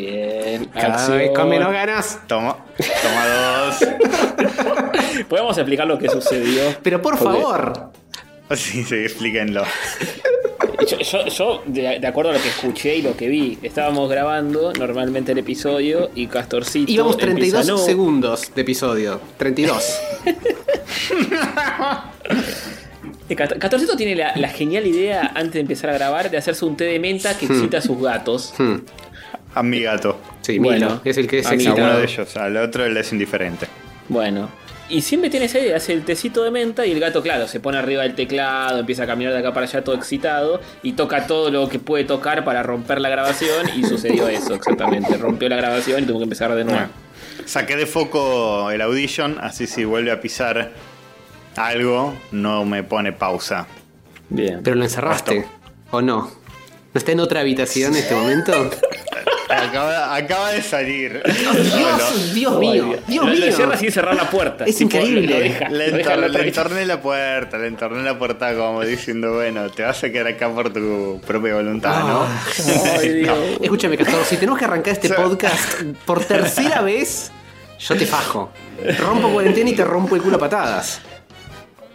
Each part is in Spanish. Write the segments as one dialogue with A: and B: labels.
A: Bien.
B: Cada
A: acción.
B: vez con menos ganas.
C: Toma, toma dos.
A: Podemos explicar lo que sucedió.
B: Pero por
A: Porque
B: favor.
C: Sí, sí, explíquenlo.
A: Yo, yo- yo, de, de acuerdo a lo que escuché y lo que vi, estábamos grabando normalmente el episodio y Castorcito.
B: Íbamos 32
A: empieza, "No,
B: segundos de episodio. 32.
A: Eh, Cast- Castorcito tiene la, la genial idea, antes de empezar a grabar, de hacerse un té de menta que excita a sus gatos.
B: Hmm.
C: A mi gato.
B: Sí,
A: Bueno,
B: Milo, es el que es
A: a mí
C: A uno de ellos, al otro le es indiferente.
A: Bueno. Y siempre tiene esa idea, hace el tecito de menta y el gato, claro, se pone arriba del teclado, empieza a caminar de acá para allá todo excitado y toca todo lo que puede tocar para romper la grabación y sucedió eso exactamente. Rompió la grabación y tuvo que empezar de nuevo.
C: Bueno, saqué de foco el Audition, así si vuelve a pisar algo, no me pone pausa.
A: Bien.
B: Pero lo encerraste. ¿O no? ¿No está en otra habitación en este momento?
C: Acaba, acaba de salir.
B: Dios, Dios mío. Dios
A: lo, lo
B: mío.
A: cierra sin cerrar la puerta.
B: Es
A: Tipo,
B: increíble.
A: Lo, lo deja,
C: Le, entorné la puerta, le entorné la puerta como diciendo, bueno, te vas a quedar acá por tu propia voluntad,
B: Ah.
A: Ay, Dios.
B: Escúchame, Castor, si tenemos que arrancar este
C: Sí.
B: podcast por tercera vez, yo te fajo. Rompo cuarentena y te rompo el culo a patadas.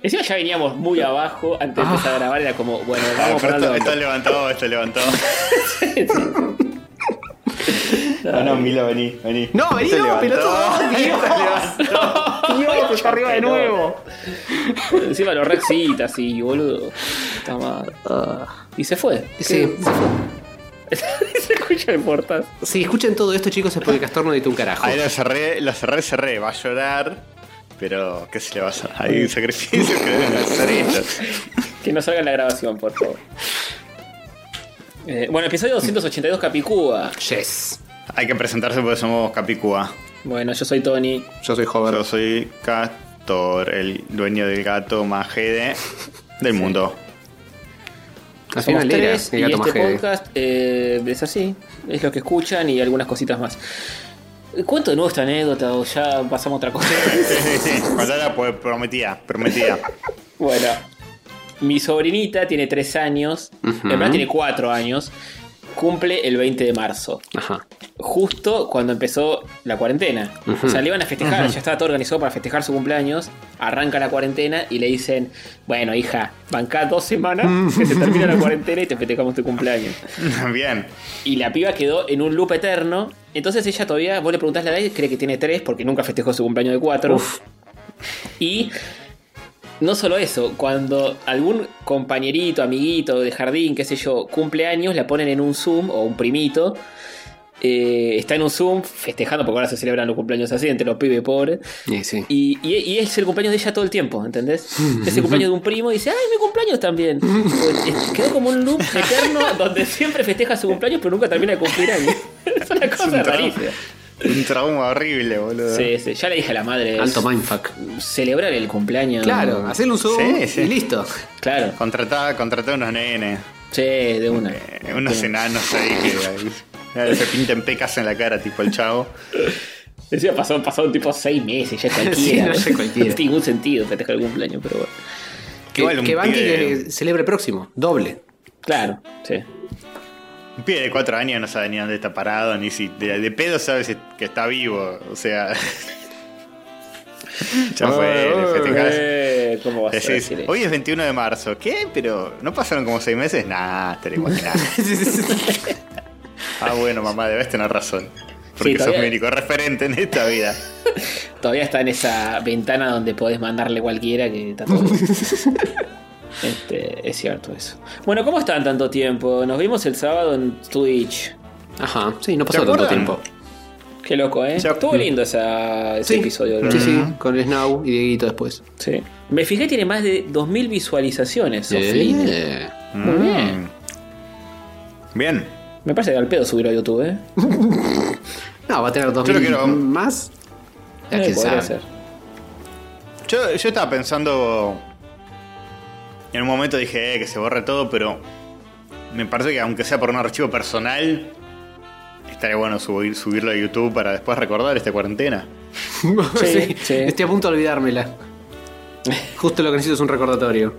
A: Encima ya veníamos muy abajo antes de empezar a grabar, era como, bueno,
C: ¿no? Ah,
A: vamos a
C: pero esto,
A: ponerlo.
C: esto levantó, esto levantó. No, no, Milo, vení, vení.
B: No, vení,
C: Esto
B: no,
C: levantó,
B: pelotudo. Dios.
C: levantó.
B: Dios, está arriba de nuevo.
A: Encima lo rexita así, boludo. Está mal. Ah. Y se fue.
B: Sí,
A: se escucha el portal.
B: Si escuchan todo esto, chicos, es porque Castor no editó un carajo.
C: Ahí lo cerré, lo cerré, cerré, va a llorar. Pero, ¿qué se le va a hacer? Hay un sacrificio que deben hacer ellos.
A: Que no salga en la grabación, por favor. Eh, bueno, episodio 282 Capicúa.
B: Yes.
C: Hay que presentarse porque somos Capicúa.
A: Bueno, yo soy Tony.
B: Yo soy Hover.
C: Yo soy Castor, el dueño del gato más jede del mundo.
B: Al
A: Somos
B: final era
A: tres
B: el
A: y
B: gato
A: este podcast eh, es así. Es lo que escuchan y algunas cositas más. ¿Cuento de nuevo esta anécdota o ya pasamos a otra cosa?
C: Sí, sí, sí. Contala, pues prometía, prometía.
A: Bueno, mi sobrinita tiene 3 años,
B: Ujú.
A: en verdad tiene 4 años, cumple el 20 de marzo,
B: Ajá.
A: justo cuando empezó la cuarentena. O sea, le iban a festejar, ya estaba todo organizado para festejar su cumpleaños, arranca la cuarentena y le dicen, bueno hija, banca dos semanas que se termina la cuarentena y te festejamos tu cumpleaños.
C: Bien.
A: Y la piba quedó en un loop eterno, entonces ella todavía, vos le preguntás la edad y cree que tiene 3 porque nunca festejó su cumpleaños de 4.
B: Uf.
A: Y no solo eso, cuando algún compañerito, amiguito de jardín, qué sé yo, cumple años, la ponen en un Zoom o un primito. eh, está en un Zoom festejando, porque ahora se celebran los cumpleaños así, entre los pibes pobres.
B: Sí, sí.
A: Y, y- y es el cumpleaños de ella todo el tiempo, ¿entendés? Es el cumpleaños de un primo y dice, ¡ay, mi cumpleaños también! Pues, eh, Quedó como un loop eterno donde siempre festeja su cumpleaños, pero nunca termina de cumplir años. Es una cosa rarísima.
C: Un trauma horrible, boludo.
A: Sí, sí, ya le dije a la madre.
B: Alto mindfuck.
A: Celebrar el cumpleaños.
B: Claro, hacerle un zoom
C: Sí, sí.
B: y listo.
A: Claro.
C: Contratá, contratá unos nenes.
A: Sí, de una.
C: eh, unos enanos ahí que se pinten pecas en la cara, tipo el chavo.
A: Decía, pasó, pasaron tipo seis meses, ya cualquiera.
B: Sí, no sé, cualquiera.
A: No tiene ningún sentido festejar el cumpleaños, pero bueno.
B: Que, que que celebre próximo. Doble.
A: Claro, sí.
C: Un pibe de cuatro años no sabe ni dónde está parado, ni si de, de pedo sabe si- que está vivo. O sea. ya fue, le
A: ¿Cómo vas a decir
C: hoy es 21 de marzo. ¿Qué? ¿Pero no pasaron como seis meses? Nah, te lo imaginás. ah, bueno, mamá, debes tener razón. Porque
A: Sí,
C: sos mi único referente en esta vida.
A: Todavía está en esa ventana donde podés mandarle cualquiera que está todo. Bien. este, es cierto eso. Bueno, ¿cómo están tanto tiempo? Nos vimos el sábado en Twitch.
B: Ajá. Sí, no pasó
C: ¿Se
B: tanto
C: acuerdan?
B: tiempo.
A: Qué loco, ¿eh? Estuvo lindo esa- ese
B: Sí.
A: episodio.
B: Sí,
A: ¿no?
B: sí. Con el Snow y Dieguito después.
A: Sí. Me fijé, tiene más de 2.000 visualizaciones.
B: Eh.
A: Muy
C: Mm.
A: bien.
C: Bien.
A: Me parece que al pedo subirlo a YouTube, ¿eh?
B: No, va a tener dos
C: Yo lo
B: mil
C: quiero-
B: más. Ya
A: Eh,
B: quién sabe.
A: ser.
C: Yo, yo estaba pensando. En un momento dije eh, que se borre todo, pero. Me parece que aunque sea por un archivo personal. Estaría bueno subir, subirlo a YouTube para después recordar esta cuarentena.
B: Sí,
A: sí.
B: Estoy a punto de olvidármela. Justo lo que necesito es un recordatorio.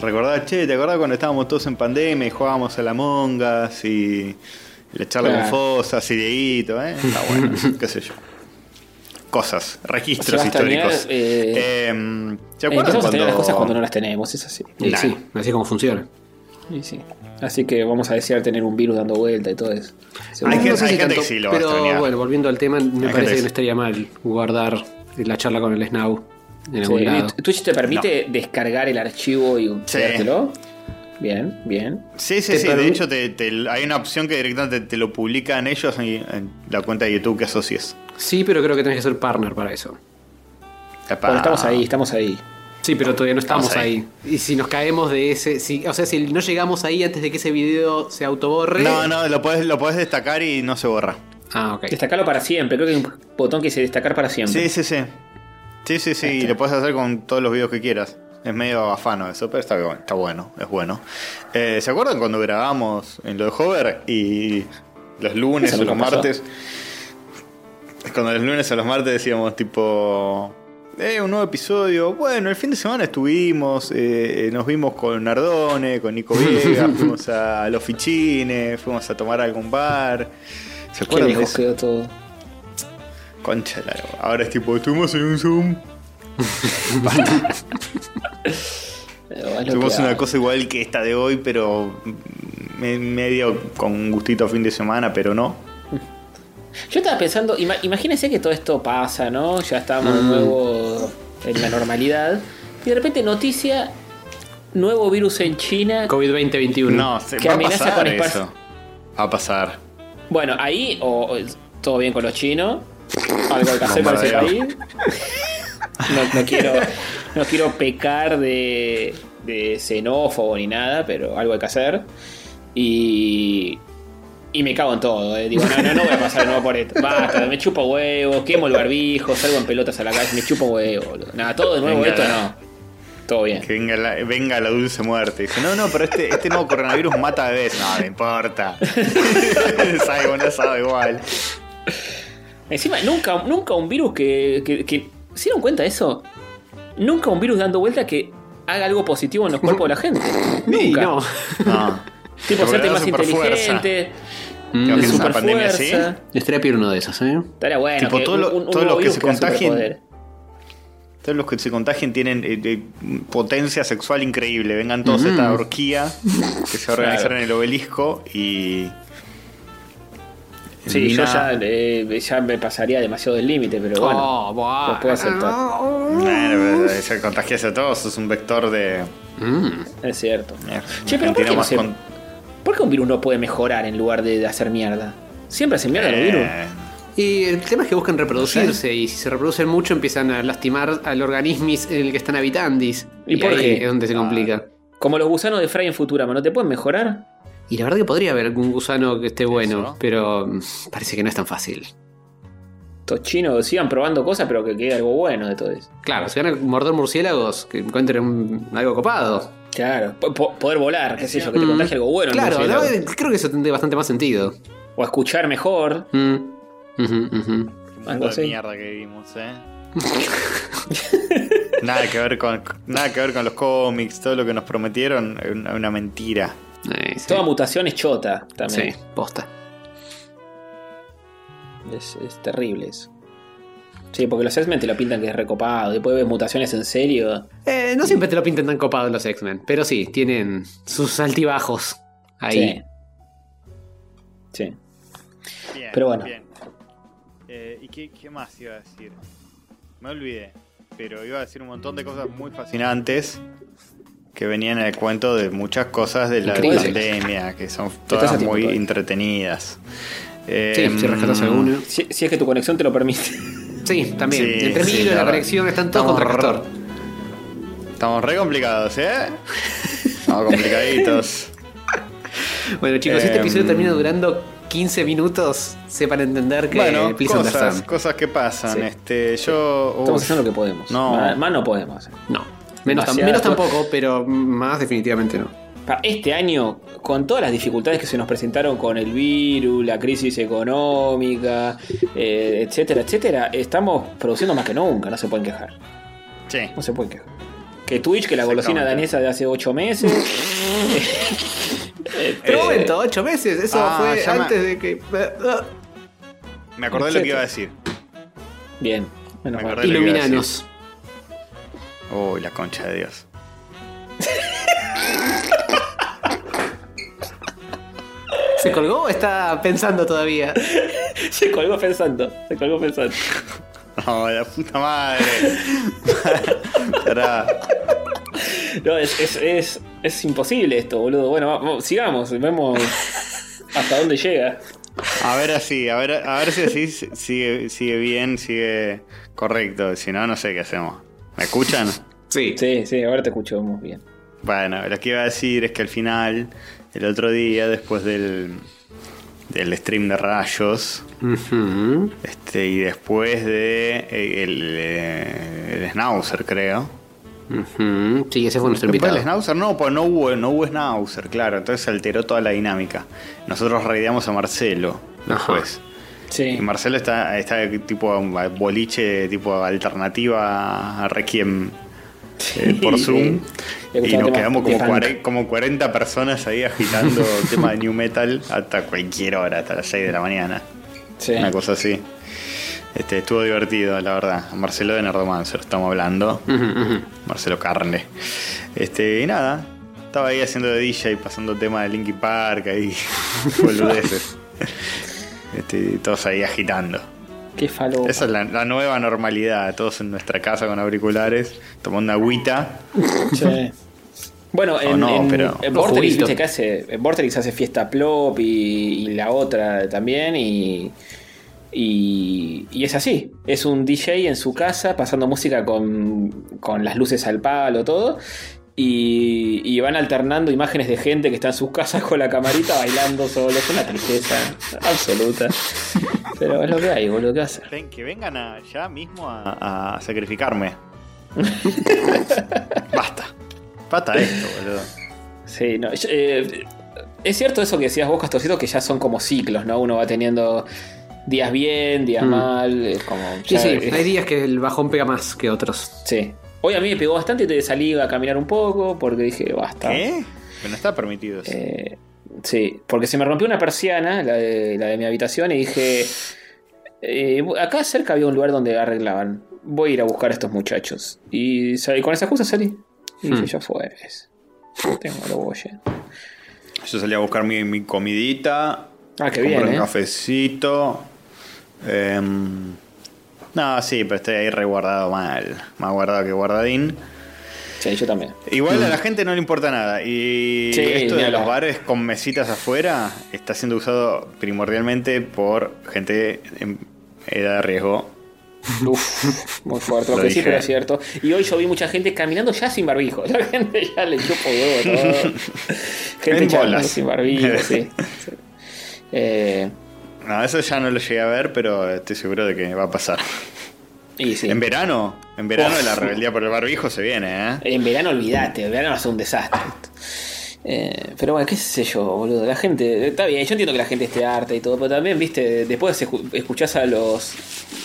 C: Recordar, che, ¿te acordás cuando estábamos todos en pandemia y jugábamos a la Among Us y, Le echarle con
A: Claro.
C: fosas, ideíto, ¿eh? Está bueno, qué sé yo. Cosas, registros
A: a
C: históricos.
A: eh,
C: Eh, ¿Se
A: Eh,
C: acuerdan
A: Empezamos a tener las
C: cuando-
A: cosas cuando no las tenemos, es así.
B: Y
C: Nah.
B: sí, así es como funciona.
A: Y sí. Así que vamos a desear tener un virus dando vuelta y todo eso.
C: Hay
B: No
C: gente-
B: sé si
C: gente
B: tanto,
C: que sí lo va a
B: pero bueno, volviendo al tema, me parece
C: que
B: que no estaría mal guardar la charla con el Snow en
A: Sí,
B: algún lado.
A: Twitch te permite descargar el archivo y
C: Sí.
A: quedártelo. Bien, bien.
C: Sí, sí,
B: Te
C: sí. De hecho, te- te- hay una opción que directamente te lo publican ellos en, en la cuenta de YouTube que asocies.
B: Sí, pero creo que tenés que ser partner para eso.
A: Bueno, estamos ahí, estamos ahí.
B: Sí, pero todavía no estamos
C: Estamos
B: ahí. Y si nos caemos de ese. Si, o sea, si no llegamos ahí antes de que ese video se autoborre.
C: No, no, lo puedes, lo puedes destacar y no se borra.
B: Ah, ok.
A: Destacarlo para siempre. Creo que hay un botón que dice destacar para siempre.
C: Sí, sí, sí. Sí, sí, sí. Y lo puedes hacer con todos los videos que quieras. Es medio afano eso, pero está, bueno, está bueno, es bueno. Eh, ¿Se acuerdan cuando grabamos en lo de Hover y los lunes o los
A: pasó.
C: Cuando los lunes o los martes decíamos tipo... Eh, un nuevo episodio. Bueno, el fin de semana estuvimos, eh, eh, nos vimos con Nardone, con Nico Viegas, fuimos a los fichines, fuimos a tomar a algún bar. ¿Se
A: Qué
C: acuerdan de
A: lejos quedó todo.
C: Concha, la ahora es tipo, estuvimos en un Zoom. Tuvimos una cosa igual que esta de hoy, pero me- medio con un gustito fin de semana, pero no.
A: Yo estaba pensando, ima- imagínense que todo esto pasa, ¿no? Ya estamos de nuevo en la normalidad. Y de repente noticia, nuevo virus en China.
B: COVID 2021.
C: No, se,
A: ¿Qué
C: va a
A: amenaza
C: pasar
A: con
C: eso. Va a pasar.
A: Bueno, ahí o, o todo bien con los chinos. Algo hay que hacer para ese país. No, no quiero, no quiero pecar de, de xenófobo ni nada, pero algo hay que hacer. Y, y me cago en todo. eh. Digo, no, no, no voy a pasar de nuevo por esto. Basta, me chupo huevo, quemo el barbijo, salgo en pelotas a la calle, me chupo huevo. Nada, todo de nuevo
C: Venga,
A: esto
C: la-
A: no. Todo bien.
C: Que venga la, venga la dulce muerte. Dice, no, no, pero este, este nuevo coronavirus mata bebés. No, no importa. sabe, bueno, sabe igual.
A: Encima, nunca, nunca un virus que, que, que- ¿Se dieron cuenta de eso? Nunca un virus dando vuelta que haga algo positivo en los cuerpos de la gente.
B: Sí,
A: Nunca.
B: no.
C: No.
A: Tipo,
C: Porque
A: hacerte
C: da
A: más inteligente.
C: Creo que
B: Mm,
C: es una
A: super
C: pandemia así.
B: Estaría peor uno de esos, ¿eh?
A: Estaría bueno.
C: Tipo,
A: que
C: todo lo-
A: un- un
C: todos los que se
A: con
C: contagien-. Todos los que se contagien tienen eh, eh, potencia sexual increíble. Vengan todos a esta orgía que se va a organizar
A: Claro.
C: en el obelisco y.
A: Sí, yo ya, eh, ya me pasaría demasiado del límite, pero bueno.
B: Oh, buah.
A: lo puedo aceptar.
C: Bueno, se contagias a todos, es un vector de.
B: Mm.
A: Es cierto.
C: eh,
A: Che, pero ¿por qué, no
C: más
A: se-
C: con-
A: ¿por qué un virus no puede mejorar en lugar de, de hacer mierda? Siempre hacen mierda los virus.
C: Eh,
B: Y el tema es que buscan reproducirse y si se reproducen mucho empiezan a lastimar al organismis en el que están habitandis.
A: ¿Y por
B: ahí
A: qué?
B: Es donde se complica.
A: Como los gusanos de Fry en Futurama, ¿no te pueden mejorar?
B: Y la verdad que podría haber algún gusano que esté bueno,
C: Eso.
B: pero mm, parece que no es tan fácil.
A: Estos chinos sigan probando cosas, pero que quede algo bueno de todo eso.
B: Claro, si van a morder murciélagos, que encuentren un- algo copado.
A: Claro, po- po- poder volar, qué sé yo, que te
B: Mm.
A: contagie algo bueno.
B: Claro, creo que eso tendría bastante más sentido.
A: O escuchar mejor,
B: Mm. Ujú.
C: mundo
A: Algo
C: de
A: así.
C: mierda que vivimos, eh. nada que ver con nada que ver con los cómics, todo lo que nos prometieron, es una, una mentira.
B: Eh, sí.
A: toda mutación es chota también.
B: Sí, posta.
A: Es, es terrible eso. Sí, porque los X-Men te lo pintan que es recopado. Después ves mutaciones en serio.
B: Eh, no siempre te lo pintan tan copado los X-Men, pero sí, tienen sus altibajos ahí.
A: Sí. Sí.
C: Bien,
A: Pero bueno.
C: bien. Eh, ¿Y qué, qué más iba a decir? Me olvidé, pero iba a decir un montón de cosas muy fascinantes que venían en el cuento de muchas cosas de la
B: Increíble.
C: pandemia, que son todas
A: tiempo
C: muy
A: todavía.
C: entretenidas. Eh,
B: Sí, si rescatas alguno.
A: Si, si es que tu conexión te lo permite.
B: Sí, también.
C: Sí,
B: Entre
C: sí,
B: mí y
C: la
B: conexión están todos
C: Estamos
B: contra
C: re-
B: Castor.
C: Estamos re complicados, ¿eh? Estamos complicaditos.
B: Bueno, chicos, si este
C: Em,
B: episodio termina durando 15 minutos, sepan entender que
C: bueno, cosas, cosas que pasan.
A: Sí.
C: Este, yo.
A: Estamos
C: uf,
A: haciendo lo que podemos.
C: No.
A: Más, más no podemos hacer.
B: No, menos, tam- menos tampoco, pero más definitivamente no.
A: Este año, con todas las dificultades que se nos presentaron con el virus, la crisis económica, eh, etcétera, etcétera, estamos produciendo más que nunca, no se pueden quejar.
C: Sí.
A: No se pueden quejar. Que Twitch, que la golosina danesa de hace 8 meses. Eh,
B: Pero
A: eh,
B: momento, ocho meses. Eso
C: Ah,
B: fue
C: me-
B: antes de que.
C: Me acordé de lo que iba a decir.
A: Bien. Menos
C: Me.
B: Iluminanos.
C: Uy, la concha de Dios.
B: ¿Se colgó o está pensando todavía?
A: Se colgó pensando. Se colgó pensando.
C: No, la puta madre. Pará.
A: No, es, es, es, es imposible esto, boludo. Bueno, vamos, sigamos, vemos hasta dónde llega.
C: A ver así, a ver, a ver si así sigue, sigue bien, sigue correcto. Si no, no sé qué hacemos. ¿Me escuchan?
B: Sí.
A: Sí, sí, ahora te escuchamos bien.
C: Bueno, lo que iba a decir es que al final, el otro día, después del, del stream de rayos, este, y después de eh, el, eh, el Schnauzer, creo.
B: Sí, ese fue nuestro
C: Después
B: invitado.
C: del Schnauzer, no, pues no hubo, no hubo Schnauzer, claro, entonces se alteró toda la dinámica. Nosotros raideamos a Marcelo después.
A: Sí.
C: Y Marcelo está, está tipo boliche, tipo alternativa a Requiem eh, por Zoom. Y nos quedamos como, cuare- como 40 personas ahí agitando tema de New Metal hasta cualquier hora, hasta las 6 de la mañana.
A: Sí.
C: Una cosa así. Este, estuvo divertido, la verdad. Marcelo de Nerdomancer, estamos hablando. Marcelo Carne. Este, y nada, estaba ahí haciendo de DJ, pasando tema de Linky Park, ahí, boludeces. Este, todos ahí agitando.
A: Qué falo.
C: Esa es la, la nueva normalidad, todos en nuestra casa con auriculares, tomando agüita.
A: Sí. Bueno, en,
C: no,
A: en-
C: pero-
A: Vorterix, que hace, en Vorterix hace fiesta plop y, y la otra también y, y, y es así, es un DJ en su casa pasando música con, con las luces al palo, todo. Y, y van alternando imágenes de gente que está en sus casas con la camarita bailando solo. Es una tristeza absoluta. Pero es lo que hay, boludo, ¿qué hacer?
C: Ven, que vengan a- ya mismo a, a sacrificarme. Basta. Basta esto, boludo.
A: Sí, no, yo, eh, es cierto eso que decías vos, Castorcito, que ya son como ciclos, ¿no? Uno va teniendo días bien, días
B: Mm.
A: mal, es como...
B: Sí, sí,
A: es-
B: hay días que el bajón pega más que otros.
A: sí. Hoy a mí me pegó bastante y te salí a caminar un poco porque dije, basta.
C: ¿Qué? Pero no está permitido eso.
A: Eh, sí, porque se me rompió una persiana, la de, la de mi habitación, y dije, eh, acá cerca había un lugar donde arreglaban. Voy a ir a buscar a estos muchachos. Y salí, con esa excusa salí. Y dije,
B: Hmm.
A: ya fue. Tengo los huevos llenos.
C: Yo salí a buscar mi, mi comidita.
A: Ah, qué bien,
C: un
A: ¿eh?
C: cafecito. Em, no, sí, pero estoy ahí reguardado mal. Más guardado que guardadín.
A: Sí, yo también.
C: Igual a la gente no le importa nada. Y
A: Sí,
C: esto de los bares con mesitas afuera está siendo usado primordialmente por gente en edad de riesgo.
A: Uf, muy fuerte, lo,
C: Lo
A: que sí,
C: dije.
A: pero es cierto. Y hoy yo vi mucha gente caminando ya sin barbijo. La gente ya le chupo huevo todo. Gente
C: En bolas.
A: sin barbijo, sí. Sí. Eh,
C: No, eso ya no lo llegué a ver, pero estoy seguro de que va a pasar.
A: sí.
C: En verano, en verano
A: Uf.
C: la rebeldía por el barbijo se viene, ¿eh?
A: En verano olvídate, en verano va a ser un desastre. Eh, pero bueno, qué sé yo, boludo. La gente, está bien, yo entiendo que la gente esté harta y todo, pero también, viste, después escu- escuchás a los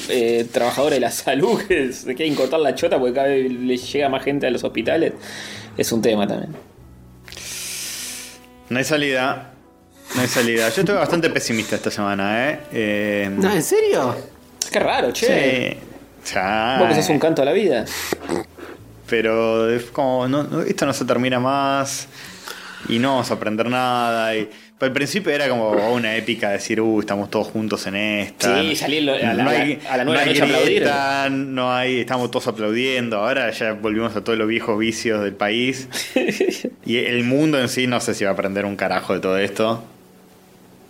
A: eh, trabajadores de la salud que se quieren cortar la chota porque cada vez les llega más gente a los hospitales. Es un tema también.
C: No hay salida. No hay salida. Yo estoy bastante pesimista esta semana, ¿eh? eh
B: No, ¿En serio?
A: Qué raro, che.
C: sí. Ya.
A: Vos que sos un canto a la vida.
C: Pero es como, no, no- esto no se termina más y no vamos a aprender nada. Y, pero al principio era como una épica decir, uh, estamos todos juntos en esta.
A: Sí, salir a la-
C: no hay,
A: a la nueva
C: no hay
A: noche a aplaudir.
C: No hay, estamos todos aplaudiendo. Ahora ya volvimos a todos los viejos vicios del país. y el mundo en sí no sé si va a aprender un carajo de todo esto.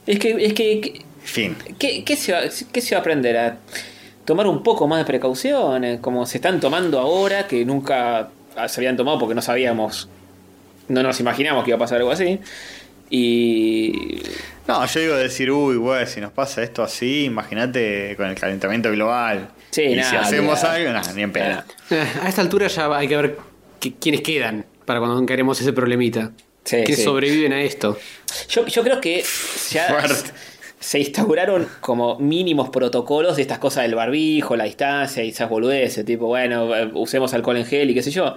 A: Es que, es que, que-
C: Fin.
A: ¿qué, qué se va, qué se va a aprender? A tomar un poco más de precauciones, como se están tomando ahora, que nunca se habían tomado porque no sabíamos, no nos imaginamos que iba a pasar algo así. Y.
C: No, yo digo decir, uy, güey, si nos pasa esto así, imagínate con el calentamiento global.
A: Sí,
C: y
A: nada,
C: si hacemos algo, nada, ni en.
B: Eh, A esta altura ya hay que ver qui- quiénes quedan para cuando encaremos ese problemita.
A: Sí,
B: que
A: sí.
B: sobreviven a esto.
A: Yo, yo creo que ya
C: Fuerte.
A: se instauraron como mínimos protocolos de estas cosas del barbijo, la distancia y esas boludeces, tipo, bueno, eh, usemos alcohol en gel y qué sé yo.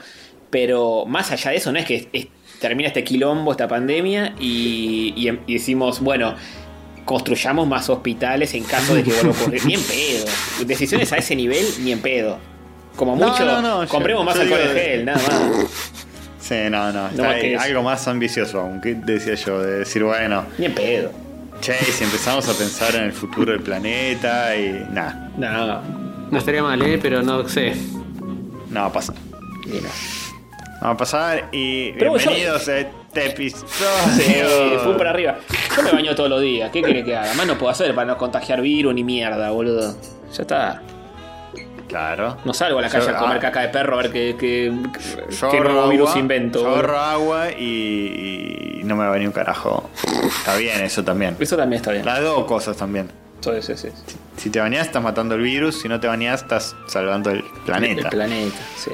A: Pero más allá de eso, no es que es- termina este quilombo, esta pandemia, y, y em- y decimos, bueno, construyamos más hospitales en caso de que vuelva a ocurrir. Ni en pedo. Decisiones a ese nivel, ni en pedo. Como mucho,
C: no, no, yo-
A: compremos más
C: yo
A: alcohol en gel, nada más.
C: Sí, no, no.
A: No
C: Está ahí, algo más ambicioso aún. ¿Qué decía yo? De decir, bueno,
A: Ni en pedo.
C: che, si empezamos a pensar en el futuro del planeta y. Nada,
A: No,
B: No estaría mal, ¿eh? Pero no sé.
C: no va a pasar.
A: ni no.
C: No va a pasar y
A: Pero
C: bienvenidos a este episodio.
A: Sí, fue para arriba. Yo me baño todos los días. ¿Qué quiere que haga? Más no puedo hacer para no contagiar virus ni mierda, boludo. Ya está.
C: Claro.
A: No salgo a la calle
C: Yo-
A: a comer
C: ah,
A: caca de perro a ver qué, qué, virus invento.
C: Yo ahorro agua y, y no me va a venir un carajo. Está bien eso también.
A: Eso también está bien.
C: Las dos cosas también.
A: Sí, sí, sí.
C: Si te bañas estás matando el virus, si no te bañas estás salvando el planeta.
A: El planeta, sí.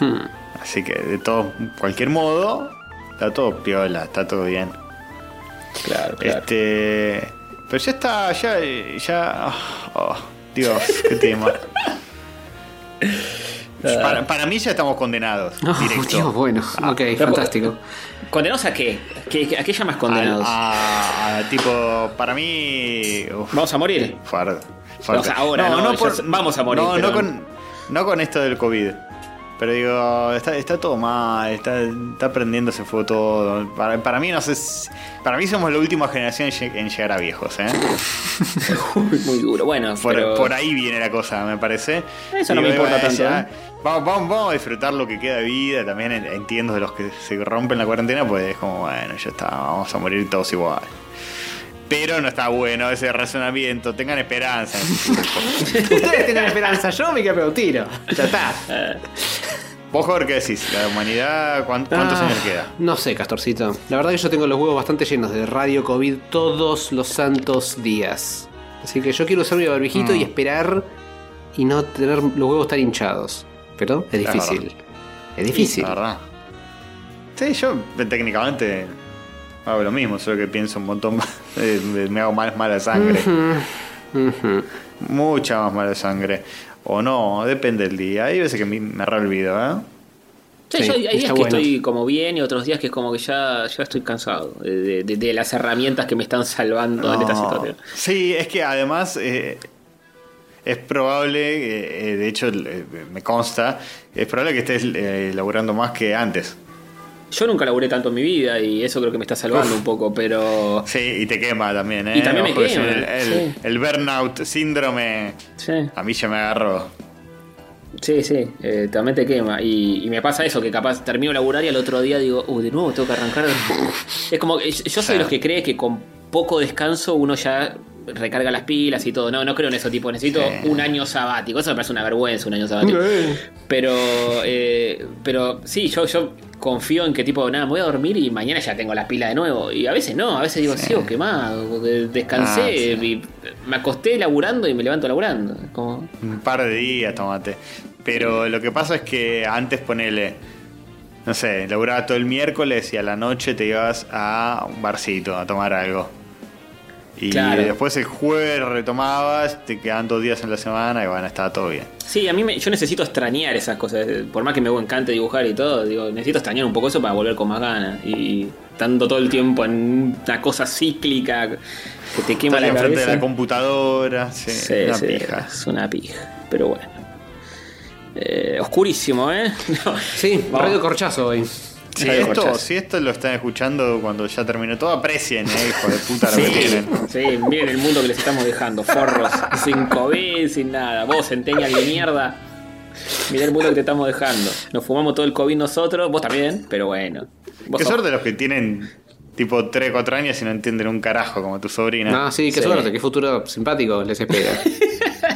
B: Hmm.
C: Así que de todo, cualquier modo, está todo piola, está todo bien.
A: Claro, claro.
C: Este. Pero ya está, ya. ya oh, Dios, qué tema. para, para mí ya estamos condenados.
B: Oh,
C: directo.
B: Dios, bueno.
C: Ah,
B: ok, fantástico.
A: ¿Condenados a qué? ¿Qué- ¿A qué llamas condenados?
C: a- a- tipo, para mí. uf,
A: ¿Vamos a morir?
C: fuerte.
A: O sea, ahora, no, sé- vamos a morir,
C: No,
A: pero-
C: no, con, no con esto del COVID. Pero digo, está, está todo mal, está, está prendiéndose fuego todo. Para, para mí, no sé. si- Para mí somos la última generación en lleg- en llegar a viejos, ¿eh?
A: Muy duro. Bueno,
C: Por,
A: pero...
C: por ahí viene la cosa, me parece.
A: Eso no me importa tanto,
C: ya,
A: ¿eh?
C: vamos, vamos, vamos a disfrutar lo que queda de vida. También en- entiendo de los que se rompen la cuarentena, pues es como, bueno, ya está, vamos a morir todos igual. Pero no está bueno ese razonamiento. Tengan esperanza.
B: Ustedes tienen esperanza, yo me quedé un tiro. Ya está.
C: Vos, Jorge, ¿qué decís? ¿La humanidad cuán- cuántos
B: Ah,
C: años queda?
B: No sé, Castorcito. La verdad que yo tengo los huevos bastante llenos de radio COVID todos los santos días. Así que yo quiero usar mi barbijito
C: Mm.
B: y esperar y no tener los huevos tan hinchados. Pero es difícil. Es difícil.
C: La verdad. Sí, yo eh, técnicamente hago lo mismo, solo que pienso un montón más. eh, Me hago más mala sangre. Mucha más mala sangre. O no, depende del día. Hay veces que me, me re olvido, ¿eh?
A: Sí,
B: Sí,
A: yo- hay días que
B: bueno.
A: estoy como bien y otros días que es como que ya, ya estoy cansado de, de- de las herramientas que me están salvando en esta
C: No.
A: situación.
C: Sí, es que además eh, es probable, eh, eh, de hecho eh, me consta, es probable que estés eh, laburando más que antes.
A: Yo nunca laburé tanto en mi vida y eso creo que me está salvando un poco, pero...
C: Sí, y te quema también, ¿eh?
A: Y también me quema,
C: El, el-
A: sí.
C: el burnout síndrome
A: Sí,
C: a mí ya me agarró.
A: sí, sí, eh, también te quema. Y, y me pasa eso, que capaz termino de laburar y al otro día digo, uy, de nuevo tengo que arrancar. es como que yo soy de los que cree que con poco descanso uno ya recarga las pilas y todo. No, no creo en eso, tipo, necesito
C: Sí.
A: un año sabático. Eso me parece una vergüenza, un año sabático. Pero, eh, pero sí, yo, yo confío en que tipo, nada, me voy a dormir y mañana ya tengo las pilas de nuevo. Y a veces no, a veces digo,
C: Sí.
A: sigo quemado, descansé
C: Ah, sí.
A: y me acosté laburando y me levanto laburando. Como,
C: Un par de días, tomate. Pero lo que pasa es que antes ponele, no sé, laburaba todo el miércoles y a la noche te ibas a un barcito a tomar algo. Y
A: Claro.
C: después el jueves retomabas, te quedan dos días en la semana y bueno, estaba todo bien.
A: Sí, a mí me- yo necesito extrañar esas cosas. Por más que me encante dibujar y todo, digo, necesito extrañar un poco eso para volver con más ganas. Y estando todo el tiempo en una cosa cíclica que te quema
C: Estar
A: la
C: enfrente
A: cabeza.
C: de la computadora, sí,
A: Sí,
C: una
A: sí,
C: pija.
A: es una pija. Pero bueno. Eh, oscurísimo, ¿eh? No.
B: Sí, radio corchazo hoy.
C: Si esto, si esto lo están escuchando cuando ya terminó todo, aprecien, eh, hijo de puta lo que tienen.
A: sí, miren el mundo que les estamos dejando, forros, sin COVID, sin nada. Vos, centenial de mierda, mirá el mundo que te estamos dejando. Nos fumamos todo el COVID nosotros, vos también, pero bueno. Vos
C: Qué
A: sos-
C: suerte los que tienen tipo 3, 4 años y no entienden un carajo como tu sobrina.
B: Ah, sí, qué
A: Sí.
B: suerte, qué futuro simpático les espera.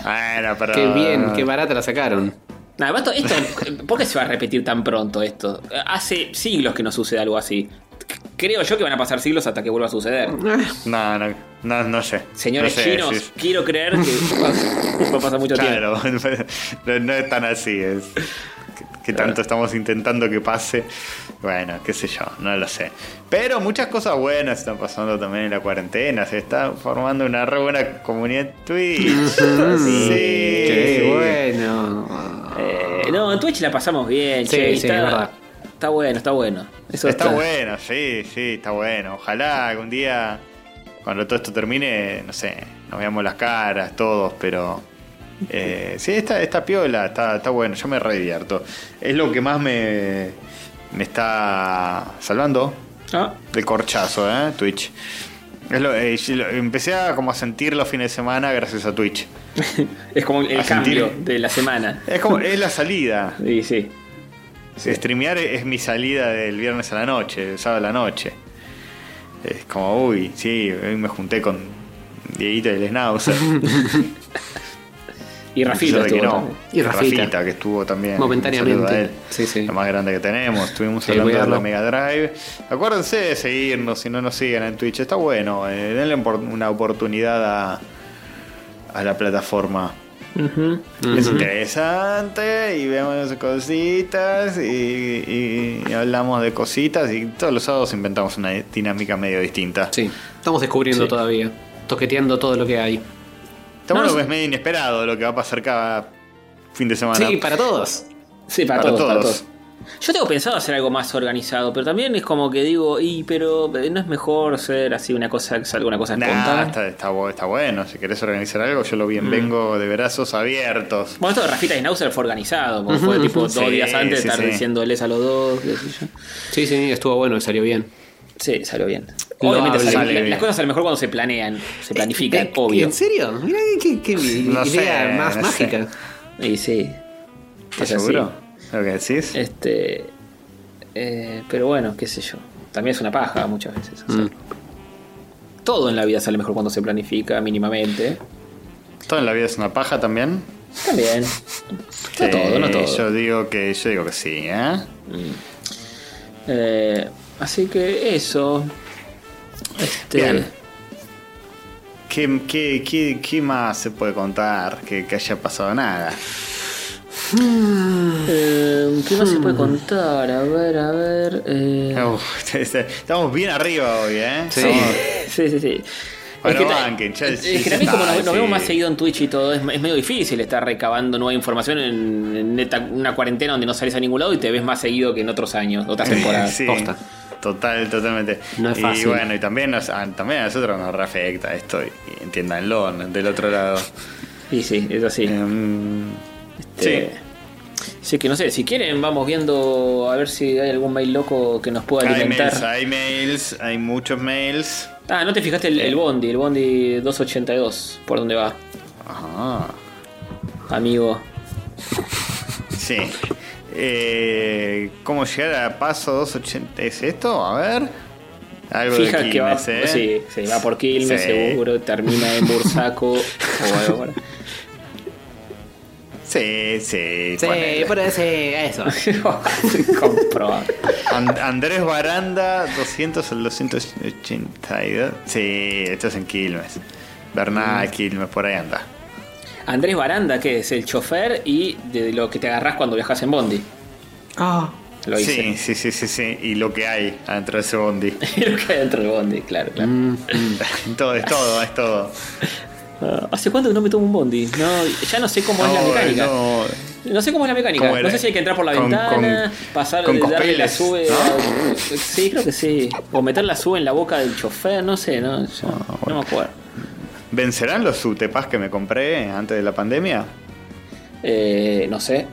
C: Bueno, pero.
B: qué bien, qué barata la sacaron.
A: Nada, esto, esto, ¿por qué se va a repetir tan pronto esto? Hace siglos que no sucede algo así. Creo yo que van a pasar siglos hasta que vuelva a suceder.
C: No, no, no, no sé.
A: Señores
C: No sé,
A: chinos,
C: sí.
A: quiero creer que va, a pasar mucho tiempo.
C: Claro, no, no es tan así. Es que, que tanto estamos intentando que pase. Bueno, qué sé yo, no lo sé. Pero muchas cosas buenas están pasando también en la cuarentena. Se está formando una re buena comunidad Twitch. sí,
B: Qué
C: sí.
B: bueno.
A: Eh, no, en Twitch la pasamos bien,
B: Sí,
A: che,
B: sí,
A: está,
B: es verdad.
A: Está bueno, está bueno. Eso
C: Está bueno, sí, sí, está bueno. Ojalá algún día, cuando todo esto termine, no sé, nos veamos las caras, todos, pero. eh, sí, está, está piola, está, está bueno, yo me re divierto. Es lo que más me, me está salvando
A: Ah,
C: del corchazo, ¿eh? Twitch. Es lo- eh, lo- empecé a como a sentir los fines de semana gracias a Twitch.
A: es como el
C: A
A: cambio
C: sentir-
A: de la semana.
C: Es como, es la salida.
A: Sí, sí.
C: Streamear es mi salida del viernes a la noche, del sábado a la noche. Es como, uy, sí, hoy me junté con Dieguito y el Schnauzer.
A: Y Rafita estuvo
C: no.
A: también.
B: Y Rafita.
C: que estuvo también.
B: Momentáneamente. Sí, sí.
C: Lo más grande que tenemos. Estuvimos
B: Sí,
C: hablando de la Mega Drive. Acuérdense de seguirnos si no nos siguen en Twitch. Está bueno. eh, denle una oportunidad a, a la plataforma. Es interesante y vemos cositas y, y- y hablamos de cositas y todos los sábados inventamos una dinámica medio distinta.
B: Sí, estamos descubriendo
A: Sí.
B: todavía. Toqueteando todo lo que hay.
C: Está
A: No,
C: bueno
A: no
C: que es medio inesperado lo que va a pasar cada fin de semana.
B: Sí, para todos.
A: Sí, para,
C: Para
A: todos, para
C: todos.
A: todos. Yo tengo pensado hacer algo más organizado, pero también es como que digo, y pero eh, no es mejor hacer así una cosa que salga una cosa
C: Nah,
A: espontánea.
C: está, está bu- está bueno. Si querés organizar algo, yo lo
A: Mm.
C: bien vengo de brazos abiertos.
A: Bueno, esto de Rafita y Schnauzer fue organizado, porque fue tipo dos
C: Sí,
A: días antes
C: sí,
A: estar
C: sí.
A: diciéndoles a los dos. qué sé yo.
B: Sí, sí, estuvo bueno y salió bien.
A: Sí, salió bien.
B: Lo
A: Obviamente sale-
C: bien.
A: las cosas salen mejor cuando se planean, se planifican,
B: Eh,
A: obvio.
B: ¿En serio? Mira qué, qué-
C: No
B: idea
C: sé,
B: más
C: no
B: mágica.
A: Y sí.
C: ¿Estás seguro? ¿Lo que decís?
A: Este. eh, pero bueno, qué sé yo. También es una paja muchas veces.
B: Mm.
A: Todo en la vida sale mejor cuando se planifica mínimamente.
C: ¿Todo en la vida es una paja también?
A: También. No todo, no todo.
C: Yo digo que, yo digo que sí, ¿eh?
A: Eh, así que eso. Este.
C: Bien. ¿Qué, qué, qué, qué más se puede contar que, que haya pasado nada?
A: eh, ¿Qué más se puede contar? A ver, a ver. eh,
C: Uf, estamos bien arriba hoy, ¿eh?
B: Sí.
C: Estamos-
A: Sí, sí, sí.
C: Bueno,
A: es que,
C: banquen, ya-
A: es que también como nos, nos
C: sí.
A: vemos más seguido en Twitch y todo, es, es medio difícil estar recabando nueva información en, en neta- una cuarentena donde no sales a ningún lado y te ves más seguido que en otros años, otras temporadas.
C: Sí,
B: Posta.
C: Total, totalmente.
B: No es
C: y
B: fácil.
C: bueno, y también, nos- a, también a nosotros nos reafecta esto, y, y entiéndanlo, del otro lado.
A: Y sí, es así. Este, Así que no sé, si quieren vamos viendo a ver si hay algún mail loco que nos pueda
C: Hay
A: alimentar.
C: mails, hay mails, hay muchos mails.
A: Ah, no te fijaste el, el Bondi, el Bondi 282, por dónde va,
C: Ajá.
A: amigo.
C: Sí. Eh, ¿Cómo llegar a paso 280? ¿Es esto? A ver. Algo
A: Fija
C: de
A: que va,
C: Quilmes, ¿eh?
A: sí, sí, va por Quilmes
C: Sí.
A: seguro, termina en Bursaco o algo por ahí.
C: Sí, sí.
B: Sí,
C: ponele.
B: por ese, eso.
A: Comprobado.
C: And- Andrés Baranda, 200 al 282. Sí, esto es en Quilmes. Bernal, Quilmes, por ahí anda.
A: Andrés Baranda, que es el chofer y de lo que te agarrás cuando viajas en Bondi.
B: Ah,
A: Lo hice.
C: Sí, sí, sí, sí, sí. Y lo que hay adentro de ese bondi.
A: lo que hay dentro del Bondi, claro, claro.
B: mm,
C: todo, es todo, es todo.
A: Ah, ¿Hace cuánto que no me tomo un Bondi? No, ya no sé cómo es la mecánica.
C: no.
A: No sé cómo es la mecánica.
C: ¿Cómo
A: No sé si hay que entrar por la
C: Con-
A: ventana,
C: con-
A: pasar,
C: con
A: darle la sube.
C: ¿no?
A: a- Sí, creo que sí. O meter la sube en la boca del chofer, no sé, no, yo no me acuerdo.
C: ¿Vencerán los UTEPAS que me compré antes de la pandemia?
A: Eh, no sé.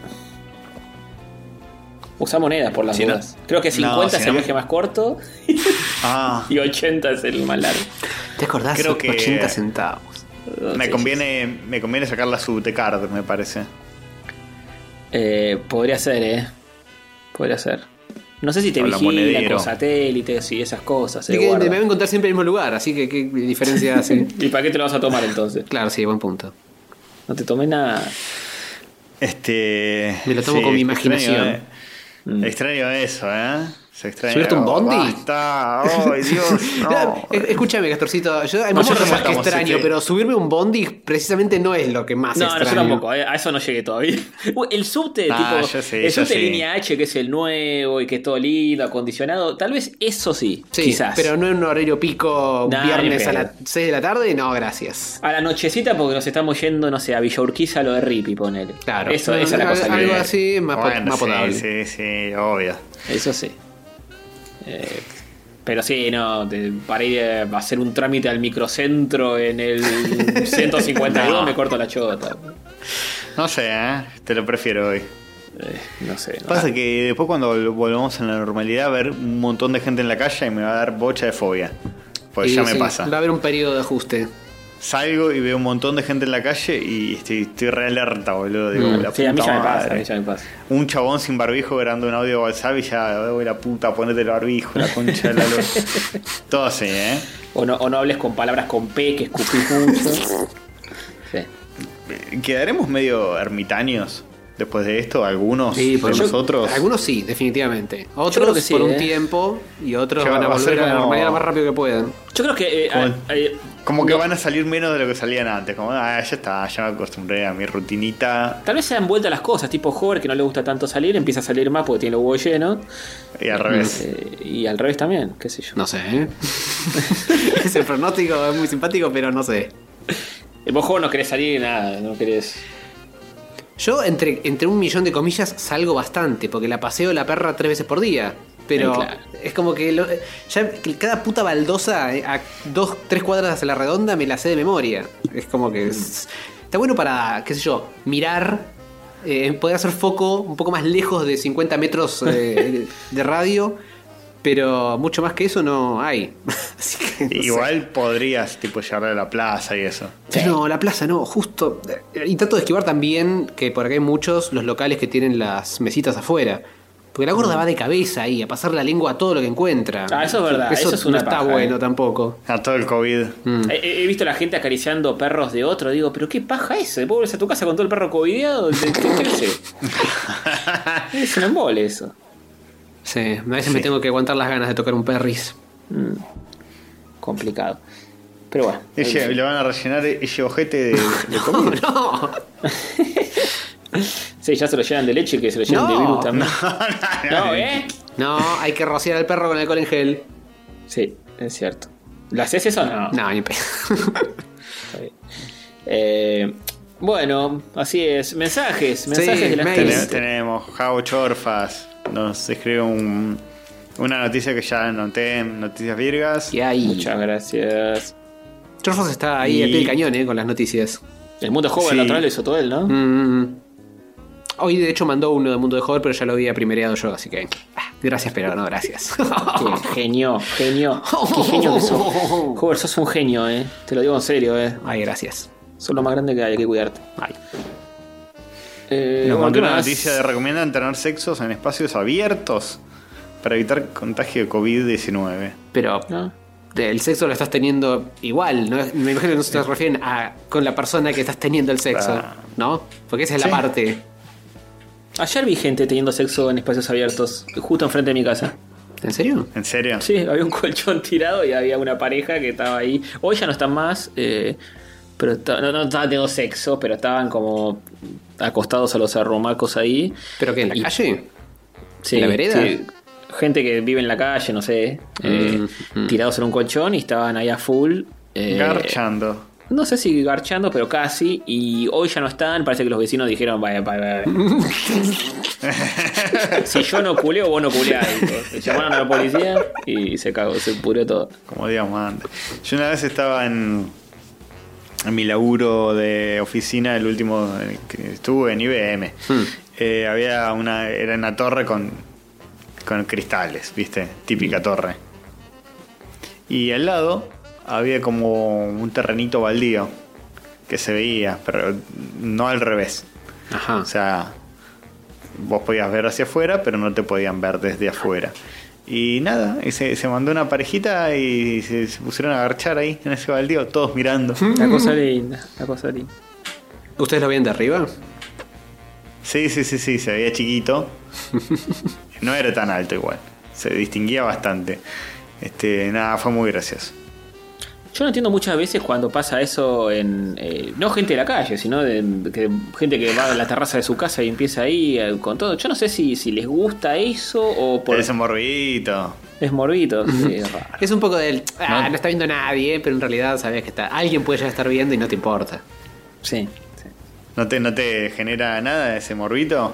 A: Usa monedas por las
C: Si no-
A: dudas. Creo que
C: No,
A: 50
C: si
A: es
C: no
A: el
C: me-
A: viaje más corto
C: Ah,
A: y 80 es el más largo.
B: ¿te acordás?
C: Creo que-
B: 80 centavos.
C: me
A: Sí,
C: conviene, me conviene sacar la UTECARD, me parece.
A: Eh, podría ser, ¿eh? Podría ser. No sé si te vigilan con satélites y esas cosas.
B: Y
A: eh,
B: que
A: guarda.
B: me va a encontrar siempre en el mismo lugar, así que qué diferencia hace.
A: ¿Y para qué te lo vas a tomar entonces?
B: claro, sí, buen punto.
A: No te tomé nada.
C: Este.
B: Me lo tomo con mi imaginación.
C: Extraño, eh. Extraño eso, ¿eh? Se extraña.
B: ¿Subirte un bondi?
C: Basta. Ay, Dios. No.
B: Escúchame, Castorcito. Yo, hay
C: No,
B: muchas cosas que extraño,
C: este-
B: pero subirme un bondi precisamente no es lo que más
A: No, no, yo
B: extraño.
A: tampoco, eh, a eso no llegué todavía. El subte,
C: Ah,
A: tipo, el subte
C: sí.
A: línea H, que es el nuevo y que es todo lindo, acondicionado, tal vez eso sí,
B: Sí,
A: quizás.
B: pero no en un horario pico
A: Nah,
B: viernes a las
A: pedo.
B: 6 de la tarde, no, gracias.
A: A la nochecita porque nos estamos yendo, no sé, a Villa Urquiza, lo de Rippy, ponele.
B: Claro.
A: Eso, esa es la cosa
B: Algo
A: que...
B: así, más,
C: Bueno,
B: más
C: sí,
B: potable.
C: Sí, sí, obvio.
A: Eso sí. Eh, pero sí, no, te- para ir a hacer un trámite al microcentro en el 152
C: No.
A: me corto la chota.
C: No sé, ¿eh? Te lo prefiero hoy.
A: Eh, no sé. no.
C: Pasa que después cuando vol- volvamos a la normalidad, ver un montón de gente en la calle y me va a dar bocha de fobia. Pues
B: Y
C: ya me pasa.
B: Va a haber un periodo de ajuste.
C: Salgo y veo un montón de gente en la calle y estoy, estoy re alerta, boludo. Digo,
B: Mm.
C: la
A: Sí, a mí
C: puta
A: ya me pasa,
C: madre.
A: a mí ya me pasa.
C: Un chabón sin barbijo grabando un audio de WhatsApp y ya, "Uy, la puta, ponete el barbijo, la concha de la luz. Todo así, ¿eh?
A: O no, o no hables con palabras con P que escupís mucho. Sí.
C: ¿Quedaremos medio ermitaños después de esto? ¿Algunos
B: Sí,
C: de
B: por- yo-
C: nosotros?
B: Algunos sí, definitivamente. Otros
A: sí,
B: por un
A: ¿eh?
B: tiempo y otros
C: Que
B: van a
C: va a ser
B: volver a la
C: como-
B: normalidad lo más rápido que puedan.
A: Yo creo que. eh,
C: Como que
A: no,
C: van a salir menos de lo que salían antes. Como, ah, ya está, ya me acostumbré a mi rutinita.
A: Tal vez se dan vuelta las cosas, tipo Hover que no le gusta tanto salir, empieza a salir más porque tiene los huevos llenos.
C: Y al revés.
A: Eh, y al revés también, qué sé yo.
B: No sé, ¿eh? Ese pronóstico es muy simpático, pero no sé.
A: Eh, Vos Hover no querés salir nada, no querés.
B: Yo entre, entre un millón de comillas salgo bastante, porque la paseo la perra tres veces por día. Pero
A: claro.
B: es como que lo- ya cada puta baldosa eh, a dos, tres cuadras a la redonda me la sé de memoria. Es como que es- está bueno para, qué sé yo, mirar, eh, poder hacer foco un poco más lejos de 50 metros eh, de radio, pero mucho más que eso no hay. Así que, no sé.
C: Igual podrías tipo llegar a la plaza y eso.
B: No, la plaza no, justo. Y trato de esquivar también que por acá hay muchos los locales que tienen las mesitas afuera. Porque la gorda va de cabeza ahí, a pasar la lengua a todo lo que encuentra.
A: Ah, eso es verdad, eso es una
B: no está bueno
A: eh.
B: tampoco.
C: A todo el COVID.
B: Mm.
A: He, he visto a la gente acariciando perros de otro, digo, pero qué paja eso, después vuelves a tu casa con todo el perro covideado, ¿qué, qué, qué sé? Es un embole eso.
B: Sí, a veces me tengo que aguantar las ganas de tocar un perris.
A: Complicado. Pero bueno.
C: Ese- le van a rellenar ese ojete de, de comida.
B: No,
A: Sí, ya se lo llenan de leche que se lo llenan
B: No,
A: de virus también.
C: no,
A: No, ¿eh?
B: no, hay que rociar al perro con alcohol en gel.
A: Sí, es cierto. ¿Lo haces eso? No.
B: No, ni pe-
A: Está bien. Eh, bueno, así es. Mensajes, mensajes de la
B: mails.
C: Tene-
A: gente.
C: tenemos Javo Chorfas. Nos escribe un- una noticia que ya anoté en Noticias Virgas.
B: ¿Qué hay?
A: Muchas gracias.
B: Chorfos está ahí
C: Y-
B: al pie del cañón, eh, con las noticias.
A: El mundo joven
C: Sí.
A: la otra vez lo hizo todo él, ¿no?
B: Mm. Hoy de hecho mandó uno de Mundo de Joder, pero ya lo había primereado yo, así que. ah, gracias, pero no gracias.
A: Qué genio, genio. Qué genio que sos. Joder, sos un genio, eh. Te lo digo en serio, eh.
B: Ay, gracias.
A: Sos lo más grande que hay, hay que cuidarte.
B: Ay.
A: Eh,
C: Nos mandó
A: ¿qué
C: una
A: más?
C: noticia de recomiendan tener sexos en espacios abiertos para evitar contagio de COVID-19.
B: Pero
A: ¿No?
B: el sexo lo estás teniendo igual, ¿no? Me imagino que no se refieren a con la persona que estás teniendo el sexo. ¿no? Porque esa es la
C: Sí.
B: parte.
A: Ayer vi gente teniendo sexo en espacios abiertos, justo enfrente de mi casa.
B: ¿En serio?
C: ¿En serio?
A: Sí, había un colchón tirado y había una pareja que estaba ahí. Hoy ya no están más, eh, pero no, no estaban teniendo sexo, pero estaban como acostados a los arrumacos ahí.
B: ¿Pero qué? ¿En la
A: Y-
B: calle?
A: Sí,
B: ¿En la vereda?
A: sí. Gente que vive en la calle, no sé, eh,
B: Mm, mm.
A: tirados en un colchón y estaban ahí a full. eh,
C: Garchando.
A: No sé si garchando, pero casi. Y hoy ya no están. Parece que los vecinos dijeron: vaya, vaya, vaya. si yo no culeo, vos no culeás. Llamaron a la policía y se cagó, se pudrió todo.
C: Como digamos antes. Yo una vez estaba en, en mi laburo de oficina, el último que estuve en IBM.
B: Hmm.
C: Eh, había una, era una torre con, con cristales, ¿viste? Típica torre. Y al lado había como un terrenito baldío que se veía, pero no al revés.
B: Ajá.
C: O sea, vos podías ver hacia afuera, pero no te podían ver desde afuera. Y nada, y se, se mandó una parejita y se, se pusieron a agarchar ahí en ese baldío, todos mirando.
A: La cosa linda, la cosa linda.
B: ¿Ustedes lo ven de arriba?
C: Sí, sí, sí, sí, se veía chiquito. No era tan alto igual. se distinguía bastante. Este, nada, fue muy gracioso.
A: Yo no entiendo muchas veces cuando pasa eso en. eh, no gente de la calle, sino de, que- gente que va a la terraza de su casa y empieza ahí eh, con todo. Yo no sé si, si les gusta eso o por.
C: Ese morbidito.
A: Es morbito. sí, es raro.
B: Es un poco del. Ah,
C: No.
B: no, está viendo nadie, pero en realidad sabes que está. Alguien puede ya estar viendo y no te importa.
A: Sí. sí.
C: ¿No te, ¿No te genera nada ese morbito?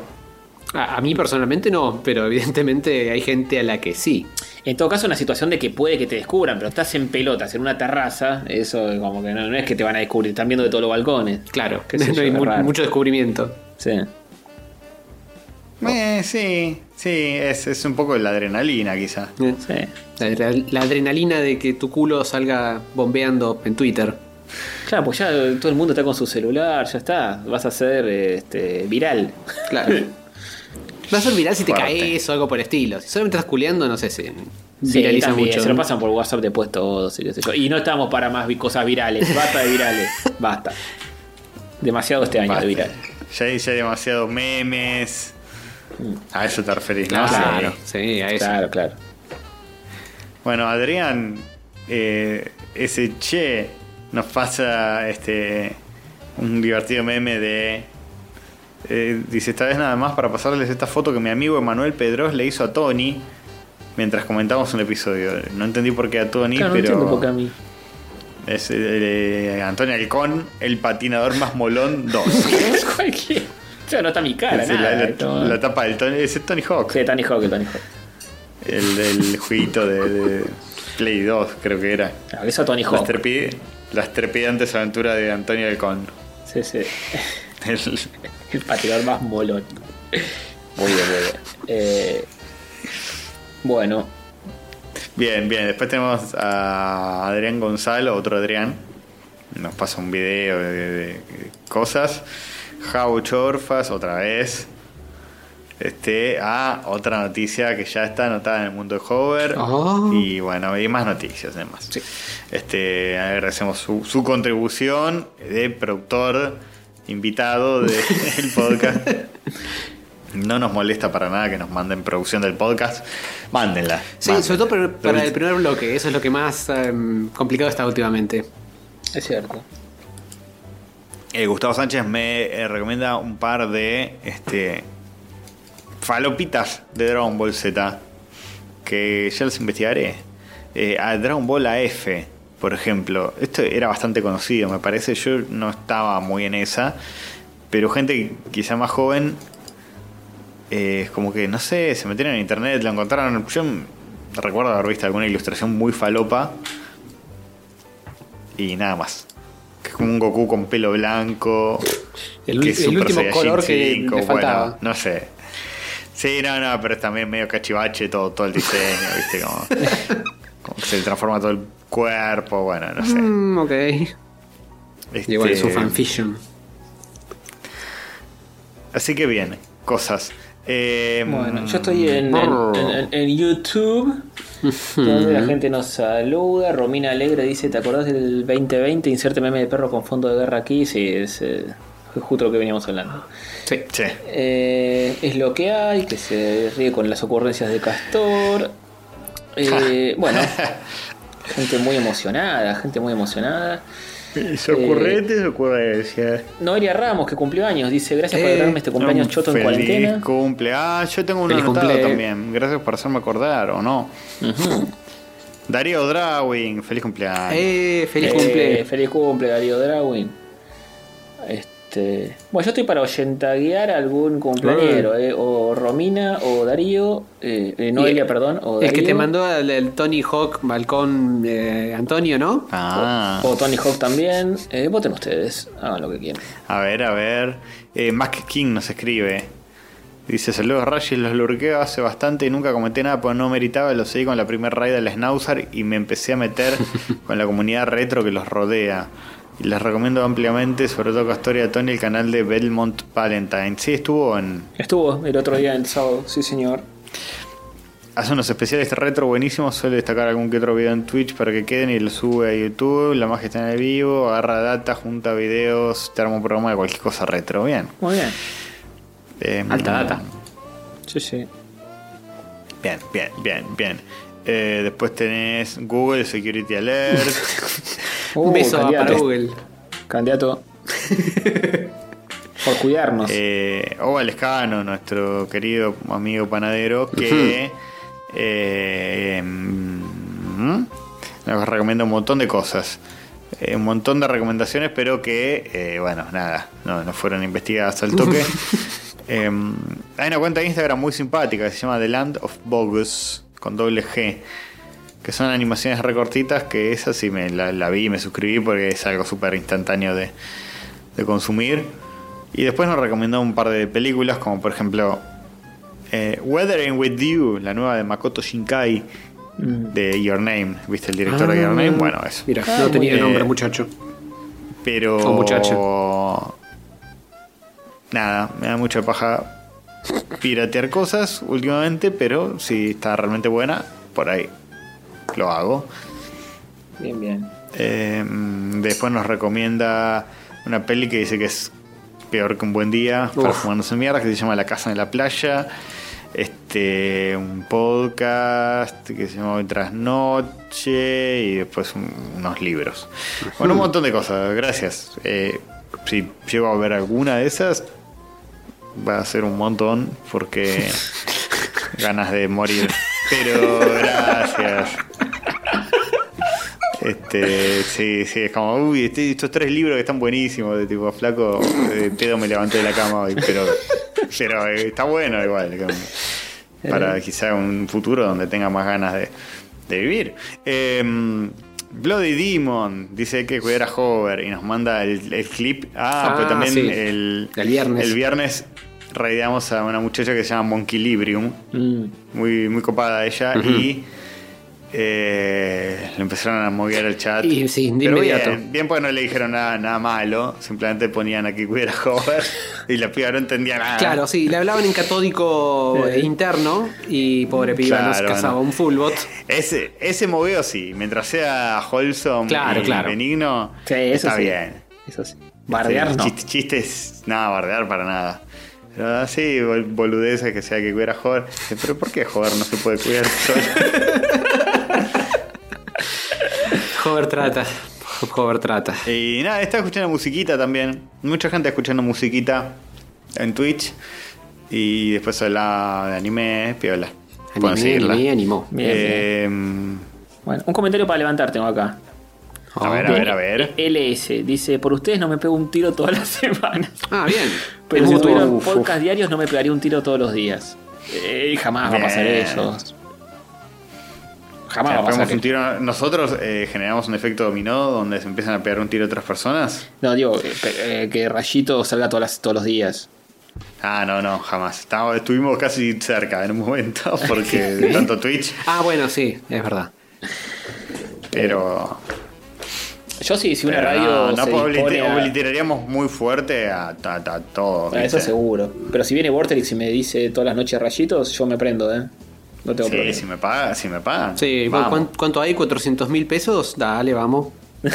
B: A, a mí personalmente no, pero evidentemente hay gente a la que sí.
A: En todo caso, una situación de que puede que te descubran, pero estás en pelotas en una terraza, eso como que no, no es que te van a descubrir, están viendo de todos los balcones.
B: Claro,
A: sé
B: no
A: yo,
B: hay
A: es
B: mu-
A: raro.
B: mucho descubrimiento.
A: Sí.
C: Eh, sí, sí, es, es un poco la adrenalina quizá.
B: Eh,
A: Sí.
B: La, la- la adrenalina de que tu culo salga bombeando en Twitter.
A: Claro, pues ya todo el mundo está con su celular, ya está. Vas a ser este, viral.
B: Claro. Va a ser viral si te
C: Fuerte.
B: caes o algo por el estilo. Si solamente estás culeando, no sé si
A: Sí, también,
B: mucho.
A: Se lo pasan por WhatsApp después todos y qué sé yo. Y no estamos para más cosas virales. Basta de virales. Basta. Demasiado este año
C: Basta.
A: de viral.
C: Ya hay, ya hay demasiados memes. A eso te referís, ¿no?
B: Claro,
C: Sí.
B: sí, a eso.
A: Claro, claro.
C: Bueno, Adrián, eh, ese che nos pasa este un divertido meme de. Eh, dice: Esta vez nada más para pasarles esta foto que mi amigo Emanuel Pedros le hizo a Tony mientras comentamos un episodio. No entendí por qué a Tony,
A: Claro, no
C: pero.
A: entiendo por qué a mí.
C: Es eh, Antonio Alcón, el patinador más molón 2.
A: Es cualquier. O sea, no está mi cara,
C: Es
A: nada.
C: la, la- la tapa del Tony, ese es Tony Hawk,
A: Sí, Tony Hawk, el Tony Hawk.
C: el del jueguito de, de Play 2, creo que era.
A: Claro, eso Tony
C: Las,
A: Hawk.
C: trepi- las trepidantes aventuras de Antonio Alcón.
A: Sí, sí.
C: El-
A: El patinador más molón. Muy bien, muy bien. Eh, bueno,
C: Bien, bien. Después tenemos a Adrián Gonzalo, otro Adrián. Nos pasa un video de, de- de cosas. Jau Chorfas, otra vez. Este, a otra noticia que ya está anotada en el mundo de Hover.
B: Oh.
C: Y bueno, hay más noticias además. Este, agradecemos su, su contribución de productor invitado del podcast. No nos molesta para nada que nos manden producción del podcast. Mándenla.
B: Sí,
C: mándenla.
B: sobre todo para, el primer bloque, eso es lo que más em, complicado está últimamente.
A: es cierto.
C: Eh, Gustavo Sánchez me eh, recomienda un par de este falopitas de Dragon Ball Z que ya los investigaré. Eh, a Dragon Ball AF, por ejemplo. Esto era bastante conocido, me parece. Yo no estaba muy en esa. Pero gente quizá más joven, eh, como que, no sé, se metieron en internet, lo encontraron. Yo recuerdo haber visto alguna ilustración muy falopa. Y nada más. Que es como un Goku con pelo blanco.
B: El,
C: que es
B: el último color que
C: 5,
B: le faltaba.
C: Bueno, no sé. Sí, no, no, pero es también medio cachivache todo, todo el diseño, ¿viste? Como, como que se transforma todo el cuerpo, bueno, no sé.
B: Mm, ok.
C: Este,
B: es un fanfiction.
C: Así que bien, cosas. Eh,
A: Bueno, yo estoy en, en- en- en YouTube, donde la gente nos saluda. Romina Alegre dice: ¿Te acordás del 2020? Inserte meme de perro con fondo de guerra aquí. Sí, es, eh, justo lo que veníamos hablando.
B: Sí.
C: Sí.
A: Eh, es lo que hay, que se ríe con las ocurrencias de Castor. Eh, bueno, gente muy emocionada, gente muy emocionada.
C: ¿Se ocurrente se ocurrencia?
A: Noelia Ramos, que cumplió años, dice: Gracias por
B: Eh,
A: darme este cumpleaños
C: Un
A: choto en
C: feliz
A: cuarentena.
C: cumple. Ah, yo tengo uno
B: Feliz
C: anotado
B: cumple.
C: también. Gracias por hacerme acordar, ¿o no? Darío Drawing, feliz cumpleaños.
B: Eh, feliz
A: Eh,
B: cumple.
A: Feliz cumple, Darío Drawin. Este, bueno, yo estoy para oyentaguear a algún cumpleañero, eh, o Romina, o Darío, eh, eh, Noelia,
B: Y-
A: perdón, o
B: El que te mandó el, el Tony Hawk Balcón eh, Antonio, ¿no?
C: Ah.
A: o Tony Hawk también. Eh, voten ustedes, hagan lo que quieran.
C: A ver, a ver. Eh, Mac King nos escribe. Dice, saludos Rayis, los lurqueo hace bastante y nunca comenté nada porque no meritaba, lo seguí con la primer raid del Schnauzer y me empecé a meter con la comunidad retro que los rodea. Y les recomiendo ampliamente, sobre todo Castoria de Tony, el canal de Belmont Valentine. Sí, estuvo en...
A: Estuvo el otro día el sábado, sí señor.
C: Hace unos especiales de retro buenísimos, suele destacar algún que otro video en Twitch para que queden y lo sube a YouTube, la magia está en el vivo, agarra data, junta videos, te arma un programa de cualquier cosa retro. Bien.
A: Muy bien.
C: Eh,
B: Alta data.
A: Sí, sí.
C: Bien, bien, bien, bien. Eh, después tenés Google Security Alert.
B: Un
A: Uh,
B: beso
A: candidato.
B: para Google.
A: Candidato. Por cuidarnos.
C: eh, Oval Escano, nuestro querido amigo panadero, que eh, mm, nos recomienda un montón de cosas. Eh, un montón de recomendaciones, pero que, eh, bueno, nada, no, no fueron investigadas al toque. Eh, hay una cuenta de Instagram muy simpática que se llama The Land of Bogus, con doble G. Que son animaciones recortitas, que esa sí me la, la vi y me suscribí porque es algo súper instantáneo de, de consumir. Y después nos recomendó un par de películas, como por ejemplo eh, Weathering with You, la nueva de Makoto Shinkai, de Your Name. ¿Viste el director de Your Name? Bueno, eso.
B: Mira,
A: Ah,
B: no tenía nombre,
C: bien.
B: muchacho.
C: Pero.
B: O muchacha.
C: Nada, me da mucha paja piratear cosas últimamente, pero si está realmente buena, por ahí lo hago.
A: Bien, bien.
C: Eh, después nos recomienda una peli que dice que es peor que un buen día para fumarnos en mierda, que se llama La Casa en la Playa. Este, un podcast que se llama Tras Noche y después un- unos libros. Bueno, un montón de cosas, gracias. Eh, si llego a ver alguna de esas, va a ser un montón porque ganas de morir. Pero gracias. Este, sí, sí, es como, uy, este- estos tres libros que están buenísimos, de tipo flaco, de pedo me levanté de la cama hoy, pero, pero eh, está bueno igual, como, para quizá un futuro donde tenga más ganas de, de vivir. Em, Bloody Demon dice que cuidar a Hover y nos manda el, el clip. Ah,
B: Ah,
C: pero también
B: sí.
C: el,
B: El viernes.
C: El viernes raideamos a una muchacha que se llama Monquilibrium
A: Mm.
C: muy, muy copada ella y eh, le empezaron a mover el chat.
B: Y sí, de
C: Pero
B: inmediato.
C: Bien, bien porque no le dijeron nada, nada malo, simplemente ponían aquí cuidar a Hover y la piba no entendía nada.
B: Claro, sí, le hablaban en catódico
A: Eh.
B: interno y pobre piba nos
C: Claro, no.
B: un full bot.
C: Ese, ese moveo sí, mientras sea wholesome
B: Claro,
C: y
B: claro.
C: benigno,
A: Sí, eso
C: está
A: sí.
C: bien.
A: Eso sí. Bardear no.
C: chiste- Chistes, nada, bardear para nada. Pero así, bol- boludeces que sea que cuidar a Hover. Pero ¿por qué Hover no se puede cuidar solo?
B: Hover trata. Hover trata.
C: Y nada, está escuchando musiquita también. Mucha gente escuchando musiquita en Twitch. Y después habla de anime, piola. Pueden
B: Anime,
C: seguirla.
B: anime, animó.
A: Bien,
C: Eh,
A: Bueno, un comentario para levantar tengo acá.
C: a ver, a ver, a ver.
A: LS dice, por ustedes no me pego un tiro todas las semanas.
B: Ah, bien.
A: Pero
B: Es
A: si tuvieran podcast diarios no me pegaría un tiro todos los días. Eh, jamás va a pasar
C: Bien. O
A: Jamás
C: sea,
A: va a pasar
C: pegamos un tiro. Nosotros eh, generamos un efecto dominó donde se empiezan a pegar un tiro a otras personas.
A: No, digo, eh, eh, que Rayito salga todas las- todos los días.
C: Ah, no, no, jamás. Estábamos- estuvimos casi cerca en un momento porque de tanto Twitch.
B: Ah, bueno, sí, es verdad.
C: Pero.
A: Yo sí, si una
C: pero
A: radio
C: no, no
A: se
C: pues,
A: dispone
C: obliter-
A: a-
C: obliteraríamos muy fuerte a, a- a todo.
A: a eso seguro. Pero si viene Vortex y me dice todas las noches Rayitos, yo me prendo, ¿eh? No tengo
C: Sí,
A: problema.
C: si me pagan, si me pagan.
B: Sí,
C: vamos.
B: ¿cuán- ¿cuánto hay? ¿400 mil pesos? Dale, vamos.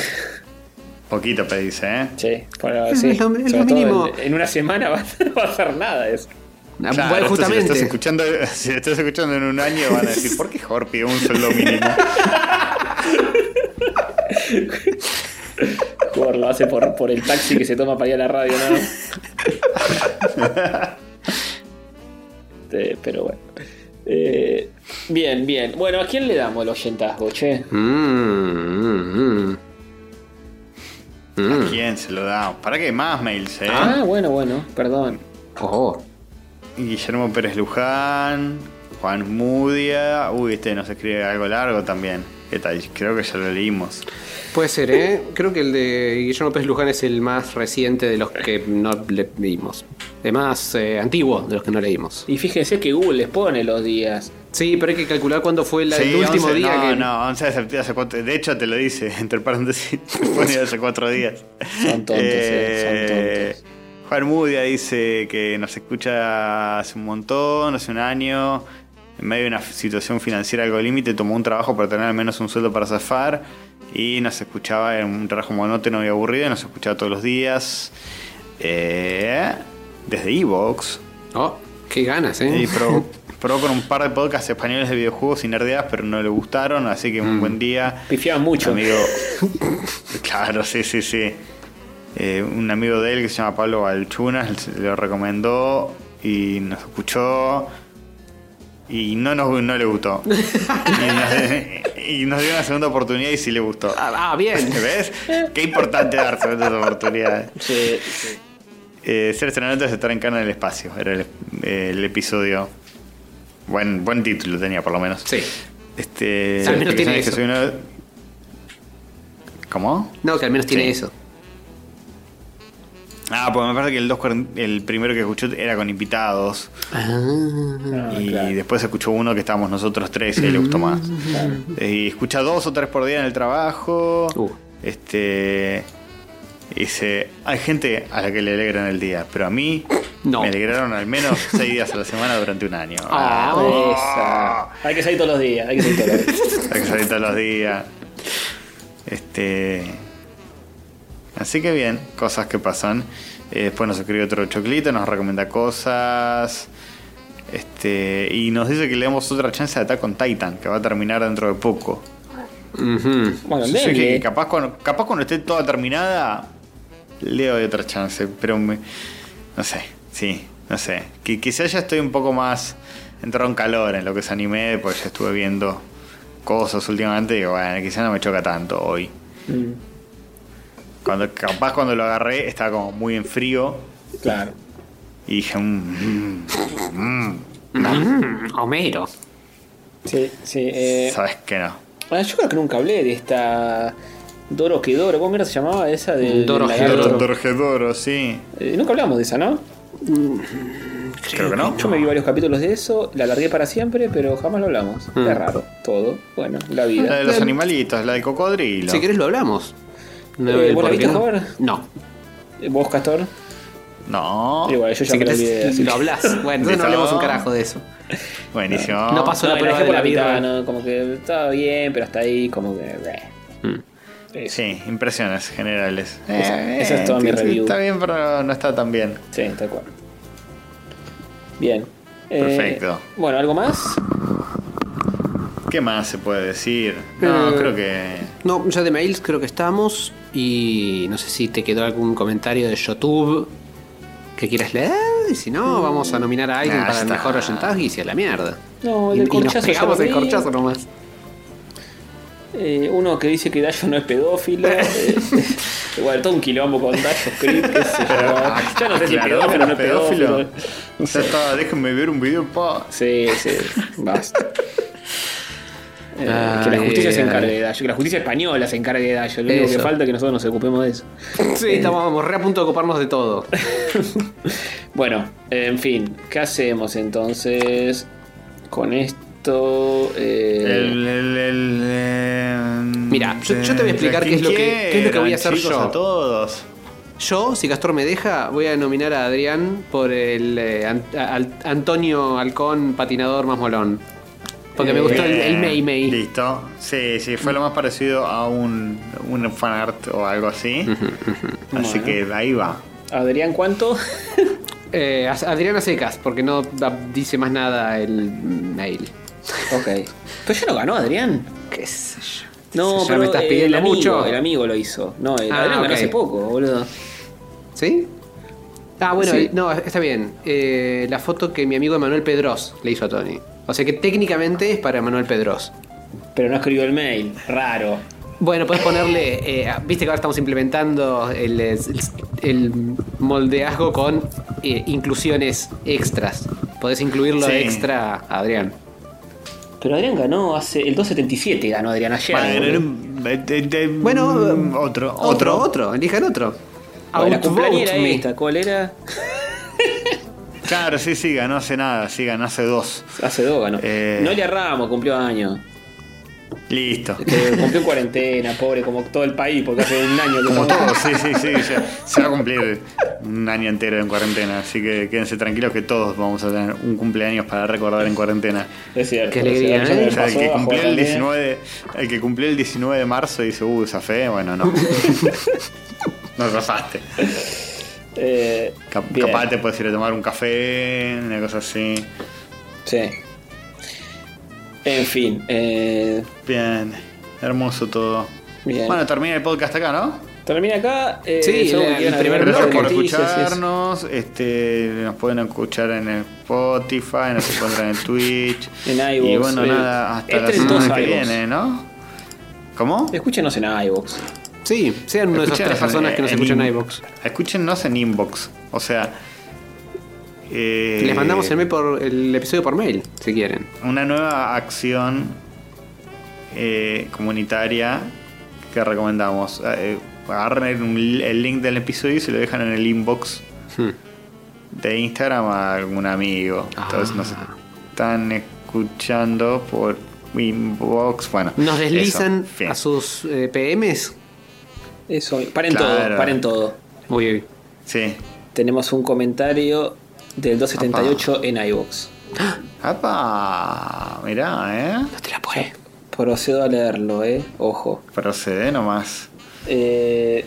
C: Poquito pedís, ¿eh?
A: Sí, bueno,
B: Es lo- es mínimo.
A: En, en una semana va, no va a hacer nada eso.
B: Ah,
C: Claro,
B: bueno,
C: esto Si lo,
B: justamente.
C: estás escuchando, si lo estás escuchando en un año van a decir, ¿por qué Jorge pidió un sueldo mínimo?
A: Por, lo hace por, por el taxi que se toma para ir a la radio, ¿no? Eh, pero bueno. Eh, bien, bien. Bueno, ¿a quién le damos el oyentazgo, che?
B: Mm, mm, mm. Mm.
C: ¿A quién se lo da? ¿Para qué más mails, eh?
A: Ah, bueno, bueno, perdón.
B: Oh.
C: Guillermo Pérez Luján, Juan Mudia. Uy, este nos escribe algo largo también. ¿Qué tal? Creo que ya lo leímos.
B: Puede ser, ¿eh? Creo que el de Guillermo Pérez Luján es el más reciente de los que no le leímos. El más eh, antiguo de los que no leímos.
A: Y fíjense que Google les pone los días.
B: Sí, pero hay que calcular cuándo fue la-
C: Sí,
B: el último
C: 11
B: día
C: no,
B: que.
C: No, 11 de septiembre hace cuatro. De hecho, te lo dice, entre paréntesis. te pone hace cuatro días.
A: Son tontos, eh, son tontos.
C: Juan Mudia dice que nos escucha hace un montón, hace un año. En medio de una situación financiera algo límite, tomó un trabajo para tener al menos un sueldo para zafar. Y nos escuchaba en un trabajo monótono y aburrido. y Nos escuchaba todos los días. Eh, desde Evox.
B: Oh, Qué ganas, ¿eh?
C: Y probó, probó con un par de podcasts españoles de videojuegos y nerdeadas, pero no le gustaron, así que un buen día.
A: Pifiaban mucho.
C: Amigo. claro, sí, sí, sí. Eh, un amigo de él que se llama Pablo Balchunas lo recomendó y nos escuchó y no, nos, no le gustó. y, nos, y nos dio una segunda oportunidad y sí le gustó.
B: Ah, ah, bien.
C: ¿Ves? Qué importante dar segundas oportunidades.
A: Sí, sí.
C: Eh, ser estrenante es estar en cana en el espacio. Era el, el episodio. Buen, buen título tenía, por lo menos.
B: Sí.
C: Este.
B: Al menos tiene eso.
C: una- ¿Cómo?
B: No, que al menos tiene
C: Sí.
B: eso.
C: Ah, pues me parece que el, 2.40 el primero que escuchó era con invitados.
A: Ah,
C: y
A: claro.
C: después escuchó uno que estábamos nosotros tres y le gustó más. Eh, Y escucha dos o tres por día en el trabajo.
B: Uh.
C: Este. Dice, hay gente a la que le alegran el día, pero a mí
B: No.
C: me alegraron al menos seis días a la semana durante un año.
B: Ah,
A: Esa. Hay que salir todos los días. Hay que salir todos los días.
C: Hay que salir todos los días. Este. Así que bien, cosas que pasan. Eh, después nos escribe otro choclito, nos recomienda cosas. Este. Y nos dice que le demos otra chance de Attack on Titan, que va a terminar dentro de poco.
B: Ujú.
A: Bueno,
C: Yo que capaz cuando, capaz cuando esté toda terminada, le doy otra chance, pero me, no sé, sí, no sé. Que quizás ya estoy un poco más entrado en calor en lo que es anime, pues ya estuve viendo cosas últimamente y digo, bueno, quizás no me choca tanto hoy.
A: Mm,
C: Cuando, capaz cuando lo agarré estaba como muy en frío
A: claro.
C: y dije, mm, mm, mm,
B: Homero.
A: Sí, sí. Eh,
C: sabes que no.
A: ah, yo creo que nunca hablé de esta Doro que Doro. ¿Cómo era se llamaba esa? De,
B: Doro
A: del
B: que
A: lagarto?
B: Doro.
C: Dorgedoro, sí.
A: Eh, nunca hablamos de esa, ¿no?
C: Creo que no.
A: Yo me vi varios capítulos de eso, la largué para siempre, pero jamás lo hablamos.
B: Mm.
A: Es raro, todo. Bueno, la
C: La
A: vida.
C: de los animalitos, la del cocodrilo.
B: Si querés lo hablamos. No,
A: Eh,
B: el
A: ¿vos la
B: por qué
A: viste,
B: no. No.
A: Eh, ¿Vos, Castor?
C: No.
A: Igual, yo ya
B: Si
A: me
B: querés,
A: olvidé. así
B: lo hablas. Bueno, no hablemos un carajo de eso.
C: Buenísimo.
B: No pasó
A: No,
B: la
A: la
B: prueba de
A: por
B: la
A: la. ¿no? Como que estaba bien, pero hasta ahí, como que. bleh.
B: Mm.
A: Eso.
C: Sí, impresiones generales.
A: Esa- esa es toda mi review.
C: Está bien, pero no está tan bien.
A: Sí, tal cual. Bien. Eh,
C: Perfecto.
A: bueno, ¿algo más?
C: ¿Qué más se puede decir? No,
B: Eh,
C: creo que.
B: No, ya de mails creo que estamos. Y no sé si te quedó algún comentario de YouTube que quieras leer. Y si no, vamos a nominar a alguien
C: Ya
B: para el
C: está.
B: mejor oyentaje y si a la mierda.
A: No, el
B: y,
A: del
B: y nos
A: corchazo
B: pegamos el corchazo nomás.
A: Eh, uno que dice que Dayo no es pedófilo. eh, bueno, todo un quilombo con Dayo sé yo. Ya no sé si
C: Claro,
A: pedófilo o no es
C: pedófilo. Ya está, déjenme ver un video, pa.
A: Sí, sí, basta. Eh, que la justicia se encargue de Dayo, que la justicia española se encargue de Dayo. Lo único que falta es que nosotros nos ocupemos de eso.
B: Sí, estamos re a punto de ocuparnos de todo.
A: Bueno, en fin, ¿qué hacemos entonces con esto? Eh,
C: El, el, el, eh,
B: Mira, yo- yo te voy a explicar qué es lo que- qué es lo que voy a hacer yo.
C: a todos.
B: Yo, si Castor me deja, voy a nominar a Adrián por el eh, An- Al- Antonio Halcón patinador más molón. Porque me gustó el, Mei Mei.
C: Listo. Sí, sí, fue lo más parecido a un, un fanart o algo así. Así
A: Bueno.
C: que ahí va.
A: Adrián, ¿cuánto?
B: Eh, a- Adrián a secas, porque no da- dice más nada el mail.
A: Ok. Pero ya no ganó Adrián.
B: ¿Qué sé yo?
A: No,
B: Ya
A: pero
B: me estás
A: el
B: pidiendo
A: amigo,
B: mucho.
A: El amigo lo hizo. No, el
B: Ah,
A: Adrián ganó hace poco, boludo.
B: ¿Sí? Ah, bueno,
A: Sí.
B: eh, no, está bien. Eh, la foto que mi amigo Emanuel Pedros le hizo a Tony. O sea que técnicamente es para Emanuel Pedros.
A: Pero no escribió el mail. Raro.
B: Bueno, puedes ponerle. eh, Viste que ahora estamos implementando el, el, el moldeazgo con eh, inclusiones extras. Podés incluirlo
C: Sí.
B: extra, Adrián.
A: Pero Adrián ganó hace. El 277 ganó Adrián ayer.
C: Bueno,
B: Bueno,
C: mm, otro,
B: Otro,
C: otro.
B: otro. Elijan otro.
A: Bueno, la cumpleañera
B: me.
A: esta, ¿cuál era?
C: Claro, sí, sí, ganó hace nada, sí, ganó hace dos.
A: Hace dos ganó.
C: Eh.
A: Noelia Ramos cumplió años.
C: Listo.
A: Que cumplió en cuarentena, pobre, como todo el país, porque hace un año que
C: Como
A: no-
C: todos, sí, sí, sí. ya- se va a cumplir un año entero en cuarentena, así que quédense tranquilos que todos vamos a tener un cumpleaños para recordar en cuarentena.
A: Es cierto.
B: Qué alegría,
A: o sea,
B: ¿eh?
C: O sea, el que cumplió el
A: también.
C: 19, el que cumplió el 19 de marzo y dice, uh, esa fe, bueno, no. no zafaste.
A: Eh,
C: Cap-
A: bien.
C: capaz te puedes ir a tomar un café, una cosa así.
A: Sí. En fin. eh,
C: Bien, hermoso todo.
A: bien.
C: Bueno, termina el podcast acá, ¿no?
A: Termina acá. eh,
B: Sí, el primer
C: Gracias por escucharnos. Este, nos pueden escuchar en Spotify, nos encuentran en Twitch.
A: En iVoox,
C: y bueno,
A: eh,
C: nada, hasta la semana que viene, ¿no? ¿Cómo?
A: Escúchenos en iVoox.
B: Sí, sean una de esas tres personas que nos
C: en-
B: escuchan en iVoox.
C: Escúchennos en inbox. O sea. Eh,
B: Les mandamos el, mail por, el episodio por mail, si quieren.
C: una nueva acción eh, comunitaria que recomendamos. Eh, agarren un- el link del episodio y se lo dejan en el inbox
B: Hmm.
C: de Instagram a algún amigo. Entonces nos
B: Ah.
C: están escuchando por inbox. Bueno,
B: Nos deslizan
C: eso,
B: a sus eh, PMs.
A: Eso. Paren
C: Claro.
A: todo. Paren todo.
B: Uy, uy.
C: Sí.
A: Tenemos un comentario del 278 en iVoox.
C: ¡Apa! Mirá, ¿eh?
B: No te la puedes.
A: Procedo a leerlo, eh. Ojo.
C: Procede nomás.
A: Eh,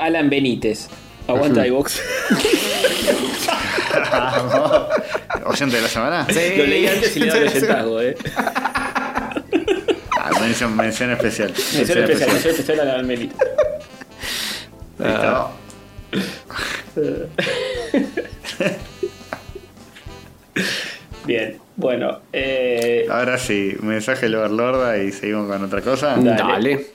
A: Alan Benítez. Aguanta iVoox.
C: ¿Oyente de la semana?
A: Lo leí antes y le doy el oyentazgo, eh.
C: Ah, mención, mención especial.
A: Mención especial, mención especial a Alan Benítez.
C: Listo.
A: Bien, bueno. Eh,
C: Ahora sí, mensaje del Overlorda y seguimos con otra cosa.
A: Dale.
B: Dale.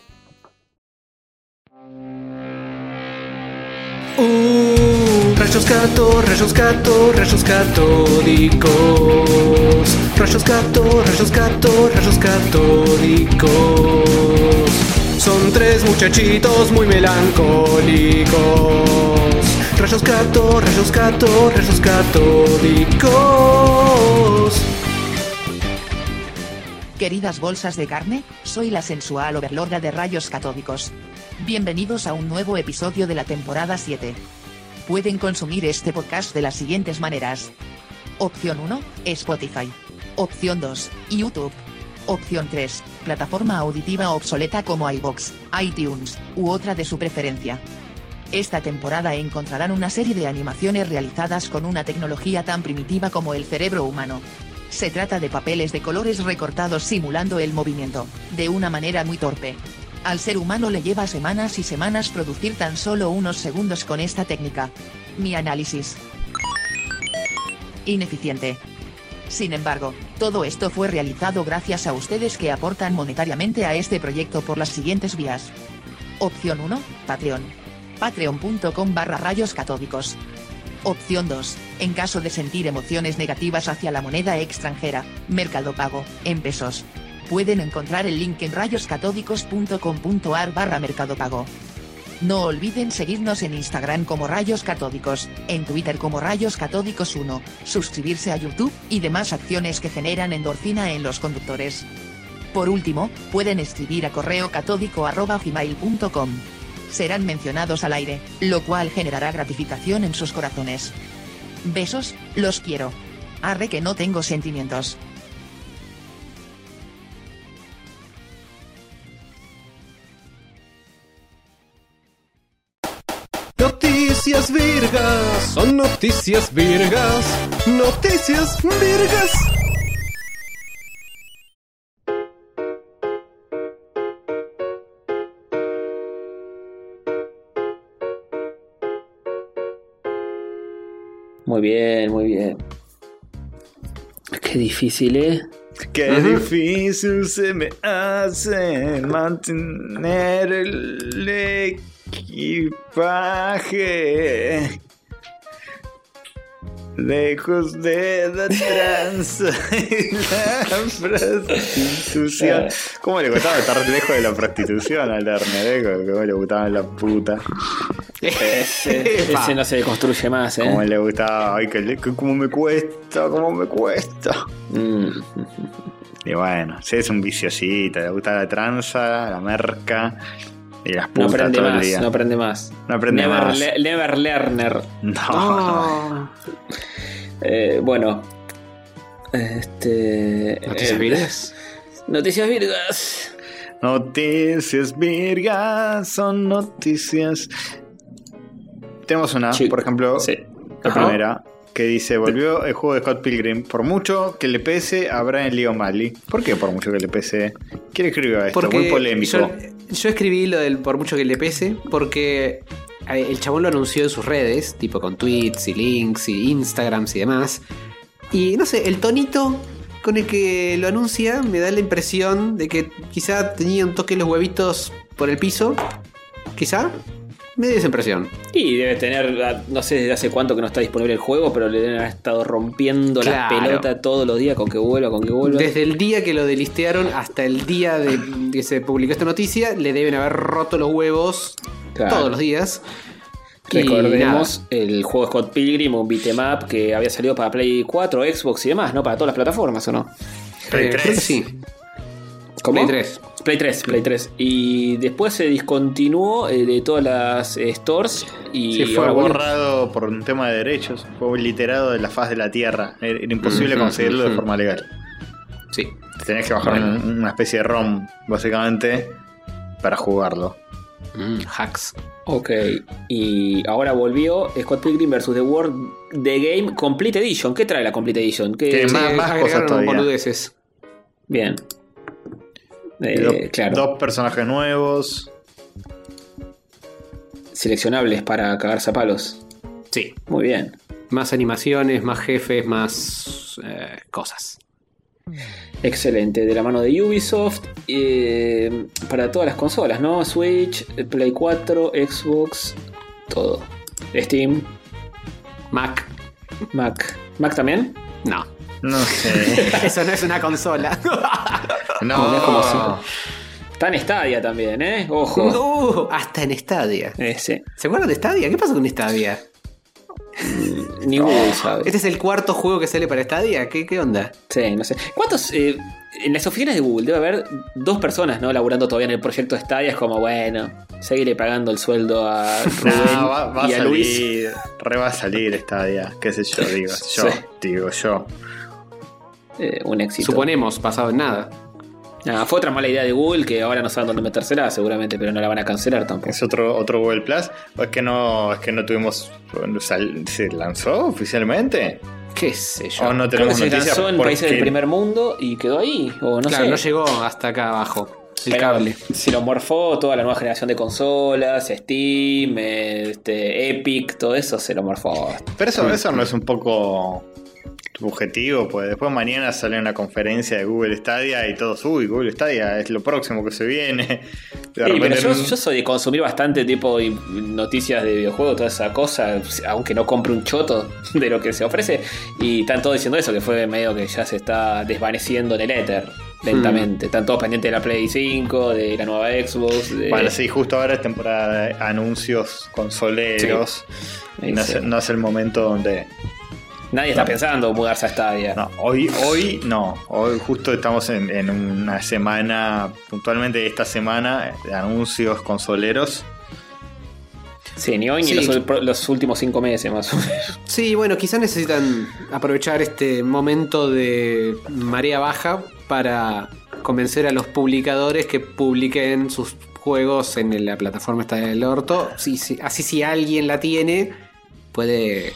B: Uh, rayos gato, rayos gato, rayos catódicos. Rayos gato, rayos gato, rayos catódicos. Son tres muchachitos muy melancólicos. Rayos gato, rayos rayos catódicos.
D: Queridas bolsas de carne, soy la sensual overlorda de rayos catódicos. Bienvenidos a un nuevo episodio de la temporada 7. Pueden consumir este podcast de las siguientes maneras. Opción 1, Spotify. Opción 2, YouTube. Opción 3, plataforma auditiva obsoleta como iBox, iTunes, u otra de su preferencia. Esta temporada encontrarán una serie de animaciones realizadas con una tecnología tan primitiva como el cerebro humano. Se trata de papeles de colores recortados simulando el movimiento, de una manera muy torpe. Al ser humano le lleva semanas y semanas producir tan solo unos segundos con esta técnica. Mi análisis. Ineficiente. Sin embargo, todo esto fue realizado gracias a ustedes que aportan monetariamente a este proyecto por las siguientes vías. Opción 1, Patreon. Patreon.com barra rayos catódicos. Opción 2. En caso de sentir emociones negativas hacia la moneda extranjera, Mercado Pago, en pesos. Pueden encontrar el link en rayoscatódicos.com.ar barra Mercado Pago. No olviden seguirnos en Instagram como Rayos Catódicos, en Twitter como Rayos Catódicos 1, suscribirse a YouTube y demás acciones que generan endorfina en los conductores. Por último, pueden escribir a correo catódico arroba gmail.com. Serán mencionados al aire, lo cual generará gratificación en sus corazones. Besos, los quiero. Arre que no tengo sentimientos.
B: Noticias virgas, son noticias virgas, noticias virgas.
A: Muy bien, muy bien. Qué difícil, ¿eh?
C: Qué difícil se me hace mantener el equipaje. Lejos de la tranza y la prostitución. ¿Cómo le gustaba estar lejos de la prostitución al Lerner? Eh? ¿Cómo le gustaba la puta?
A: Ese, ese no se construye más, ¿eh?
C: ¿Cómo le gustaba? Ay, que, cómo me cuesta, cómo me cuesta.
A: Mm.
C: Y bueno, sí, es un viciosito, le gusta la tranza, la merca y las
A: No
C: putas
A: aprende
C: todo el
A: más,
C: día.
A: no aprende más.
C: No aprende
A: never
C: más.
A: le- never learner.
C: No.
B: Oh.
A: Eh, bueno. Este.
B: Noticias
A: eh,
B: virgas.
A: Noticias virgas.
C: Noticias virgas son noticias. Tenemos una, por ejemplo,
A: Sí.
C: la
A: Ajá.
C: primera, que dice: Volvió el juego de Scott Pilgrim. Por mucho que le pese a Brian Lee O'Malley. ¿Por qué por mucho que le pese? ¿Quién escribió esto?
B: Porque
C: Muy polémico.
B: Yo, yo escribí lo del por mucho que le pese, porque el chabón lo anunció en sus redes, tipo con tweets y links y Instagrams y demás. Y no sé, el tonito con el que lo anuncia me da la impresión de que quizá tenía un toque los huevitos por el piso. Quizá. Me dio esa impresión.
A: Y debe tener, ah, no sé desde hace cuánto que no está disponible el juego, pero le deben haber estado rompiendo la
B: Claro.
A: pelota todos los días con que vuelva, con que vuelva.
B: Desde el día que lo delistearon hasta el día de que se publicó esta noticia, le deben haber roto los huevos
A: Claro.
B: todos los días. Y
A: Recordemos el juego Scott Pilgrim, un beat'em up que había salido para Play 4, Xbox y demás, ¿no? Para todas las plataformas, ¿o no?
C: Play
B: Eh, creo
C: 3.
B: que sí.
A: ¿Cómo?
B: Play 3.
A: Play 3, Play 3. Y después se discontinuó eh, de todas las eh, stores y
C: Sí, fue borrado por un tema de derechos. Fue literado de la faz de la tierra. Era era imposible conseguirlo de forma legal.
B: Sí.
C: Tenés que bajar
B: Bueno.
C: un- una especie de ROM, básicamente, para jugarlo.
B: Mm, hacks.
A: Ok, y ahora volvió Scott Pilgrim vs. The World The Game Complete Edition. ¿Qué trae la Complete Edition? ¿Qué-
C: más- cosas todavía.
B: boludeces.
A: Bien. Eh,
C: Do-
A: claro,
C: Dos personajes nuevos.
A: seleccionables para cagarse a palos.
B: Sí.
A: Muy bien.
B: Más animaciones, más jefes, más eh, cosas.
A: Excelente, de la mano de Ubisoft eh, para todas las consolas, ¿no? Switch, Play 4, Xbox, todo. Steam,
B: Mac.
A: Mac. ¿Mac también?
B: No.
C: No sé.
B: Eso no es una consola.
A: No, Está en Stadia también, ¿eh? Ojo.
B: Hasta en Stadia.
A: Eh, sí.
B: ¿Se acuerdan de Stadia? ¿Qué pasa con Stadia?
A: Ni Google sabe.
B: ¿Este es el cuarto juego que sale para Stadia? ¿Qué, qué onda?
A: Sí, no sé. ¿Cuántos? eh, en las oficinas de Google debe haber dos personas, ¿no? Laburando todavía en el proyecto Stadia. Es como, bueno, seguirle pagando el sueldo a Rubén
C: No, va, va
A: y
C: a
A: a Luis.
C: salir. Re va a salir esta día. ¿Qué sé yo? Digo yo.
A: Sí.
C: Digo yo.
A: Eh, un éxito.
B: Suponemos, basado en nada.
A: Ah, fue otra mala idea de Google que ahora no saben dónde metérsela, seguramente, pero no la van a cancelar tampoco.
C: ¿Es otro, otro Google Plus? ¿O es que no, es que no tuvimos. sal- ¿Se lanzó oficialmente?
B: ¿Qué sé yo?
C: ¿O no
A: Creo que
C: tenemos
A: se
C: noticias?
A: lanzó en
C: Porque-
A: países del primer mundo y quedó ahí. O no
B: claro,
A: sé.
B: no llegó hasta acá abajo. El
A: Pero
B: cable.
A: Se lo morfó toda la nueva generación de consolas, Steam, este, Epic, todo eso se lo morfó.
C: Pero eso, eso no es un poco subjetivo, pues después mañana sale una conferencia de Google Stadia y todos, uy, Google Stadia es lo próximo que se viene. De
A: Sí, pero yo, soy de consumir bastante tipo noticias de videojuegos, toda esa cosa, aunque no compre un choto de lo que se ofrece. Y están todos diciendo eso, que fue medio que ya se está desvaneciendo en el éter lentamente. Están todos pendientes de la Play 5, de la nueva Xbox. De...
C: Bueno, sí, justo ahora es temporada de anuncios consoleros.
A: Sí.
C: Y no,
A: Sí.
C: es, no es el momento donde.
A: Nadie está pensando mudarse a Stadia.
C: No, hoy, hoy no. Hoy justo estamos en, en una semana, puntualmente esta semana, de anuncios consoleros.
A: Sí, ni hoy ni los, los últimos cinco meses más o menos.
B: Sí, bueno, quizás necesitan aprovechar este momento de marea baja para convencer a los publicadores que publiquen sus juegos en la plataforma esta del orto. Sí, sí, así si alguien la tiene, puede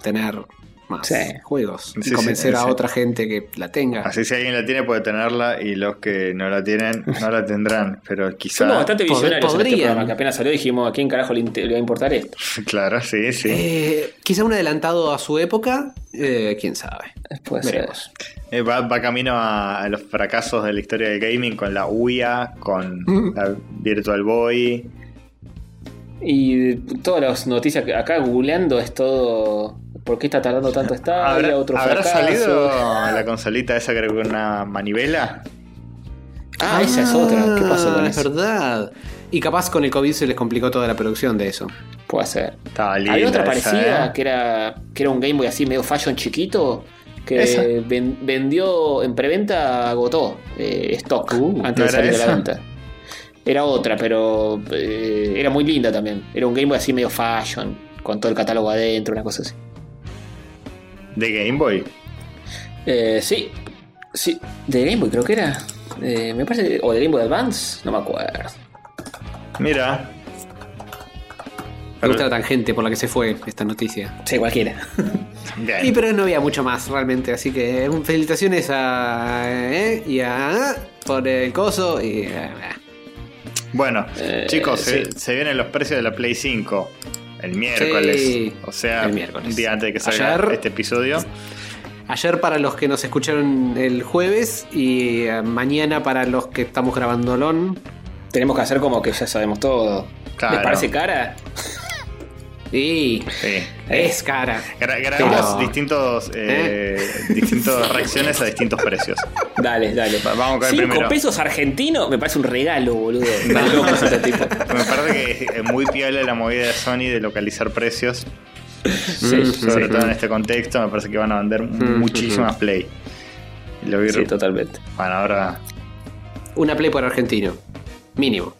B: tener más
A: Sí.
B: juegos y
C: Sí, sí,
B: convencer a otra gente que la tenga.
C: Así si alguien la tiene puede tenerla y los que no la tienen no la tendrán. Pero quizá...
A: Somos bastante
B: Pod-
A: visionarios en este programa, que apenas salió dijimos a quién carajo le, va a importar esto.
C: Claro, sí, sí.
B: Eh, quizá un adelantado a su época, eh, quién sabe.
A: Puede ser.
B: Veremos.
C: Eh, va, va camino a, a los fracasos de la historia del gaming con la UIA, con
B: Mm.
C: la Virtual Boy.
A: Y todas las noticias que acá googleando es todo. ¿Por qué está tardando tanto esta?
C: ¿Habrá,
A: otro
C: ¿habrá salido la consolita esa creo que con una manivela?
A: Ah, esa es otra. ¿Qué pasó con
B: es
A: eso?
B: verdad. Y capaz con el COVID se les complicó toda la producción de eso.
A: Puede ser.
C: Estaba linda
A: Había otra
C: esa,
A: parecida
C: ¿eh?
A: que era que era un Game Boy así medio fashion chiquito que ven- vendió en preventa agotó eh, stock
B: Uh,
A: antes
C: ¿no
A: de
C: era
A: salir a la venta. Era otra, pero eh, era muy linda también. Era un Game Boy así medio fashion con todo el catálogo adentro, una cosa así.
C: De Game Boy.
A: Eh, sí, sí, de Game Boy creo que era. Eh, me parece, o de Game Boy Advance, no me acuerdo.
C: Mira.
B: Me gusta la tangente por la que se fue esta noticia.
A: Sí, cualquiera.
C: Bien.
B: Y pero no había mucho más realmente, así que eh, felicitaciones a eh, y a por el coso y
C: Bueno,
A: Eh,
C: chicos, se, se vienen los precios de la Play 5 el miércoles.
B: Sí,
C: o sea,
B: el miércoles.
C: un día antes de que salga
B: Ayer-
C: este episodio.
B: ayer para los que nos escucharon el jueves y eh, mañana para los que estamos grabando LON.
A: Tenemos que hacer como que ya sabemos todo.
C: Claro.
A: ¿Les parece cara?
C: Sí.
B: es cara.
C: Gra- grabamos
B: Pero-
C: distintos, eh, distintas reacciones a distintos precios.
A: Dale, dale.
C: Va- vamos con el
A: Cinco
C: primero.
A: pesos argentinos me parece un regalo, boludo. Ese tipo.
C: Me parece que es muy piola la movida de Sony de localizar precios.
A: Sí,
B: Mm,
C: Sobre
A: sí.
C: todo en este contexto, me parece que van a vender
B: Mm,
C: muchísimas Play. Y lo vi-
A: Sí, totalmente.
C: bueno, ahora.
B: Una play por argentino. Mínimo.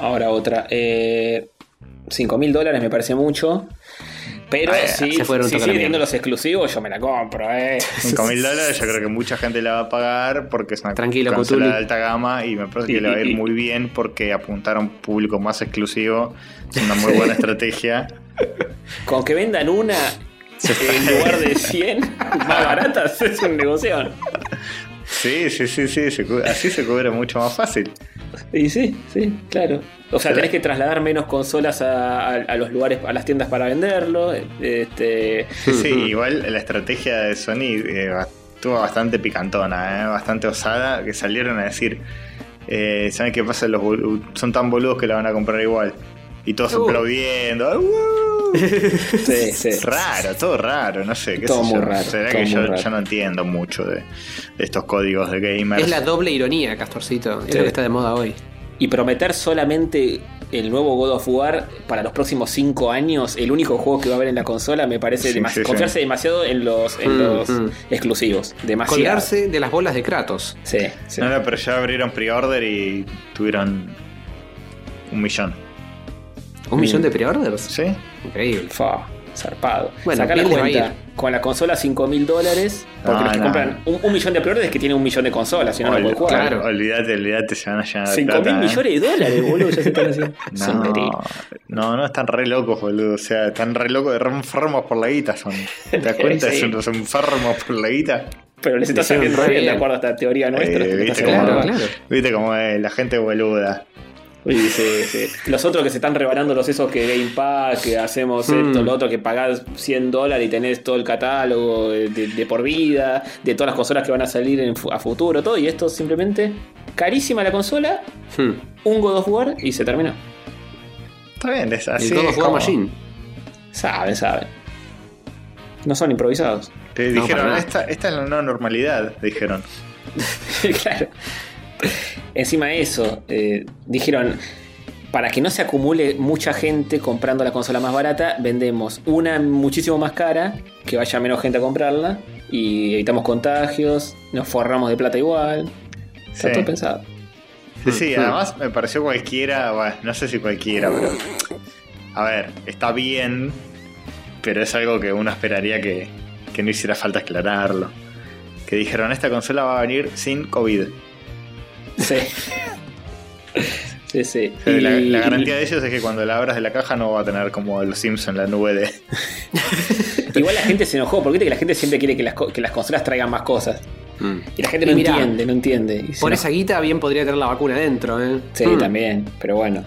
A: Ahora otra. Eh, 5 mil dólares me parece mucho. Pero
C: Ah,
A: si, si sigue teniendo los exclusivos, yo me la compro, eh.
C: 5 mil dólares, yo creo que mucha gente la va a pagar porque es una
B: Tranquilo,
C: consola de alta gama y me parece que le va a ir muy bien porque apuntaron a un público más exclusivo. Es una muy buena estrategia.
A: Con que vendan una en lugar de 100 más baratas, es un negocio.
C: Sí, sí, sí, sí, así se cubre mucho más fácil.
A: Y sí, sí, claro. O sea, tenés que trasladar menos consolas a, a- a los lugares, a las tiendas para venderlo. Este,
C: Sí, igual la estrategia de Sony eh, estuvo bastante picantona, eh, bastante osada, que salieron a decir, eh, ¿saben qué pasa? Los bolu- son tan boludos que la van a comprar igual. Y todos
B: Uh.
C: aplaudiendo. ¡ah, uh!
A: sí, sí.
C: Raro, todo raro, no sé, qué
A: Todo
C: sé
A: muy
C: yo.
A: raro,
C: Será
A: todo
C: que
A: muy
C: yo,
A: raro.
C: yo no entiendo mucho de, de estos códigos de gamers.
B: Es la doble ironía, Castorcito. Es
A: Sí.
B: lo que está de moda hoy.
A: Y prometer solamente el nuevo God of War para los próximos 5 años, el único juego que va a haber en la consola, me parece
C: Sí,
A: demasi-
C: sí, sí.
A: confiarse demasiado en los, en
B: Mm,
A: los
B: mm.
A: exclusivos. Demasiado.
B: Colgarse de las bolas de Kratos.
A: Sí, sí.
C: No, no, pero ya abrieron pre-order y tuvieron un millón.
B: ¿Un millón de pre-orders?
C: ¿Sí?
B: Increíble.
A: Fa, zarpado.
B: Bueno,
A: Sacá la cuenta. Con la consola 5 mil dólares. Porque
C: No,
A: los que
C: no.
A: compran un, un millón de preorders que tienen un millón de consolas, si no, no
C: Ol-
A: puede jugar.
B: claro.
C: Olvídate, olvídate, se van a llenar de
A: 5
C: plata.
A: mil
C: ¿eh?
A: millones de dólares, boludo, ya se están haciendo.
C: No, no, no, están re locos, boludo. O sea, están re locos de re enfermos por la guita. Son. ¿Te das cuenta?
A: Sí.
C: Son los enfermos por la guita.
A: Pero les está saliendo
B: re
A: bien de acuerdo a esta teoría nuestra.
C: Eh, viste, cómo,
A: saliendo
B: Claro, claro.
C: viste cómo es la gente boluda.
A: Sí, sí, sí. Los otros que se están rebanando los esos que Game Pack, que hacemos
B: Mm.
A: esto, lo otro, que pagás 100 dólares y tenés todo el catálogo de, de- de por vida, de todas las consolas que van a salir en a futuro, todo. Y esto simplemente carísima la consola,
B: Hmm.
A: un God of War y se terminó.
C: Está bien, es así.
B: El God of War Machine.
A: Saben, saben. No son improvisados.
C: Te
B: No,
C: dijeron, esta, esta es la nueva normalidad. Dijeron.
A: claro. Encima de eso, eh, dijeron, para que no se acumule mucha gente comprando la consola más barata, vendemos una muchísimo más cara, que vaya menos gente a comprarla, y evitamos contagios, nos forramos de plata igual. Está
C: Sí.
A: todo pensado.
C: Sí, sí,
B: Mm.
C: además me pareció cualquiera. Bueno, no sé si cualquiera, pero. A ver, está bien. Pero es algo que uno esperaría que, que no hiciera falta aclararlo. Que dijeron, esta consola va a venir sin COVID.
A: Sí. sí, sí.
C: O sea, la,
A: Y-
C: la garantía de ellos es que cuando la abras de la caja no va a tener como los Simpsons la nube de.
A: Igual la gente se enojó, porque viste que la gente siempre quiere que las, co- que las consolas traigan más cosas.
B: Hmm.
A: Y la gente no
B: mirá,
A: entiende, no entiende.
B: Por esa guita bien podría tener la vacuna dentro, ¿eh?
A: Sí,
B: Hmm.
A: también, pero bueno.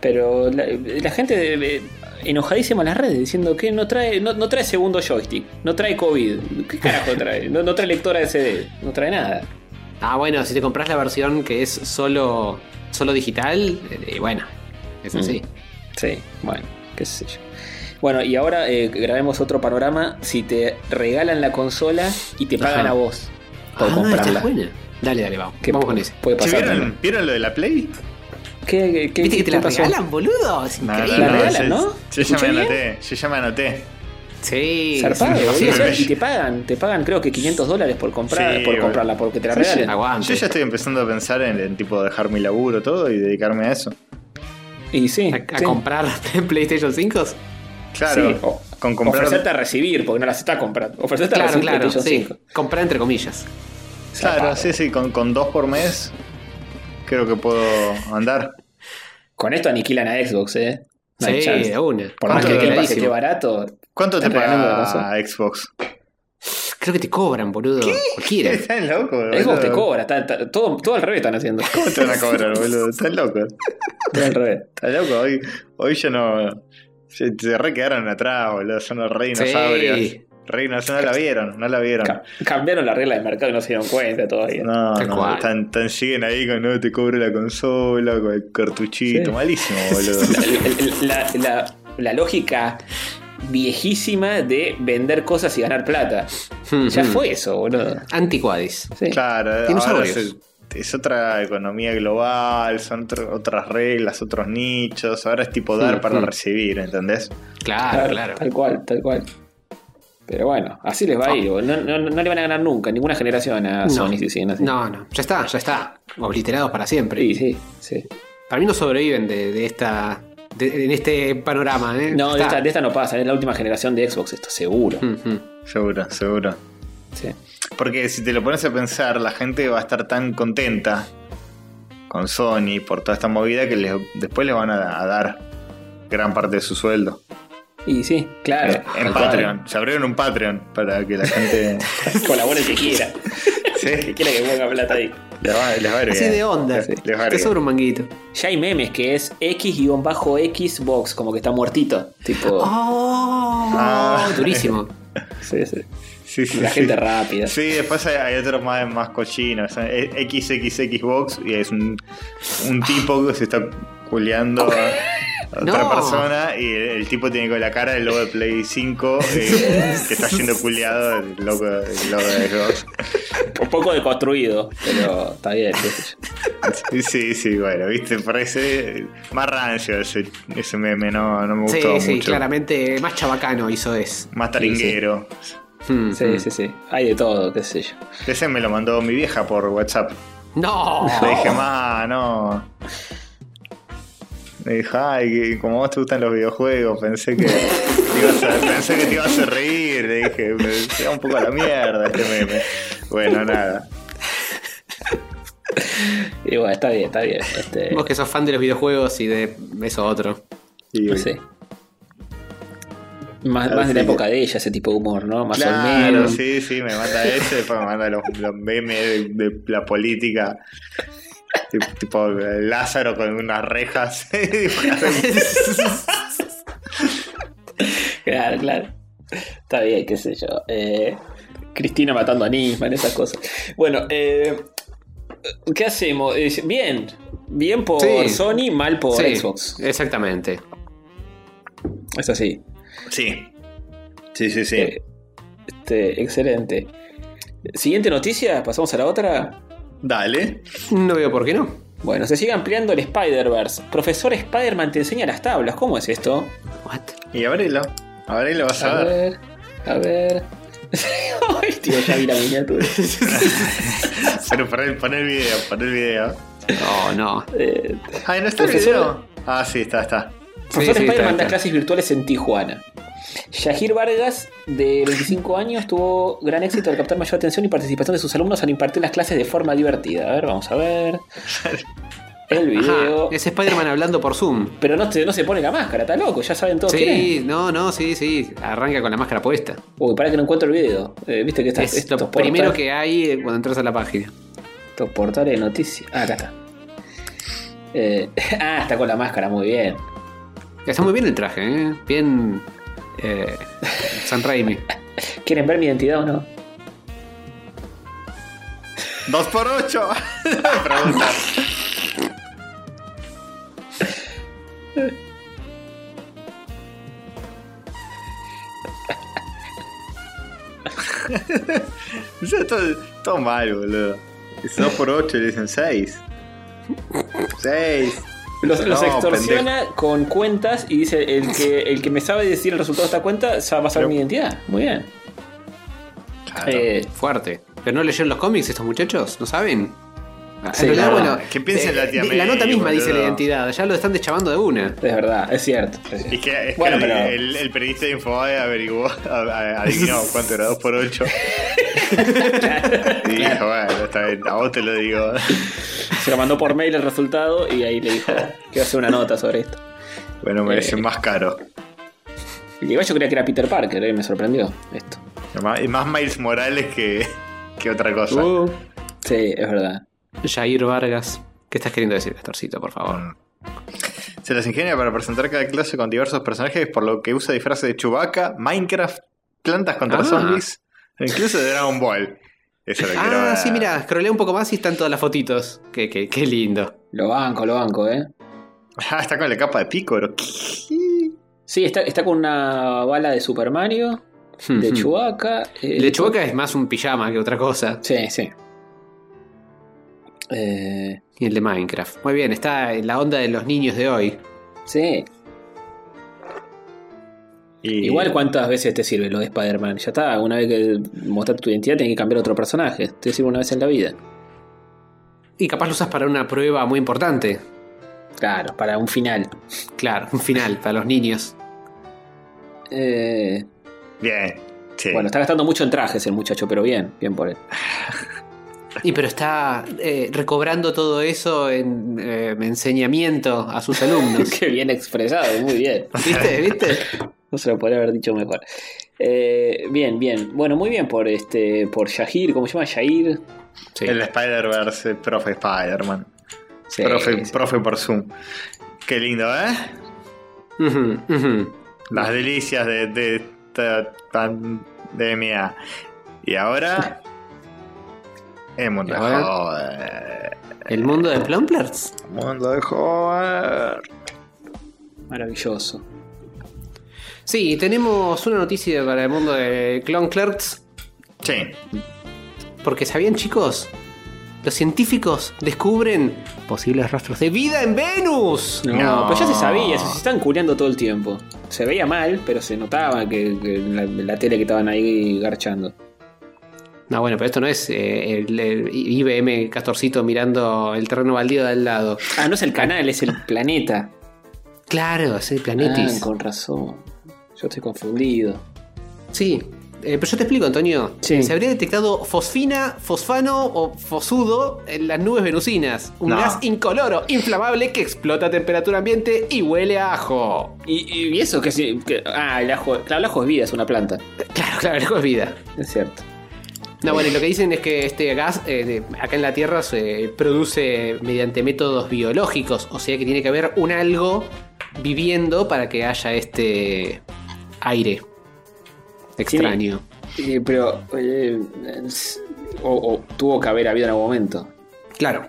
A: Pero la, la gente eh, enojadísima en las redes diciendo que no trae, no, no trae segundo joystick, no trae COVID. ¿Qué carajo trae? No, no trae lectora de CD, no trae nada.
B: Ah, bueno, si te compras la versión que es solo, solo digital, eh, bueno, es así.
A: Sí, bueno, qué sé yo. Bueno, y ahora eh, grabemos otro panorama. Si te regalan la consola y te pagan
B: Ajá.
A: a vos por
B: ah,
A: comprarla.
B: buena. Dale, dale, vamos.
A: ¿Qué
B: vamos con ese.
A: Puede
C: Che,
A: pasar.
C: ¿Vieron. ¿Vieron lo de la Play?
A: ¿Qué, qué, qué-
B: ¿Viste que te la
A: pasó?
B: regalan, boludo? Es
C: No,
B: increíble.
A: ¿La regalan,
C: yo-
A: no?
C: Yo ya
A: ¿Escuché
C: me anoté. Yo ya me anoté.
B: Sí.
A: Zarpado,
B: sí, sí,
C: sí.
A: Y te pagan, te pagan creo que 500 dólares por comprar,
C: Sí,
A: por comprarla, porque te la regalen.
B: Aguante.
C: Yo ya estoy empezando a pensar en, en tipo dejar mi laburo todo y dedicarme a eso.
A: Y sí,
B: a, a comprar PlayStation 5.
C: Claro,
A: o-
C: con comprar.
A: Ofrecerte a recibir, porque no las está comprando. Ofrecerte a
B: Claro,
A: recibir
B: claro,
A: PlayStation
B: sí.
A: 5.
B: Comprar entre comillas.
C: Claro, sí, sí, con, con dos por mes creo que puedo andar.
A: Con esto aniquilan a Xbox, ¿eh? No
B: Sí,
A: chance.
B: de una.
A: Por más
C: ¿Cuánto
A: que pase
B: Clarísimo.
A: que barato.
C: ¿Cuánto te
A: Están regalando la
C: paga Xbox?
B: Creo que te cobran, boludo. Cualquiera.
C: Están locos,
A: Xbox
C: boludo.
A: te cobra, está- está- todo, todo al revés están haciendo.
C: ¿Cómo te van a cobrar, boludo? Están locos.
A: Todo al revés.
C: Están locos. Hoy, hoy ya no. Se, se re quedaron atrás, boludo. Son los re dinosaurios.
B: Sí.
C: Re dinosaurios. No la vieron, no la vieron.
A: Ca- cambiaron la regla del mercado y no se dieron cuenta todavía.
C: No, no, están, están- siguen ahí con no te cobro la consola, con el cartuchito,
A: Sí.
C: malísimo, boludo.
A: La, la- la- la lógica viejísima de vender cosas y ganar plata. Ya
B: Ujú.
A: fue eso, boludo.
B: Anticuadis.
A: Sí.
C: Claro, ahora es, es otra economía global, son otro- otras reglas, otros nichos. Ahora es tipo dar
B: Mm,
C: para recibir, ¿entendés?
B: Claro, claro.
A: Tal cual, tal cual. Pero bueno, así les va a ir. boludo. No, no- no le van a ganar nunca, ninguna generación a Sony si siguen así.
B: No, no. Ya está, ya está. Obliterados para siempre.
A: Sí, sí, sí.
B: Para mí no sobreviven de, de esta. de- en este panorama, ¿eh?
A: No, de esta, de esta no pasa, es la última generación de Xbox, esto seguro.
C: Seguro, seguro.
A: Sí.
C: Porque si te lo pones a pensar, la gente va a estar tan contenta con Sony por toda esta movida que les- después le van a, a dar gran parte de su sueldo.
A: Y sí, claro.
C: Eh, en. Patreon. Se abrieron un Patreon para que la gente
A: Colabore el que quiera. El que
C: sí,
A: quiera que ponga plata ahí.
C: les va, les va a ir
B: Así de onda.
C: Les, les va a ir
B: Te sobra un manguito.
A: Ya hay memes que es X-Xbox, como que está muertito. Tipo.
B: ¡Oh!
C: Ah.
B: Durísimo.
A: Sí, sí.
C: Sí, sí,
A: La
C: sí.
A: gente rápida.
C: Sí, después hay, hay otros más, más cochinos. XXXbox y es un, un tipo que se está culeando a, otra
B: No.
C: persona y el, el tipo tiene con la cara del logo de Play 5 eh, que está siendo culeado el logo, el logo de Xbox.
A: Un poco deconstruido, pero está bien. qué sé yo.
C: Sí, sí, sí, bueno, viste, parece más rancio ese, ese meme, no, no me
B: Sí,
C: gustó
B: sí,
C: mucho.
B: claramente más chabacano hizo es.
C: Más taringuero.
B: Mm,
A: Sí,
B: mm.
A: sí, sí. Hay de todo, qué sé yo.
C: Ese me lo mandó mi vieja por WhatsApp.
B: No.
C: Le dije, ma, no. Me dijo, ay, que como vos te gustan los videojuegos, pensé que, te ibas a, pensé que te ibas a reír. Le dije, me un poco a la mierda este meme. Bueno, nada.
A: Y bueno, está bien, está bien. Este,
B: Vos que sos fan de los videojuegos y de eso otro.
C: Y-
A: no sé. Más, más de la
C: que-
A: época de ella, ese tipo de humor, ¿no? Más
C: Claro,
A: olmedo.
C: sí, sí, me manda ese, después me manda los, los memes de, de la política. Tipo, tipo Lázaro con unas rejas.
A: Claro, claro. Está bien, qué sé yo. Eh, Cristina matando a Nisman, esas cosas. Bueno, eh, ¿qué hacemos? Eh, bien. Bien por
B: Sí.
A: Sony, mal por
B: Sí,
A: Xbox.
B: Exactamente.
A: Es así.
C: sí. Sí, sí, sí.
A: Eh, este, excelente. Siguiente noticia, pasamos a la otra.
C: Dale.
B: No veo por qué no.
A: Bueno, se sigue ampliando el Spider-Verse. Profesor Spider-Man te enseña las tablas. ¿Cómo es esto?
B: What?
C: Y abrilo. Abrilo, vas a,
A: A
C: ver.
A: ver, a ver. Ay, tío, ya vi la miniatura.
C: Pero pon el, pon el video, pon el video.
B: Oh, no.
A: Eh,
C: Ay, ¿no está el
A: Profesor-
C: video? Ah, sí, está, está.
A: Profesor
B: Sí, sí,
A: Spider-Man da clases virtuales en Tijuana. Shahir Vargas, de 25 años, tuvo gran éxito al captar mayor atención y participación de sus alumnos al impartir las clases de forma divertida. A ver, vamos a ver. El video.
B: Ajá, es Spider-Man hablando por Zoom.
A: Pero no, no se pone la máscara, está loco, ya saben todos quién es.
B: Sí, no, no, sí, sí. Arranca con la máscara puesta.
A: Uy, para que no encuentro el video. Eh, Viste que está,
B: Es
A: estos
B: lo primero
A: portales-
B: que hay eh, cuando entras a la página.
A: Estos portales de noticias. Ah, acá está. Eh, ah, está con la máscara, muy bien.
B: Está muy bien el traje, ¿eh? Bien. Eh, San Raimi.
A: ¿Quieren ver mi identidad o no?
C: ¡Dos por ocho! Pregunta. O sea, todo, todo mal, boludo. Es 2 por 8 le dicen 6. 6.
A: Los, los
C: No,
A: extorsiona con cuentas y dice: el que, el que me sabe decir el resultado de esta cuenta va a saber
C: Pero-
A: mi identidad. Muy bien. Eh,
B: Fuerte. ¿Pero no leyeron los cómics estos muchachos? ¿No saben? Ah,
A: Sí,
B: en realidad,
A: no.
B: bueno,
C: Que piensen
B: eh,
C: la tía
B: La nota
C: May,
B: misma dice la identidad. Ya lo están deschavando de una.
A: es verdad, es cierto. es cierto.
C: Y que, es
A: Bueno,
C: que
A: pero-
C: el, el periodista de Infobae averiguó, adivinó cuánto era 2 por 8 Y dijo, bueno, está bien, a vos te lo digo.
A: Se lo mandó por mail el resultado y ahí le dijo que iba a hacer una nota sobre esto.
C: Bueno, merece
A: Eh.
C: más caro.
A: Igual yo creía que era Peter Parker, eh, me sorprendió esto.
C: Y más Miles Morales que, que otra cosa.
B: Uh,
A: Sí, es verdad.
B: Jair Vargas. ¿Qué estás queriendo decir, Castorcito, por favor?
C: Se las ingenia para presentar cada clase con diversos personajes, por lo que usa disfraces de Chewbacca, Minecraft, plantas contra
B: Ah.
C: zombies, e incluso de Dragon Ball. Eso lo quiero
B: Ah,
C: ver.
B: sí, mira, scrollé un poco más y están todas las fotitos. Qué, qué, qué lindo.
A: Lo banco, lo banco, ¿eh?
C: Ah, está con la capa de Picoro.
A: Sí, está, está con una bala de Super Mario, de. Chewbacca. eh,
B: El de Chewbacca es más un pijama que otra cosa.
A: Sí, sí. Eh,
B: Y el de Minecraft. Muy bien, está en la onda de los niños de hoy.
A: sí.
C: Y-
A: Igual cuántas veces te sirve lo de Spider-Man. Ya está, una vez que mostraste tu identidad tenés que cambiar otro personaje. Te sirve una vez en la vida.
B: Y capaz lo usas para una prueba muy importante.
A: Claro, para un final.
B: Claro, un final para los niños.
A: Eh,
C: Bien. Sí.
A: Bueno, está gastando mucho en trajes el muchacho, pero bien, bien por él.
B: Y pero está eh, recobrando todo eso en eh, enseñamiento a sus alumnos.
A: Qué bien expresado, muy bien.
B: ¿Viste? ¿Viste?
A: No se lo podría haber dicho mejor. Eh, bien, bien. Bueno, muy bien por este, por Yahir, ¿cómo se llama?
B: Sí.
C: El Spider-Verse, profe Spider-Man.
A: Sí,
C: profe,
A: sí.
C: profe por Zoom. Qué lindo, ¿eh? Las delicias de, de esta pandemia. Y ahora. El mundo
B: ¿Y
C: de.
B: El mundo de Plumplers.
C: El mundo de joder.
A: Maravilloso.
B: Sí, tenemos una noticia para el mundo de Clone Clerks.
C: Sí.
B: Porque sabían, chicos, los científicos descubren posibles rastros de vida en Venus.
A: No,
C: No.
A: pero ya se sabía, se, se están culeando todo el tiempo. Se veía mal, pero se notaba que, la, tele que estaban ahí garchando.
B: No, bueno, pero esto no es eh, el, el IBM Castorcito mirando el terreno baldío de al lado.
A: Ah, no es el canal, es el planeta.
B: Claro, es el
A: Ah,
B: Planetis.
A: con razón. Yo estoy confundido.
B: Sí, eh, pero yo te explico, Antonio.
A: Sí.
B: Se habría detectado fosfina, fosfano o fosudo en las nubes venusinas. Un
C: No.
B: gas incoloro, inflamable que explota a temperatura ambiente y huele a ajo.
A: ¿Y, y eso que sí? que- ah, el ajo. Claro, el ajo es vida, es una planta.
B: Claro, claro, el ajo es vida.
A: Es cierto.
B: No, bueno, y lo que dicen es que este gas eh, acá en la Tierra se produce mediante métodos biológicos, o sea que tiene que haber un algo viviendo para que haya este aire extraño.
A: Eh, pero. eh, es- o, o tuvo que haber habido en algún momento.
B: Claro.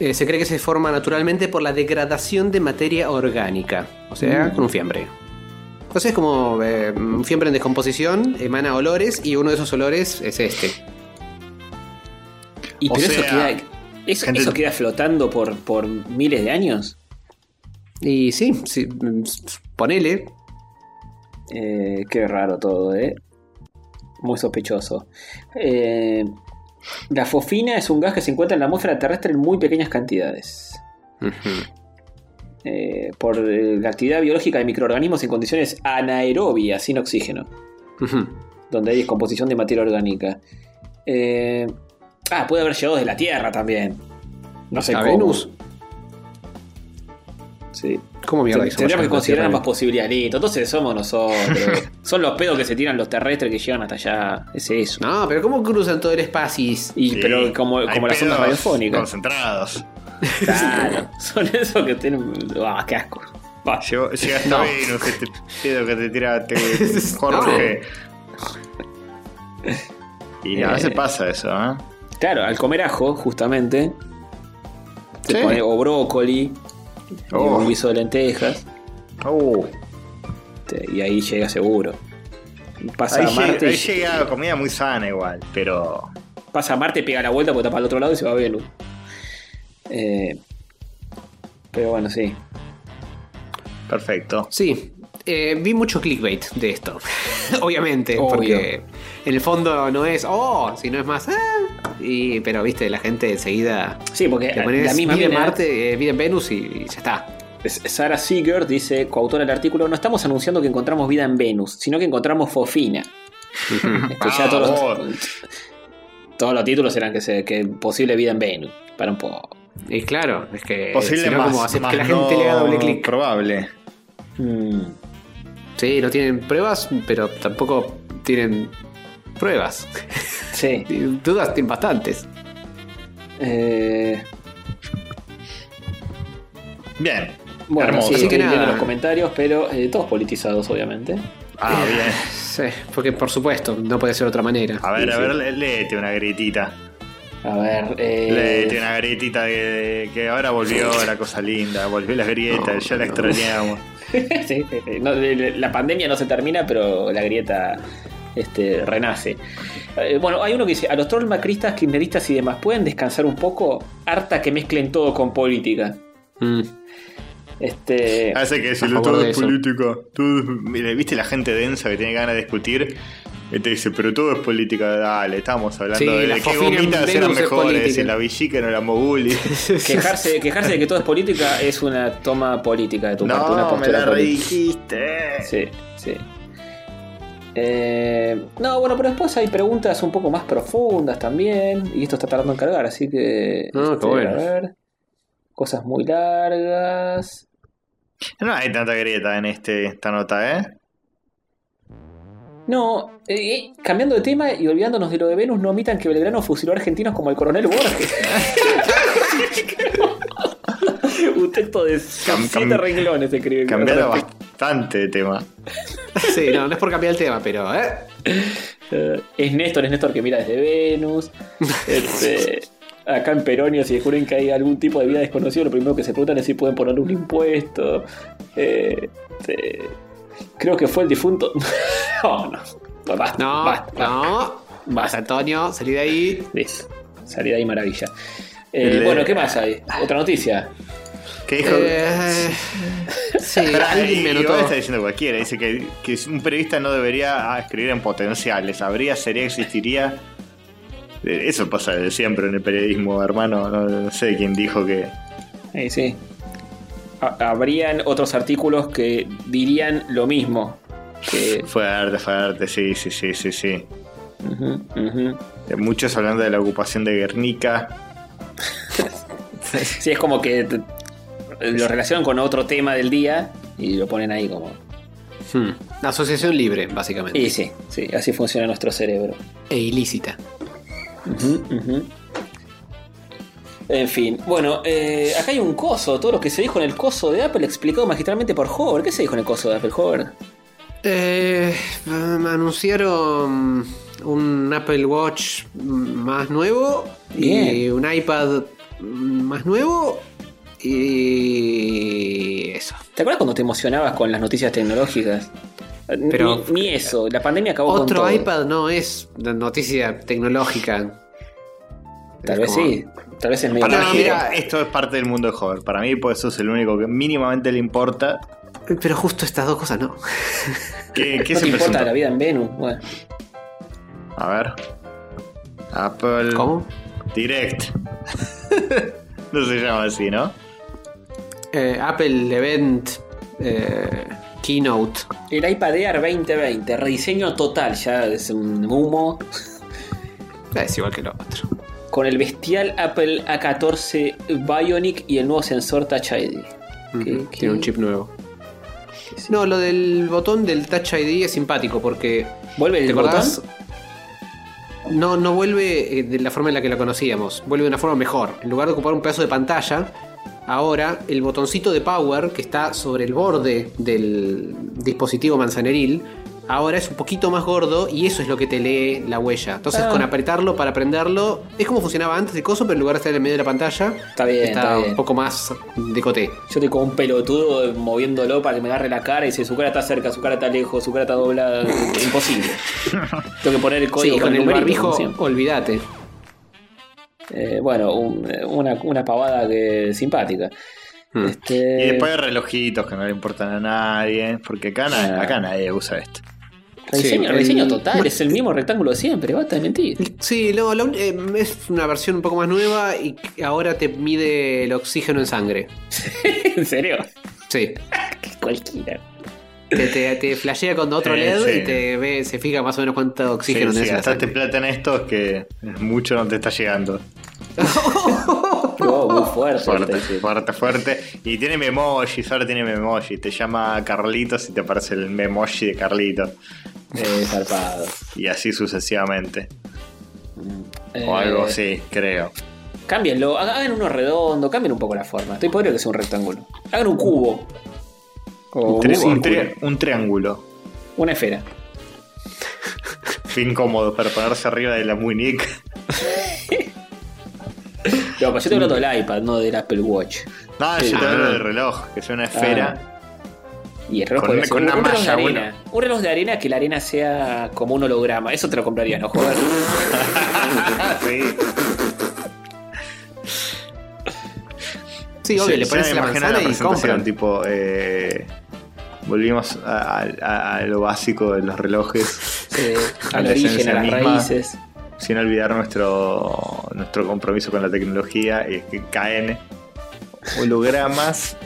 B: Eh, se cree que se forma naturalmente por la degradación de materia orgánica, o sea,
A: Mm.
B: con un fiambre. Entonces, como eh, un fiambre en descomposición, emana olores y uno de esos olores es este.
A: Y
C: O
A: pero eso queda. Eso,
C: gente-
A: eso queda flotando por, por miles de años.
B: Y sí, sí mm, ponele.
A: Eh, qué raro todo, ¿eh? Muy sospechoso. Eh, la fosfina es un gas que se encuentra en la atmósfera terrestre en muy pequeñas cantidades. Eh, por eh, la actividad biológica de microorganismos en condiciones anaerobias, sin oxígeno, donde hay descomposición de materia orgánica. Eh, ah, puede haber llegado desde la Tierra también. No sé
B: ¿A
A: cómo.
B: Venus?
A: Sí.
B: ¿Cómo mierda
A: Tendríamos que considerar ambas posibilidades. Listo, entonces somos nosotros. Son los pedos que se tiran los terrestres que llegan hasta allá. Es eso.
B: No, pero ¿cómo cruzan todo el espacio?
A: Y,
C: Sí.
A: pero como, como las ondas radiofónicas.
C: Concentrados.
A: Claro. Son esos que tienen. ¡Ah, qué asco! Va.
C: Llegó- Llega hasta
B: No.
C: Venus, este pedo que te tira te- Jorge. Y no, a veces
A: Eh.
C: pasa eso, ¿eh?
A: Claro, al comer ajo, justamente. Se
C: Sí.
A: pone, o brócoli.
C: Oh.
A: un guiso de lentejas.
C: Uh,
A: te- Y ahí llega seguro. Pasa
C: ahí,
A: a
C: llega,
A: Marte.
C: ahí
A: y-
C: llega comida muy sana igual, pero.
A: Pasa a Marte, pega la vuelta porque está para el otro lado y se va a Venus. Eh, pero bueno, sí.
C: Perfecto.
B: Sí, eh, vi mucho clickbait de esto. Obviamente,
A: Obvio.
B: porque en el fondo no es, oh, sino es más, ah, y, pero viste, la gente enseguida
A: Sí, porque
B: pones
A: la misma
B: vida en
A: mina-
B: Marte, eh, vida en Venus y, y ya está.
A: Es- Sarah Seeger dice, coautora del artículo, no estamos anunciando que encontramos vida en Venus, sino que encontramos fofina. Este, ya
C: Ah,
A: todos, los, todos los títulos eran que, se, que posible vida en Venus. Para un poco.
B: Y claro, es que
C: Posible más,
B: como hace
C: más
B: que la gente le haga
C: no
B: doble clic.
C: Probable.
A: Mm,
B: Sí, no tienen pruebas, pero tampoco tienen pruebas.
A: sí.
B: Dudas tienen bastantes.
A: Eh,
C: Bien.
A: bueno,
C: Hermoso.
A: sí,
B: Así que nada.
A: los comentarios, pero eh, todos politizados, obviamente.
C: Ah, bien.
B: Sí, porque por supuesto, no puede ser de otra manera.
C: A ver,
A: Sí,
C: a
A: sí.
C: ver, lé- léete una grietita.
A: A ver. eh,
C: Léete una grietita que, que ahora volvió la cosa linda, volvió las grietas, ya la extrañamos.
A: sí, sí, sí. No, de- de- la pandemia no se termina, pero la grieta este, renace. Eh, bueno, hay uno que dice: A los trolls macristas, kirchneristas y demás, ¿pueden descansar un poco? Harta que mezclen todo con política.
B: Mm.
A: Este.
C: Hace que si lo todo es es- mira, ¿viste la gente densa que tiene ganas de discutir? Y te dice, pero todo es política, dale, estamos hablando
B: Sí,
C: de
B: Fofina en
C: gomitas eran mejores, si la Villica no la Moguli.
A: Quejarse, quejarse de que todo es política es una toma política de tu parte, una
C: no, me la redijiste.
A: Sí, sí. Eh, no, bueno, pero después hay preguntas un poco más profundas también. Y esto está tardando en cargar, así que. este,
B: Ah, qué bueno.
A: A ver. Cosas muy largas.
C: No hay tanta grieta en este, esta nota, ¿eh?
A: No, eh, eh, cambiando de tema y olvidándonos de lo de Venus, no omitan que Belgrano fusiló a argentinos como el coronel Borges. Un texto de
C: Cam-
A: siete
C: cam-
A: renglones escribe.
C: Cambiaron
A: Respecto.
C: bastante de tema.
B: Sí, no, no es por cambiar el tema, pero ¿eh?
A: Eh, es Néstor, es Néstor que mira desde Venus. Este, acá en Peronio, si descubren que hay algún tipo de vida desconocido, lo primero que se preguntan es si pueden ponerle un impuesto. Eh, este, creo que fue el difunto. no, no. No, basta,
B: No,
A: basta,
B: no. Vas, Antonio, salí de ahí.
A: Listo. Salí de ahí maravilla. Eh, Bueno, ¿qué más hay? Otra noticia.
C: ¿Qué dijo?
B: Eh, sí,
C: Pero,
B: alguien me
C: está diciendo cualquiera. Dice que, que un periodista no debería ah, escribir en potenciales. Habría, sería, existiría. Eh, Eso pasa de siempre en el periodismo, hermano. No, no sé quién dijo que.
A: Ahí sí. Ha- Habrían otros artículos que dirían lo mismo. Que,
C: Fue arte, fue arte, sí, sí, sí, sí, sí. Eh, Muchos hablando de la ocupación de Guernica.
A: Sí, es como que lo relacionan con otro tema del día y lo ponen ahí como.
B: Hmm. Asociación libre, básicamente.
A: Y sí, sí, así funciona nuestro cerebro.
B: E ilícita.
A: Ujú, ujú. En fin, bueno, eh, acá hay un coso, todo lo que se dijo en el coso de Apple explicado magistralmente por Hover. ¿Qué se dijo en el coso de Apple, Hover?
B: Eh, um, anunciaron un Apple Watch más nuevo y un iPad más nuevo y eso.
A: ¿Te acuerdas cuando te emocionabas con las noticias tecnológicas?
B: Pero-
A: ni, ni eso, la pandemia acabó con
B: Otro
A: todo.
B: iPad no es noticia tecnológica.
A: Tal
B: Es
A: vez
B: como-
A: sí, tal vez es medio
C: Para mí,
B: mira.
C: esto es parte del mundo de Hover. Para mí, pues eso es el único que mínimamente le importa.
B: Pero justo estas dos cosas no.
C: ¿Qué, qué
A: no
C: se
A: te importa la vida en Venus. Bueno,
C: A ver. Apple
B: ¿Cómo?
C: Direct. no se llama así, ¿no?
B: Eh, Apple Event eh, Keynote.
A: el iPad Air 2020, rediseño total, ya es un humo.
B: Es igual que lo otro.
A: Con el bestial Apple A14 Bionic y el nuevo sensor Touch ID. ¿Qué-
B: Ujú,
A: qué-
B: Tiene un chip nuevo. No, lo del botón del Touch ID es simpático porque.
A: ¿Vuelve el
B: ¿Te
A: botón?
B: acordás? No, no vuelve eh, de la forma en la que la conocíamos. Vuelve de una forma mejor. En lugar de ocupar un pedazo de pantalla, ahora el botoncito de power que está sobre el borde del dispositivo manzaneril, ahora es un poquito más gordo y eso es lo que te lee la huella. Entonces,
A: Ah.
B: con apretarlo para prenderlo, es como funcionaba antes el coso, pero en lugar de estar en el medio de la pantalla,
A: Está bien, está bien.
B: un poco más de coté.
A: Yo estoy como un pelotudo moviéndolo para que me agarre la cara y dice su cara está cerca, su cara está lejos, su cara está doblada. Imposible. Tengo que poner el código
B: Sí, con el
A: numerito,
B: barbijo, olvídate.
A: Eh, bueno, un- una, una pavada que simpática.
B: Hmm.
A: Este,
C: Y después hay relojitos que no le importan a nadie. Porque acá,
A: Ah.
C: acá nadie usa esto.
A: Rediseño,
B: Sí,
A: total, es el mismo rectángulo de siempre, basta de mentir.
B: Sí, no, la un- eh, es una versión un poco más nueva y ahora te mide el oxígeno en sangre.
A: ¿En serio?
B: Sí.
A: Cualquiera.
B: Te, te, te flashea con otro
C: Sí,
B: LED
C: sí.
B: y te ve, se fija más o menos cuánto
C: Sí,
B: oxígeno
C: si
B: tenés en la
C: gastaste plata en esto es que mucho no te está llegando.
A: Oh, muy fuerte.
C: Fuerte, fuerte, fuerte. Y tiene memojis, ahora tiene memojis. Te llama Carlitos y te aparece el memoji de Carlitos.
A: Eh, zarpado.
C: Y así sucesivamente.
A: Eh,
C: O algo así, creo.
A: Cámbienlo, hagan hagan uno redondo, cambien un poco la forma. Estoy podrido que sea un rectángulo. Hagan un cubo. O
C: Un, tri-
A: un,
C: un
A: círculo.
C: tri- un triángulo.
A: Una esfera.
C: Qué incómodo para ponerse arriba de la muñeca.
A: No, pero yo estoy hablando del iPad, no del Apple Watch.
C: No,
A: Sí.
C: yo te hablo
B: Ah.
C: del reloj, que sea una esfera.
A: Y el reloj
C: Con una- con una
A: un reloj de arena. Un reloj de arena que la arena sea como un holograma. Eso te lo compraría, ¿no? Joder.
C: sí.
B: Sí, obvio,
C: Sí,
B: le pones la manzana y
C: presentación,
B: compran.
C: tipo, eh, volvimos a, a- a lo básico de los relojes,
A: Eh,
C: A
A: al
C: la
A: origen, a las
C: misma.
A: raíces.
C: sin olvidar nuestro, nuestro compromiso con la tecnología, y es que caen hologramas.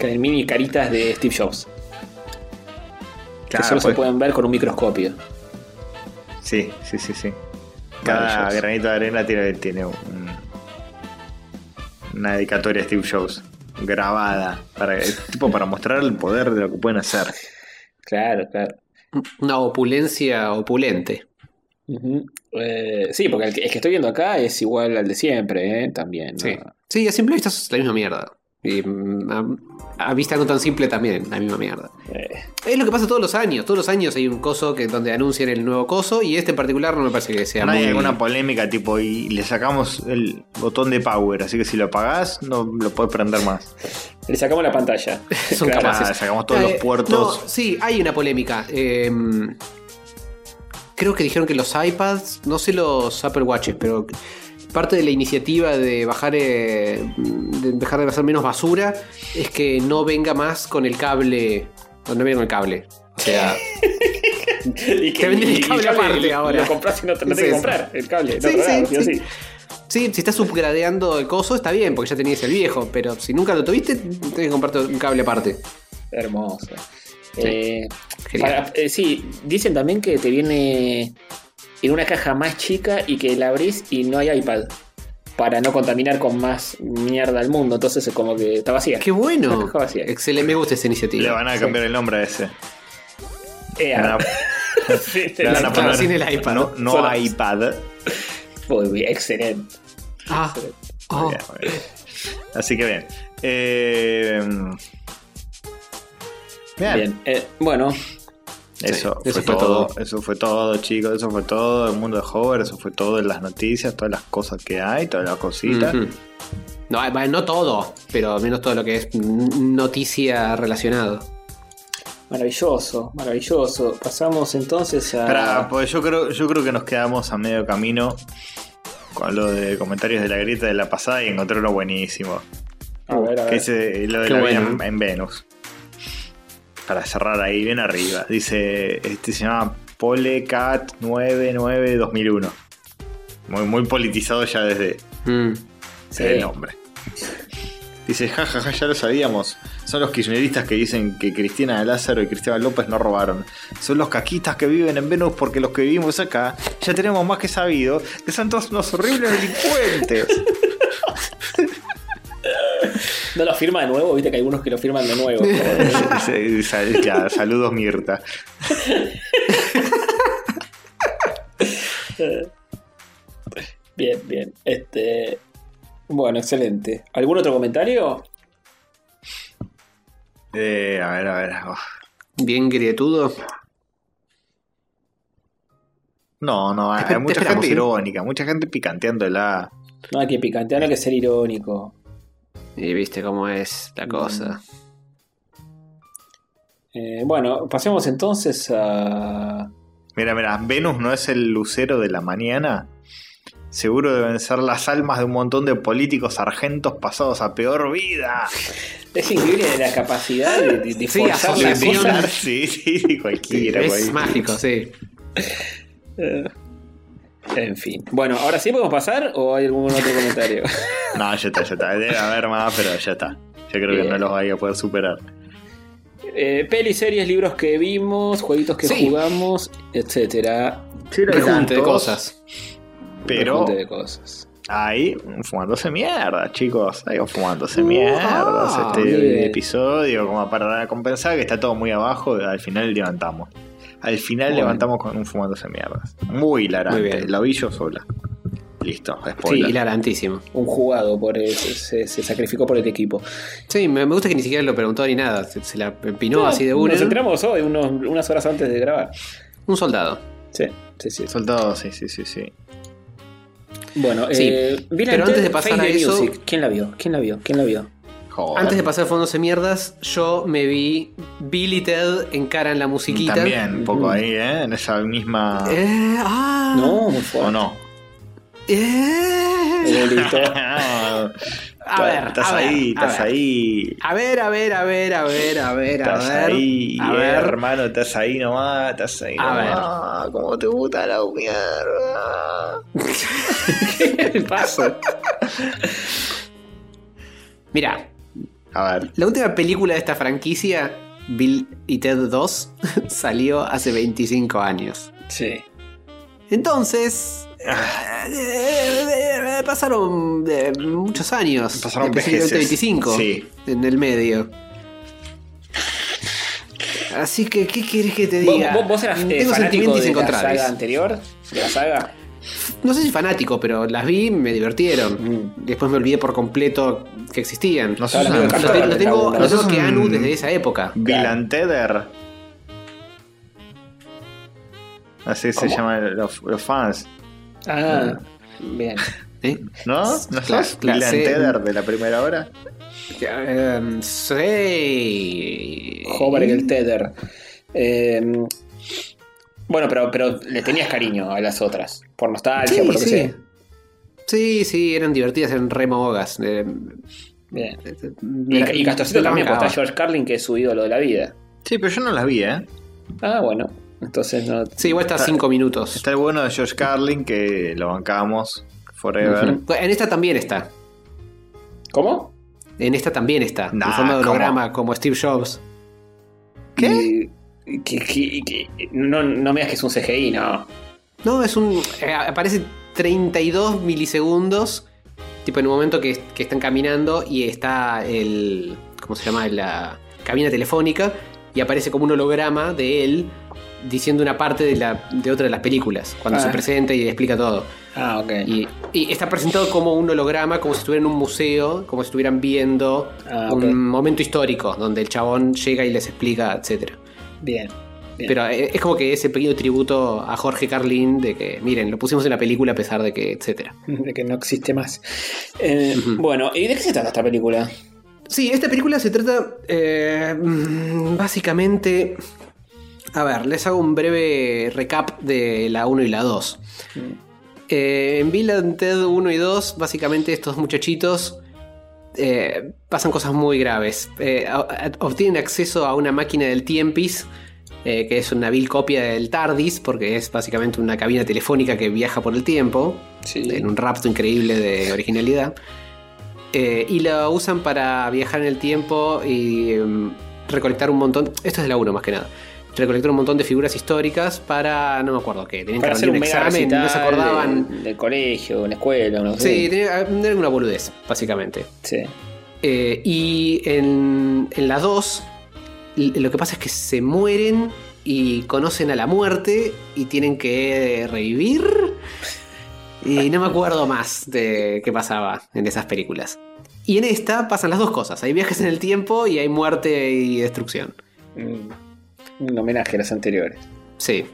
A: El mini caritas de Steve Jobs. que solo se
C: pues,
A: pueden ver con un microscopio.
C: Sí, sí, sí, sí. Cada granito de arena tiene, tiene un- una dedicatoria a Steve Jobs grabada para, tipo, para mostrar el poder de lo que pueden hacer.
A: Claro, claro.
B: Una opulencia opulente.
A: Eh, sí, porque el que, el que estoy viendo acá es igual al de siempre, ¿eh? También. ¿no?
B: Sí. Sí, a simple vista es la misma mierda. Y mm, a, a vista no tan simple también, la misma mierda.
A: Eh,
B: Es lo que pasa todos los años. Todos los años hay un coso que donde anuncian el nuevo coso y este en particular no me parece que sea
C: No hay
B: muy...
C: alguna polémica tipo y le sacamos el botón de power, así que si lo apagás no lo puedes prender más.
A: le sacamos la pantalla.
B: Son
A: Claro.
B: capaces.
C: Ah, sacamos todos los
B: Eh,
C: puertos.
B: No, sí, hay una polémica. Eh, creo que dijeron que los iPads, no sé los Apple Watches, pero parte de la iniciativa de bajar, eh, de dejar de hacer menos basura es que no venga más con el cable. No venga con el cable. O sea,
A: y
B: Te venden el cable aparte ahora.
A: Lo compras y no tenés que comprar. El cable.
B: Sí,
A: no,
B: sí,
A: sí,
B: sí.
A: sí.
B: sí, si estás subgradeando el coso está bien, porque ya tenías el viejo, pero si nunca lo tuviste, tienes que comprarte un cable aparte.
A: Hermoso. Eh,
B: Genial.
A: para- eh, sí, dicen también que te viene en una caja más chica y que la abrís y no hay iPad. Para no contaminar con más mierda al mundo. Entonces es como que está vacía.
B: Qué
A: Una
B: bueno.
A: caja vacía.
B: Excelente, me gusta esa iniciativa.
C: Le van a cambiar el nombre a ese.
A: Eh,
C: Le van a,
A: sí,
C: le van a poner-
B: sin el iPad.
C: No, no
A: Solo-
C: iPad.
A: Muy bien, excelente.
B: Ah,
C: Muy
B: oh.
C: bien, muy bien. Así que bien. Eh, bien.
A: Bien. Eh, bueno,
C: Eso,
B: Sí,
C: fue,
B: eso fue
C: todo.
B: todo.
C: Eso fue todo, chicos. Eso fue todo. El mundo de Hover. Eso fue todo en las noticias. Todas las cosas que hay. Todas las cositas.
B: No, eh, bueno, no todo, pero al menos todo lo que es noticia relacionado.
A: maravilloso, maravilloso. Pasamos entonces a.
C: Pues yo creo, yo creo que nos quedamos a medio camino con lo de comentarios de la grieta de la pasada y encontré uno buenísimo.
A: A ver, a
C: Que
A: ver.
C: es eh, lo de
B: Qué
C: la vida en Venus. Para cerrar ahí, bien arriba. Dice, este se llama Polecat 99 2001. Muy, muy politizado ya desde
B: Mm.
A: Sí.
C: el nombre. Dice, jajaja, ya lo sabíamos. Son los kirchneristas que dicen que Cristina de Lázaro y Cristina López no robaron. Son los caquitas que viven en Venus porque los que vivimos acá ya tenemos más que sabido que son todos unos horribles delincuentes.
A: No lo firma de nuevo, viste que hay algunos que lo firman de nuevo.
C: Ya, saludos Mirta.
A: bien, bien. Este. Bueno, excelente. ¿Algún otro comentario?
C: Eh, a ver, a ver. oh.
B: Bien grietudo.
C: No, no, hay, mucha gente
B: ¿eh?
C: irónica, mucha gente picanteándola.
A: No hay que picantear, no hay que ser irónico.
B: Y viste cómo es la cosa.
A: Eh, bueno, pasemos entonces a.
C: Mira, mira, Venus no es el lucero de la mañana. Seguro deben ser las almas de un montón de políticos sargentos pasados a peor vida.
A: Es increíble la capacidad de, de, de
B: Sí,
A: forzar las
B: asociación.
A: cosas.
C: Sí, sí, sí, cualquiera.
B: es
C: cualquiera.
B: mágico, sí.
A: En fin. Bueno, ¿ahora sí podemos pasar o hay algún otro comentario?
C: No, ya está, ya está. Debe haber más, pero ya está. Yo creo que no los vaya a poder superar.
A: Eh, pelis, series, libros que vimos, jueguitos que
B: Sí.
A: jugamos, etcétera.
B: Rejunte de cosas.
C: Pero
A: Rejunte de cosas.
C: hay un fumándose mierda, chicos. Hay un fumándose mierdas
B: Ah,
C: este
A: bien.
C: episodio, como para compensar que está todo muy abajo. Al final levantamos. Al final levantamos con un fumándose mierdas. Muy
B: Muy
C: hilarante.
B: bien.
C: Lo vi yo sola. Listo,
B: Sí,
C: spoiler.
B: hilarantísimo.
A: Un jugado por el- se, se sacrificó por el equipo.
B: Sí, me, me gusta que ni siquiera lo preguntó ni nada. Se, se la empinó así de una.
A: Nos enteramos hoy, unos- unas horas antes de grabar.
B: Un soldado.
A: Sí, sí, sí.
C: Soldado, sí, sí, sí, sí.
A: Bueno,
B: Sí,
A: eh,
B: pero antes de pasar a eso-
A: Music. ¿Quién la vio? ¿Quién la vio? ¿Quién la vio?
C: Joder.
B: Antes de pasar a fondos de mierdas, yo me vi Bill y Ted encaran la musiquita.
C: También, un poco ahí, ¿eh? En esa misma.
B: Eh, ah,
A: No, muy fuerte.
C: ¿O no?
B: eh.
A: Eh, listo.
B: A ver,
C: estás
B: a ver,
C: ahí,
B: a
C: estás
B: ver.
C: ahí.
B: A ver, a ver, a ver, a ver, a ver, a
C: Estás
B: ver.
C: ahí,
B: a
C: eh,
B: ver.
C: hermano, estás ahí nomás, estás ahí
B: A ver.
C: nomás. ¿Cómo te gusta la mierda?
A: ¿Qué pasa?
B: Mira,
C: A ver,
B: la última película de esta franquicia, Bill y Ted 2, salió hace 25 años.
A: Sí.
B: Entonces,
C: Ah.
B: pasaron eh, muchos años.
C: Pasaron vejeces.
B: 25
C: Sí.
B: en el medio. Así que, ¿qué quieres que te
A: ¿Vos,
B: diga?
A: vos- vos eras eh, fanático de la saga anterior? ¿De la saga?
B: No sé si fanático, pero las vi, me divirtieron.
A: Mm.
B: Después me olvidé por completo que existían.
C: no sé si
A: me
B: Lo, tengo, lo que Anu desde esa época.
C: And Tether. Así se llaman los, los fans.
A: Ah, bien.
B: ¿eh?
C: ¿No? ¿No
B: Claro,
C: sos and
B: sí.
C: Tether de la primera hora?
B: Eh, sí.
A: Hover y el Tether. Eh, bueno, pero, pero le tenías cariño a las otras. Por nostalgia,
B: Sí,
A: por lo que
B: sí.
A: sea.
B: Sí, sí, eran divertidas, eran re mogas. Eh,
A: Bien.
B: me la-
A: Y, y Castorcito también,
B: bancaba.
A: está George Carlin, que es su ídolo de la vida.
C: Sí, pero yo no las vi, ¿eh?
A: Ah, bueno. Entonces no.
B: Sí, igual está
C: Está-
B: 5 minutos.
C: Está el bueno de George Carlin, que lo bancamos forever.
B: En esta también está.
A: ¿Cómo?
B: En esta también está.
C: Nah,
B: en forma de
C: ¿cómo?
B: holograma, como Steve Jobs.
A: ¿Qué? Que, que- que- no, no me digas que es un CGI, no.
B: No, es un. eh, aparece 32 milisegundos. Tipo en un momento que, que están caminando y está el. ¿Cómo se llama? La cabina telefónica. Y aparece como un holograma de él diciendo una parte de, la, de otra de las películas. Cuando
A: Ah.
B: se presenta y explica todo.
A: Ah, ok.
B: Y, y está presentado como un holograma, como si estuviera en un museo, como si estuvieran viendo
A: Ah,
B: un momento histórico donde el chabón llega y les explica, etcétera.
A: Bien. Bien.
B: Pero eh, es como que ese pequeño tributo a Jorge Carlin de que, miren, lo pusimos en la película a pesar de que, etcétera.
A: De que no existe más. Eh. Bueno, ¿y de qué se trata esta película?
B: Sí, esta película se trata eh, mm, básicamente... A ver, les hago un breve recap de la 1 y la 2. Eh, en Bill and Ted 1 y 2, básicamente estos muchachitos pasan cosas muy graves. Obtienen acceso a una máquina del Tiempis, eh, que es una vil copia del TARDIS, porque es básicamente una cabina telefónica que viaja por el tiempo,
A: Sí.
B: en un rapto increíble de originalidad. Eh, y la usan para viajar en el tiempo y em, recolectar un montón. Esto es de la 1 más que nada. Recolectar un montón de figuras históricas para. No me acuerdo qué. Tenían
A: Para
B: que
A: hacer un
B: un examen, no se acordaban.
A: del, del colegio, una escuela, no sé.
B: Sí, tenía era una boludez, básicamente.
A: Sí.
B: Eh, y en, en la 2, l- lo que pasa es que se mueren y conocen a la muerte y tienen que revivir. Y no me acuerdo más de qué pasaba en esas películas. Y en esta pasan las dos cosas. Hay viajes en el tiempo y hay muerte y destrucción.
A: Mm, Un homenaje a las anteriores.
B: Sí.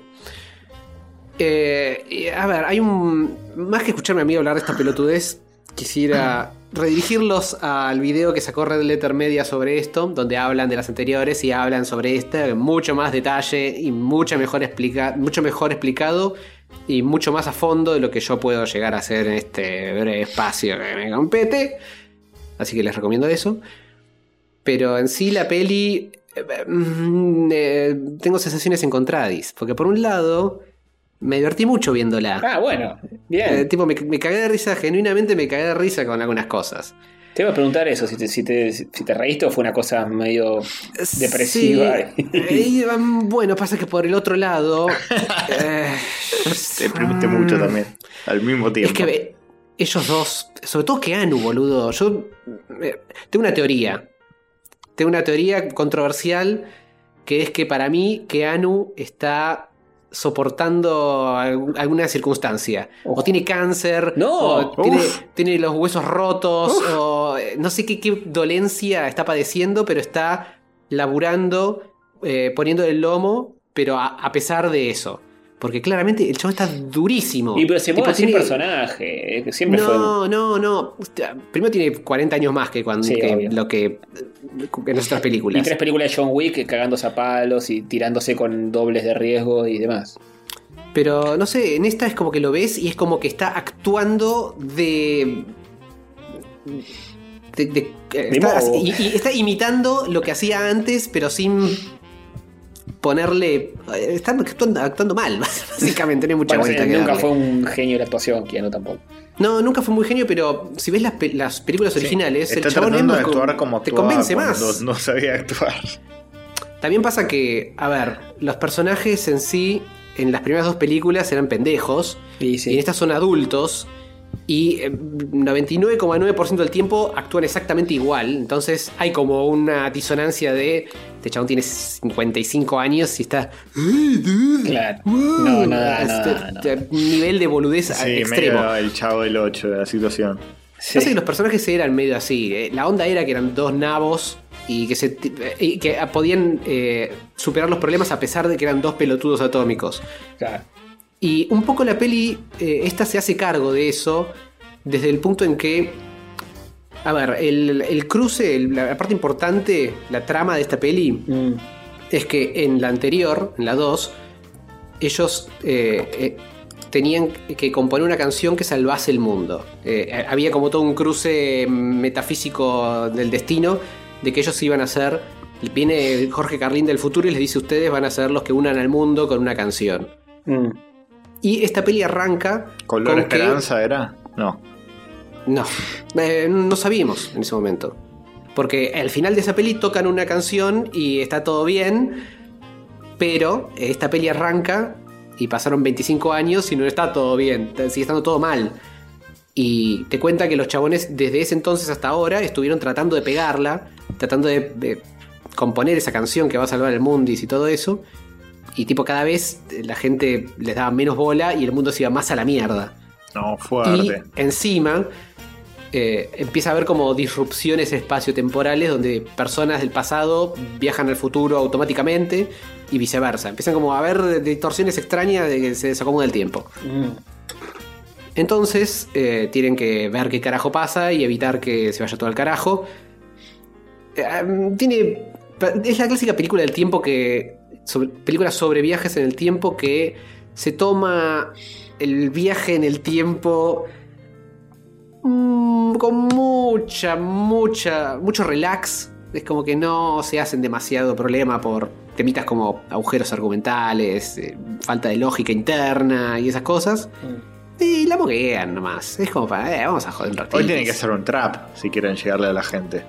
B: Eh, a ver, hay un. Más que escucharme a mí hablar de esta pelotudez, quisiera redirigirlos al video que sacó Red Letter Media sobre esto, donde hablan de las anteriores y hablan sobre esta en mucho más detalle y mucho mejor, explica, mucho mejor explicado y mucho más a fondo de lo que yo puedo llegar a hacer en este breve espacio que me compete. Así que les recomiendo eso. Pero en sí la peli eh, mm, eh, tengo sensaciones encontradas. Porque por un lado, me divertí mucho viéndola.
A: Ah, bueno.
B: Eh,
A: Bien.
B: tipo, me, me cagué de risa, genuinamente me cagué de risa con algunas cosas.
A: Te iba a preguntar eso, si te, si te, si te reíste o fue una cosa medio depresiva.
B: Sí. Eh, um, bueno, pasa que por el otro lado. eh,
C: Te deprimiste mucho también. Al mismo tiempo.
B: Es que eh, ellos dos, sobre todo Keanu, boludo. Yo eh, tengo una teoría. Tengo una teoría controversial que es que para mí Keanu está soportando alguna circunstancia. O tiene cáncer,
A: No.
B: o tiene, los huesos rotos, o eh, no sé qué, qué dolencia está padeciendo, pero está laburando, eh, poniendo el lomo, pero a, a pesar de eso. Porque claramente el chavo está durísimo.
A: Y pero se mueve el
B: tiene-
A: personaje, eh, siempre fue.
B: no, no, no. Primero tiene 40 años más que, cuando,
A: Sí,
B: que
A: obvio.
B: lo que en otras
A: Y
B: películas.
A: tres películas de John Wick cagándose a palos y tirándose con dobles de riesgo y demás.
B: Pero no sé, en esta es como que lo ves y es como que está actuando de. de- de- eh, y, y está imitando lo que hacía antes, pero sin ponerle. eh, Está actuando, actuando mal, básicamente, no hay mucha
A: Bueno,
B: vuelta
A: sí,
B: que
A: nunca
B: darle.
A: fue un genio de la actuación, Keanu tampoco.
B: No, nunca fue muy genio, pero si ves las, pe- las películas originales,
C: Está
B: el chabón
C: tratando
B: es
C: de actuar
B: con-
C: como
B: te
C: actuaba
B: convence más.
C: No sabía actuar.
B: También pasa que, a ver, los personajes en sí, en las primeras dos películas eran pendejos,
A: Y
B: y en estas son adultos, y eh, 99,9% del tiempo actúan exactamente igual. Entonces hay como una disonancia de, este chabón tiene 55 años y está...
A: Claro. No, no, da, no,
B: Este-
A: da, no.
B: este nivel de boludez
C: Sí,
B: extremo.
C: medio el chavo del 8 de la situación.
A: Sí.
B: Pasa que los personajes eran medio así. eh. La onda era que eran dos nabos y que, se, y que podían eh, superar los problemas a pesar de que eran dos pelotudos atómicos.
A: Claro.
B: Y un poco la peli, eh, esta se hace cargo de eso desde el punto en que, a ver, el, el cruce, el- la parte importante, la trama de esta peli,
A: Mm.
B: es que en la anterior, en la 2, ellos eh, eh, tenían que componer una canción que salvase el mundo. Había como todo un cruce metafísico del destino de que ellos iban a ser... Viene Jorge Carlín del futuro y les dice ustedes van a ser los que unan al mundo con una canción.
A: Mm.
B: Y esta peli arranca
C: ¿Color
B: con que-
C: Esperanza era? No.
B: no, eh, no sabíamos en ese momento. Porque al final de esa peli tocan una canción y está todo bien, pero esta peli arranca y pasaron 25 años y no está todo bien, sigue estando todo mal. Y te cuenta que los chabones desde ese entonces hasta ahora estuvieron tratando de pegarla, tratando de, de componer esa canción que va a salvar el mundis y todo eso. Y tipo cada vez la gente les daba menos bola y el mundo se iba más a la mierda.
C: No,
B: Y
C: fuerte.
B: encima eh, empieza a haber como disrupciones espaciotemporales donde personas del pasado viajan al futuro automáticamente y viceversa. Empiezan como a haber distorsiones extrañas de que se desacomoda el tiempo.
A: Mm.
B: Entonces eh, tienen que ver qué carajo pasa y evitar que se vaya todo al carajo. Eh, um, tiene. Es la clásica película del tiempo que. Sobre, película sobre viajes en el tiempo que se toma el viaje en el tiempo. mm, con mucha, mucha. mucho relax. Es como que no se hacen demasiado problema por temitas como agujeros argumentales, eh, falta de lógica interna y esas cosas. Y la moguean nomás. Es como para, eh, vamos a joder un ratito.
C: Hoy tienen que hacer un trap si quieren llegarle a la gente.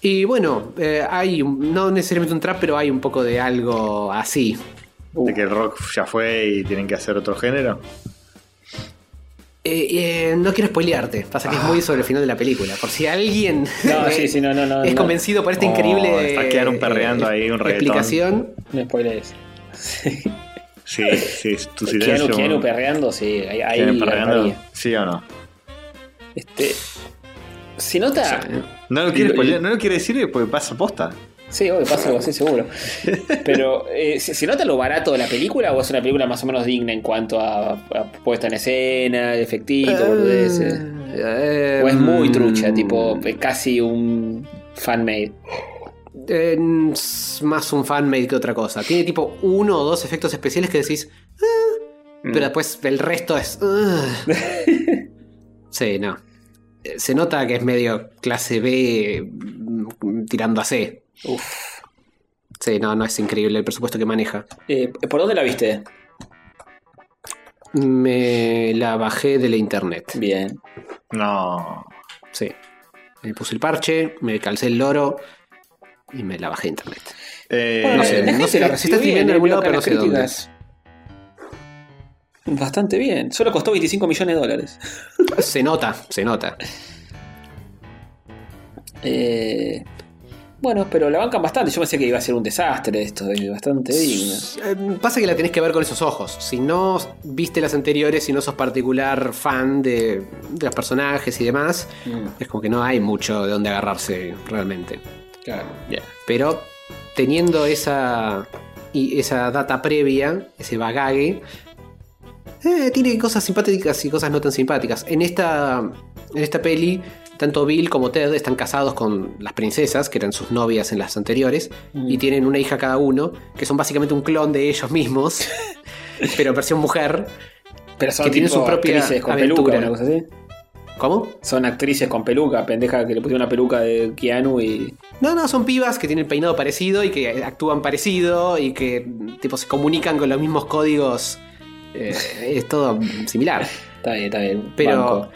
B: Y bueno, eh, hay un- no necesariamente un trap, pero hay un poco de algo así.
C: De que el rock ya fue y tienen que hacer otro género.
B: Eh, eh, no quiero spoilearte, pasa que es muy sobre el final de la película. Por si alguien
A: No, sí, sí, no, no, no.
B: es
A: no.
B: convencido por esta
C: Oh,
B: increíble
C: está quedaron perreando
B: eh,
C: ahí un reggaetón.
B: explicación.
A: No spoilers.
C: Sí, sí, tu
A: Keanu,
C: silencio.
A: Keanu perreando, sí. Ahí, ahí
C: ¿Keanu perreando? ¿Sí o no?
A: Este. Se nota.
C: No lo quiere,
A: Lo-
C: spoilear, no lo quiere decir porque pasa posta.
A: Sí, obvio, pasa algo así seguro. Pero, eh, ¿se, se nota lo barato de la película o es una película más o menos digna en cuanto a, a puesta en escena, efectito, boludeces?
B: Eh,
A: O es muy
B: mm,
A: trucha, tipo, eh, casi un fan-made.
B: eh, es más un fanmade que otra cosa. Tiene tipo uno o dos efectos especiales que decís. "Ah",
A: Mm.
B: Pero después el resto es. "Ugh". sí, no. Se nota que es medio clase B mm, tirando a C.
A: Uf.
B: Sí, no, no es increíble el presupuesto que maneja.
A: Eh, ¿Por dónde la viste?
B: Me la bajé de la internet.
A: Bien.
C: No.
B: Sí. Me puse el parche, me calcé el loro y me la bajé de internet.
C: Eh,
B: no sé,
A: la
B: no sé,
A: la recibió
B: está escribiendo en algún lado, pero no sé dónde.
A: Bastante bien. Solo costó 25 millones de dólares.
B: Se nota, se nota.
A: Eh, bueno, pero la bancan bastante. Yo pensé que iba a ser un desastre esto. Es bastante digno.
B: Eh, Pasa que la tenés que ver con esos ojos. Si no viste las anteriores, si no sos particular fan de, de los personajes y demás,
A: Mm,
B: es como que no hay mucho de dónde agarrarse realmente.
A: claro.
B: Pero teniendo esa, y esa data previa, ese bagaje, eh, tiene cosas simpáticas y cosas no tan simpáticas. En esta, en esta peli, tanto Bill como Ted están casados con las princesas, que eran sus novias en las anteriores,
A: Mm.
B: y tienen una hija cada uno, que son básicamente un clon de ellos mismos, pero versión mujer.
A: Pero son
B: Que tiene
A: tipo
B: su propia
A: actrices con
B: aventura.
A: peluca, una cosa así.
B: ¿Cómo?
A: Son actrices con peluca, pendeja que le pusieron una peluca de Keanu y.
B: No, no, son pibas que tienen peinado parecido y que actúan parecido y que tipo se comunican con los mismos códigos. Eh, es todo similar.
A: Está bien, está bien.
B: Pero
A: banco.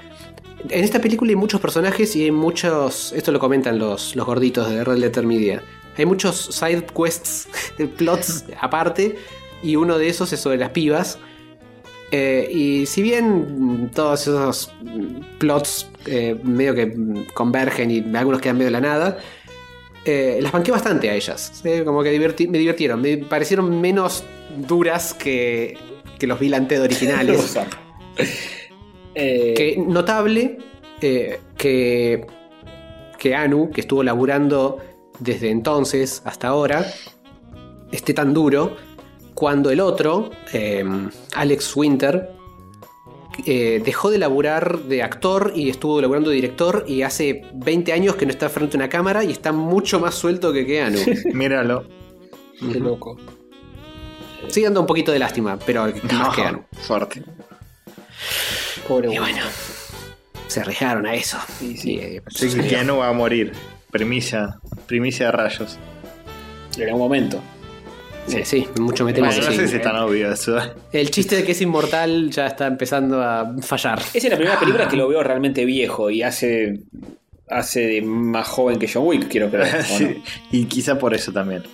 B: en esta película hay muchos personajes y hay muchos. Esto lo comentan los, los gorditos de Red Letter Media. Hay muchos side quests, plots aparte, y uno de esos es sobre las pibas. Eh, y si bien todos esos plots eh, medio que convergen y algunos quedan medio de la nada, eh, las banqué bastante a ellas. Como que diverti- me divirtieron. Me parecieron menos duras que, que los Bill and Ted originales.
A: Eh,
B: Que notable eh, que, que Anu, que estuvo laburando desde entonces hasta ahora, esté tan duro, cuando el otro, eh, Alex Winter, eh, dejó de laburar de actor y estuvo laburando de director y hace 20 años que no está frente a una cámara y está mucho más suelto que que Anu.
C: Míralo.
A: Qué loco.
B: Sigue dando un poquito de lástima, pero más que Anu.
C: Fuerte.
A: Pobre
B: Y bueno, se arriesgaron a eso.
A: Sí, sí.
B: Y, eh,
C: Sí. Keanu va a morir. Primicia. Primicia de rayos.
A: En algún momento.
B: Sí, sí, mucho me temo
C: Bueno,
B: que
C: no
B: sí.
C: sé si es tan obvio eso.
B: El chiste de que es inmortal ya está empezando a fallar.
A: Esa es la primera película que lo veo realmente viejo y hace. Hace de más joven que John Wick, quiero creer. ¿o
C: Sí,
A: no?
C: Y quizá por eso también.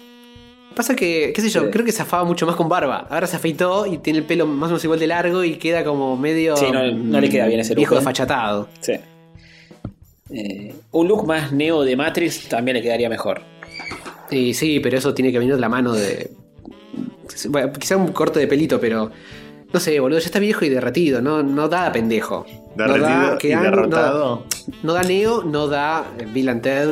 B: Pasa que, qué sé yo,
A: Sí.
B: creo que se afaba mucho más con barba. Ahora se afeitó y tiene el pelo más o menos igual de largo y queda como medio.
A: Sí, no- no le queda bien ese look,
B: Viejo
A: ¿eh?
B: desfachatado.
A: Sí. Eh, un look más neo de Matrix también le quedaría mejor.
B: Y sí, pero eso tiene que venir de la mano de. Bueno, quizá un corte de pelito, pero. No sé, boludo, ya está viejo y derretido. No, no da pendejo. no
C: Derretido
B: da
C: y
B: Keanu,
C: derrotado.
B: No, no da Neo, no da Bill and Ted.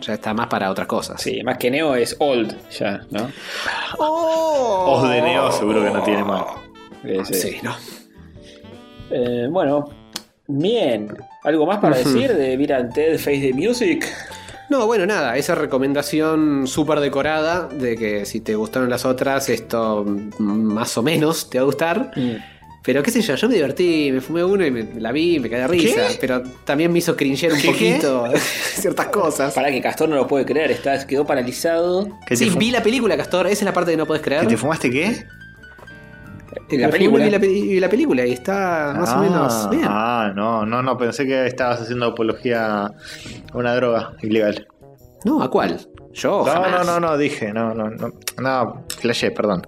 B: Ya está más para otras cosas.
A: Sí, más que neo es old ya, ¿no?
C: Os de Neo seguro que no tiene más.
A: Sí.
B: Sí, no.
A: Eh, bueno, bien. ¿Algo más para decir de and Ted Face the Music?
B: No, bueno, nada, esa recomendación súper decorada de que si te gustaron las otras, esto mm, más o menos te va a gustar. Pero qué sé yo, yo me divertí, me fumé uno y me, la vi, me caí de risa.
C: ¿Qué?
B: Pero también me hizo cringear un poquito ciertas cosas.
A: Para que Castor no lo puede creer, está, quedó paralizado.
C: ¿Qué te
B: Sí, vi la película, Castor, esa es la parte que no puedes creer.
C: ¿Que te fumaste qué?
B: En
A: la
B: la
A: película.
B: Vi la, vi la película y está más o
C: Ah,
B: menos bien.
C: Ah, no, no, no, pensé que estabas haciendo apología a una droga ilegal.
B: No, ¿a cuál? Yo,
C: No,
B: jamás.
C: no, no, no, dije, no, no, no, no, flashé, perdón.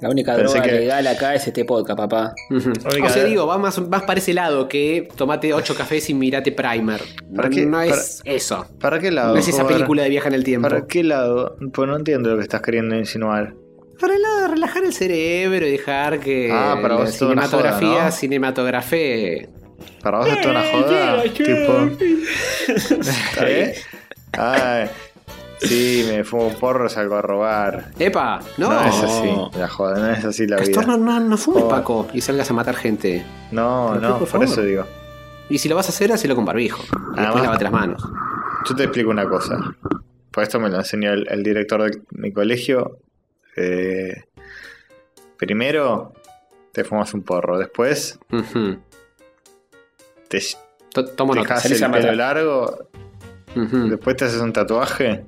A: La única
C: Pensé
A: droga
C: que-
A: legal acá es este podcast, papá.
B: O sea, digo, va más, más para ese lado que tomate 8 cafés y mirate Primer.
C: ¿Para qué?
B: No es
C: Para-
B: eso.
C: ¿Para qué lado?
B: No es esa
C: joder?
B: película de viaje en el tiempo.
C: ¿Para qué lado? Pues no entiendo lo que estás queriendo insinuar.
B: Para el lado de relajar el cerebro y dejar que
C: Ah, para
B: la cinematografía,
C: joda. Para vos es toda una joda. tipo. ¿Eh? Ay, sí, me fumo un porro, salgo a robar.
B: ¡Epa! No,
C: No, es así, la joda, no es así la
B: Castor, no,
C: vida.
B: no, no fumes,
C: Joder.
B: Paco, y salgas a matar gente.
C: No, no, por
B: por
C: eso digo.
B: Y si lo vas a hacer, hacelo con barbijo. Y después
C: Además-
B: lavate las manos.
C: Yo te explico una cosa. Por esto me lo enseñó el, el director de mi colegio. Eh, primero, te fumas un porro. Después,
B: Ujú.
C: te
B: To- Tomo
C: te el pelo largo. Después te haces un tatuaje.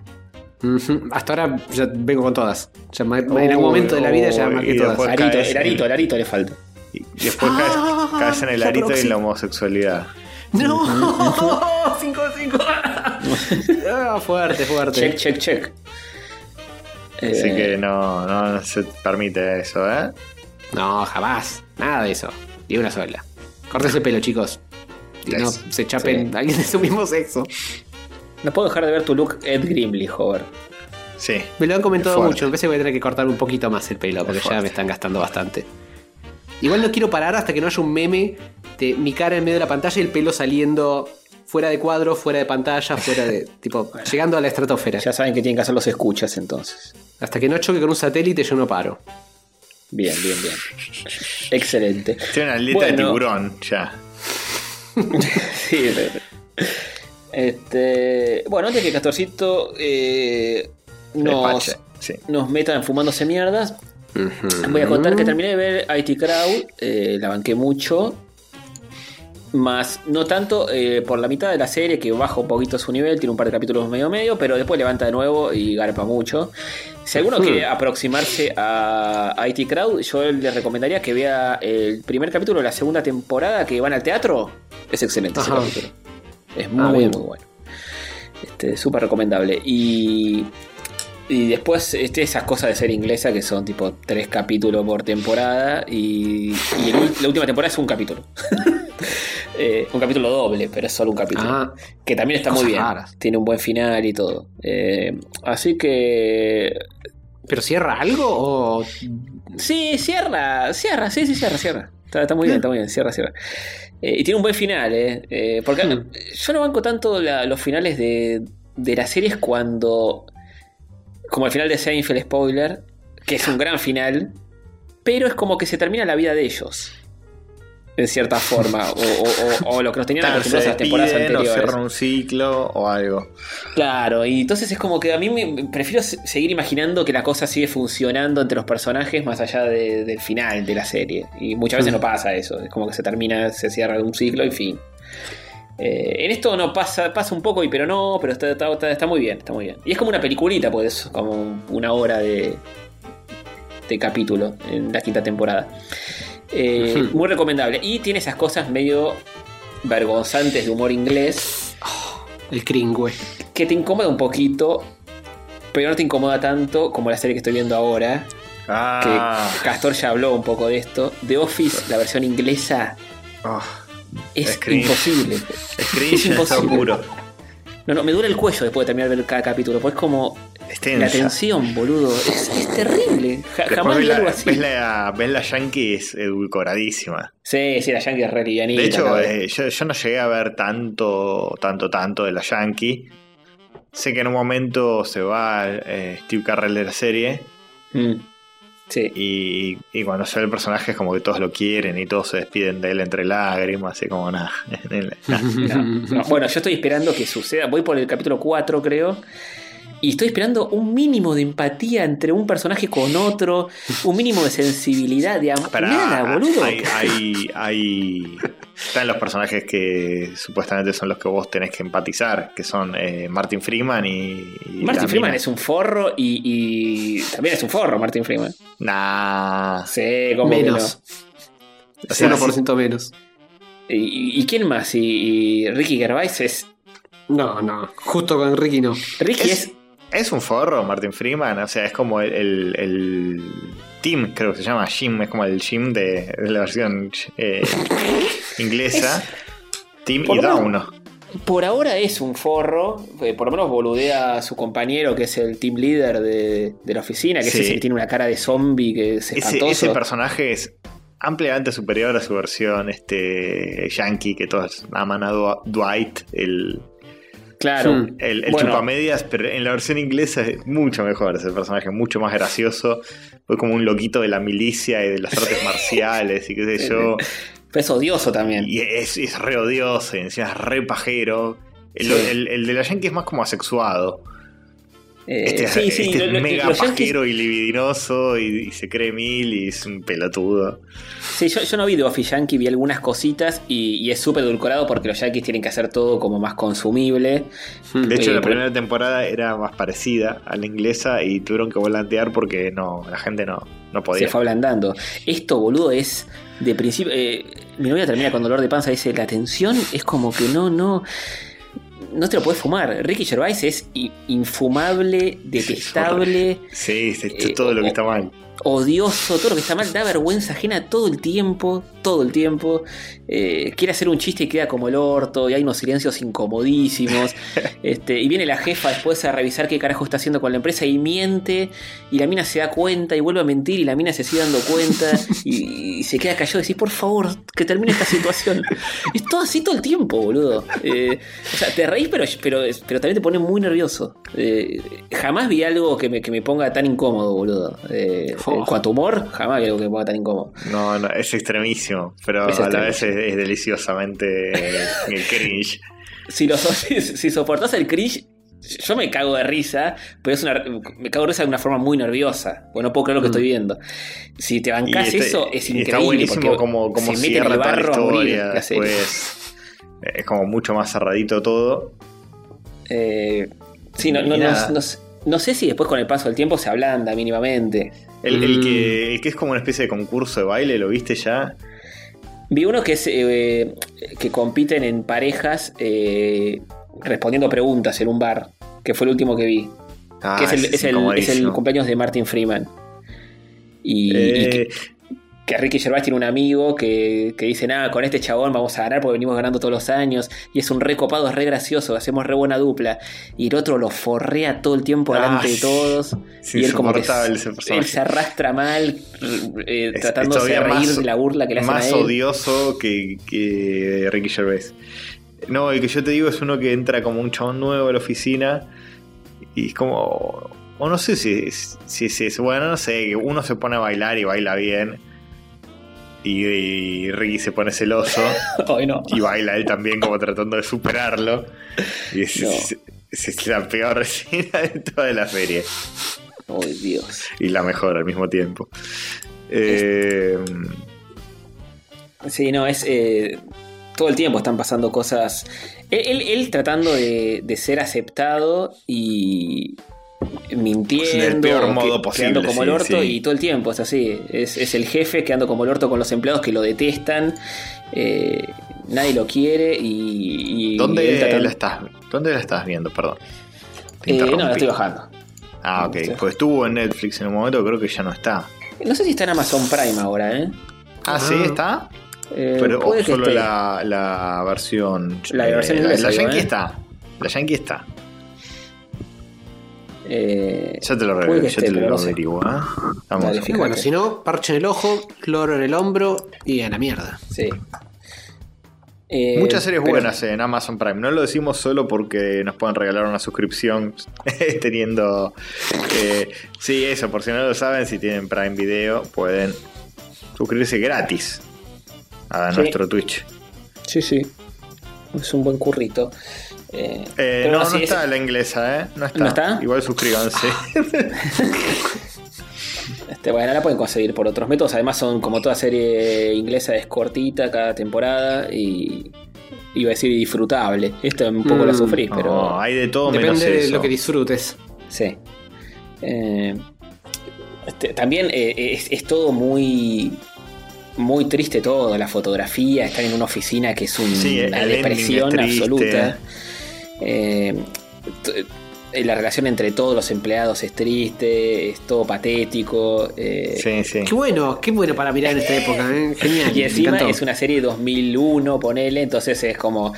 B: Hasta ahora ya vengo con todas. Ya en algún momento de la vida ya marqué
C: y
B: todas.
A: Arito,
C: caes
A: el arito, el arito le falta.
C: Y después
B: Ah,
C: caes en el arito y la homosexualidad.
B: ¡No! 5 5. Ah, fuerte, fuerte.
A: Check, check, check.
C: Así
A: Eh,
C: que no, no, no se permite eso, ¿eh?
B: No, jamás. Nada de eso. Ni una sola. Corte ese pelo, chicos. Y no se chapen
A: Sí.
B: a alguien de su mismo sexo.
A: No puedo dejar de ver tu look Ed Grimley, Hover.
C: Sí.
B: Me lo han comentado mucho. Me parece que voy a tener que cortar un poquito más el pelo porque ya me están gastando bastante. Igual no quiero parar hasta que no haya un meme de mi cara en medio de la pantalla y el pelo saliendo fuera de cuadro, fuera de pantalla, fuera de. tipo, llegando a la estratosfera.
A: Ya saben que tienen que hacer los escuchas entonces.
B: Hasta que no choque con un satélite, yo no paro.
A: Bien, bien, bien. Excelente.
C: Tiene una aleta de tiburón, ya.
A: Sí, pero- este, bueno, antes que Castorcito eh, nos,
C: sí.
A: nos meta en fumándose mierdas, voy a contar que terminé de ver IT Crowd, eh, la banqué mucho, más no tanto eh, por la mitad de la serie que baja un poquito su nivel, tiene un par de capítulos medio medio, pero después levanta de nuevo y garpa mucho. Si alguno quiere aproximarse a IT Crowd, yo le recomendaría que vea el primer capítulo de la segunda temporada que van al teatro. Es excelente ese
B: Ajá.
A: capítulo. Es
B: Ah,
A: muy, muy bueno. Este, súper recomendable. Y, y después este, esas cosas de ser inglesa que son tipo tres capítulos por temporada y, y el ul- la última temporada es un capítulo. Eh, un capítulo doble, pero es solo un capítulo.
B: Ah,
A: que también está muy bien.
B: raras.
A: Tiene un buen final y todo. Eh, así que...
B: ¿pero cierra algo o.?
A: Sí, cierra, cierra, sí, sí, cierra, cierra. Está, está muy bien, está muy bien, cierra, cierra. Eh, y tiene un buen final, ¿eh? Eh, porque
B: Hmm.
A: yo no banco tanto la- los finales de, de las series cuando. Como el final de Seinfeld Spoiler, que es un gran final, pero es como que se termina la vida de ellos. En cierta forma. O, o- o- o lo que nos tenían
C: Claro,
A: acostumbrados a las temporadas
C: despiden o
A: anteriores.
C: cierran un ciclo o algo.
A: Claro, y entonces es como que a mí me prefiero se- seguir imaginando que la cosa sigue funcionando entre los personajes más allá de- del final de la serie. Y muchas veces no pasa eso, es como que se termina, se cierra un ciclo y fin. Eh, en esto no pasa, pasa un poco, y pero no, pero está, está- está- está muy bien, está muy bien. Y es como una peliculita, pues, como una hora de, de capítulo en la quinta temporada. Eh. Muy recomendable. Y tiene esas cosas medio vergonzantes de humor inglés
B: El cringüe.
A: que te incomoda un poquito, pero no te incomoda tanto como la serie que estoy viendo ahora.
C: Ah,
A: Que Castor ya habló un poco de esto. The Office, la versión inglesa,
C: oh,
A: es imposible.
C: es cringe
A: imposible.
C: puro.
A: No, no, me duele el cuello después de terminar de ver cada capítulo. Pues es como
C: Es
A: la tensión, boludo. Es, es terrible. Ja- jamás vi
C: la,
A: algo así.
C: ves la, ves la Yankee es edulcoradísima.
A: Sí, sí, la Yankee es re livianita,
C: De hecho, eh, yo, yo no llegué a ver tanto, tanto, tanto de la Yankee. Sé que en un momento se va eh, Steve Carrell de la serie
A: Mm. Sí.
C: y, y cuando sale el personaje es como que todos lo quieren y todos se despiden de él entre lágrimas y como nada.
A: No, no. Bueno, yo estoy esperando que suceda. Voy por el capítulo 4, creo. Y estoy esperando un mínimo de empatía entre un personaje con otro, un mínimo de sensibilidad, de.
C: Pará,
A: Nada, boludo.
C: Hay, hay, hay- Están los personajes que supuestamente son los que vos tenés que empatizar, que son eh, Martin Freeman y. y
A: Martin Freeman
C: mina.
A: es un forro y, y también es un forro, Martin Freeman.
C: Nah.
A: Sí, como
B: Menos.
C: O sea,
B: 1% menos.
A: ¿Y, y quién más? Y, y Ricky Gervais es.
B: No, no. Justo con Ricky no.
A: Ricky es.
C: Es, es un forro, Martin Freeman. O sea, es como el, el, el Tim, creo que se llama Jim. Es como el Jim de, de la versión eh, inglesa. Tim
A: por
C: y Dauno.
A: por ahora es un forro. eh, por lo menos boludea a su compañero, que es el team leader de, de la oficina, que
C: Sí.
A: es ese que tiene una cara de zombie, que es
C: Ese,
A: espantoso.
C: ese personaje es ampliamente superior a su versión este yankee que todos aman a Dw- Dwight, el,
A: Claro.
C: El, el
A: Bueno.
C: chupamedias, pero en la versión inglesa es mucho mejor ese personaje, mucho más gracioso. Fue como un loquito de la milicia y de las artes marciales y qué sé yo.
A: Pero es odioso también.
C: Y es, es re odioso y encima es re pajero. El,
A: Sí.
C: el- el de la yankee es más como asexuado.
A: Eh,
C: Este,
A: sí, sí,
C: este
A: lo-
C: es
A: lo-
C: mega
A: yankees-
C: pajero y libidinoso y, y se cree mil y es un pelotudo.
A: Sí, yo, yo no vi The Office Yankee, vi algunas cositas y, y es súper edulcorado porque los Yankees tienen que hacer todo como más consumible.
C: De hecho,
A: Eh,
C: la
A: pero-
C: primera temporada era más parecida a la inglesa y tuvieron que volantear porque no, la gente no, no
A: Se
C: podía.
A: fue ablandando. Esto, boludo, es de principio. eh, mi novia termina con dolor de panza. Dice: La tensión es como que no, no. No te lo puedes fumar. Ricky Gervais es infumable, detestable,
C: Sí, sí,
A: Eh,
C: todo lo
A: o-
C: que está mal.
A: Odioso, todo lo que está mal, da vergüenza ajena todo el tiempo, todo el tiempo. Eh, quiere hacer un chiste y queda como el orto, y hay unos silencios incomodísimos. este, y viene la jefa después a revisar qué carajo está haciendo con la empresa y miente, y la mina se da cuenta y vuelve a mentir, y la mina se sigue dando cuenta, y, y se queda callado y decís, por favor, que termine esta situación. es todo así todo el tiempo, boludo. Eh, o sea, te reís, pero, pero, pero también te pone muy nervioso. Eh, jamás vi algo que me, que me ponga tan incómodo, boludo.
B: Oh.
A: humor, jamás algo que me ponga tan incómodo.
C: No, no, es extremísimo, pero
A: Es
C: a la vez es, es deliciosamente eh, cringe.
A: Si, lo, so- si, si soportás el cringe, yo me cago de risa, pero es una, me cago de risa de una forma muy nerviosa, porque no puedo creer lo que estoy viendo. Si te bancás
C: este-
A: eso, es increíble.
C: Está buenísimo como, como
A: se el barro a morir.
C: Después es como mucho más cerradito todo.
A: Eh, sí, no, no, no- no sé- no sé si después con el paso del tiempo se ablanda mínimamente.
C: El, el
B: Mm.
C: que, el que es como una especie de concurso de baile, ¿lo viste ya?
A: Vi uno que es eh, que compiten en parejas eh, respondiendo preguntas en un bar, que fue el último que vi.
C: Ah,
A: que es el, es el- es el
C: incomodísimo.
A: cumpleaños de Martin Freeman. Y, y
C: Eh,
A: que, que Ricky Gervais tiene un amigo que, que dice, nada, con este chabón vamos a ganar porque venimos ganando todos los años. Y es un re copado, es re gracioso, hacemos re buena dupla. Y el otro lo forrea todo el tiempo delante de todos. Y él como que él se arrastra mal, eh,
C: Es- es
A: de reír
C: más-
A: de la burla que le hacen
C: más
A: a él.
C: odioso que, que Ricky Gervais. No, el que yo te digo es uno que entra como un chabón nuevo a la oficina y es como. O no sé si, si, si es. Bueno, no sé, que uno se pone a bailar y baila bien. Y, y Ricky se pone celoso
A: Ay, no.
C: y baila él también como tratando de superarlo. Y es,
A: No.
C: es- es- es la peor escena de toda la serie.
A: Ay, Dios.
C: Y la mejor al mismo tiempo. Eh,
A: Sí, no, es. eh, todo el tiempo están pasando cosas. Él, él- él tratando de, de ser aceptado y mintiendo,
C: Del peor modo
A: que-
C: posible,
A: quedando como el orto
C: sí.
A: y todo el tiempo es así. Es, es el jefe quedando como el orto con los empleados que lo detestan. eh, nadie lo quiere y. y
C: ¿Dónde,
A: tratando-
C: la estás, ¿Dónde la estás viendo? Perdón. Te
A: Eh, no, la estoy bajando.
C: Ah, ok.
A: Sí.
C: Pues estuvo en Netflix en un momento, creo que ya no está.
A: No sé si está en Amazon Prime ahora, ¿eh?
C: Ah, sí, está.
A: Eh,
C: Pero
A: puede
C: o
A: que
C: solo la, la versión.
A: La versión
C: eh,
A: inglesa,
C: La, Yankee
A: ¿eh?
C: está. La Yankee está.
A: Eh,
C: Ya te lo,
A: que
C: ya te lo averiguo, ¿eh?
B: Bueno, si no, parche en el ojo, cloro en el hombro y a la mierda.
A: sí. Eh,
C: Muchas series
A: pero-
C: buenas en Amazon Prime. No lo decimos solo porque nos pueden regalar una suscripción teniendo... eh, sí, eso, por si no lo saben, si tienen Prime Video, pueden suscribirse gratis a
A: Sí.
C: nuestro Twitch.
A: Sí, sí. Es un buen currito. Eh,
C: Eh,
A: pero
C: no, no,
A: sí, es-
C: está la inglesa, ¿eh? No está.
A: ¿No está?
C: Igual suscríbanse.
A: este, bueno, la pueden conseguir por otros métodos. Además, son como toda serie inglesa, es cortita cada temporada y. Iba a decir disfrutable. Esto un poco la
B: Mm,
A: sufrí, pero.
C: No, hay de todo menos
B: Depende de lo que disfrutes.
A: Sí. Eh, este, también eh, es, es todo muy. Muy triste todo, la fotografía, estar en una oficina que es un-
C: Sí, el
A: una depresión absoluta. Eh, eh, la relación entre todos los empleados es triste, es todo patético. eh,
C: Sí, sí.
B: Qué bueno, qué bueno para mirar en esta época, ¿eh? Genial.
A: y encima es una serie de 2001, ponele, entonces es como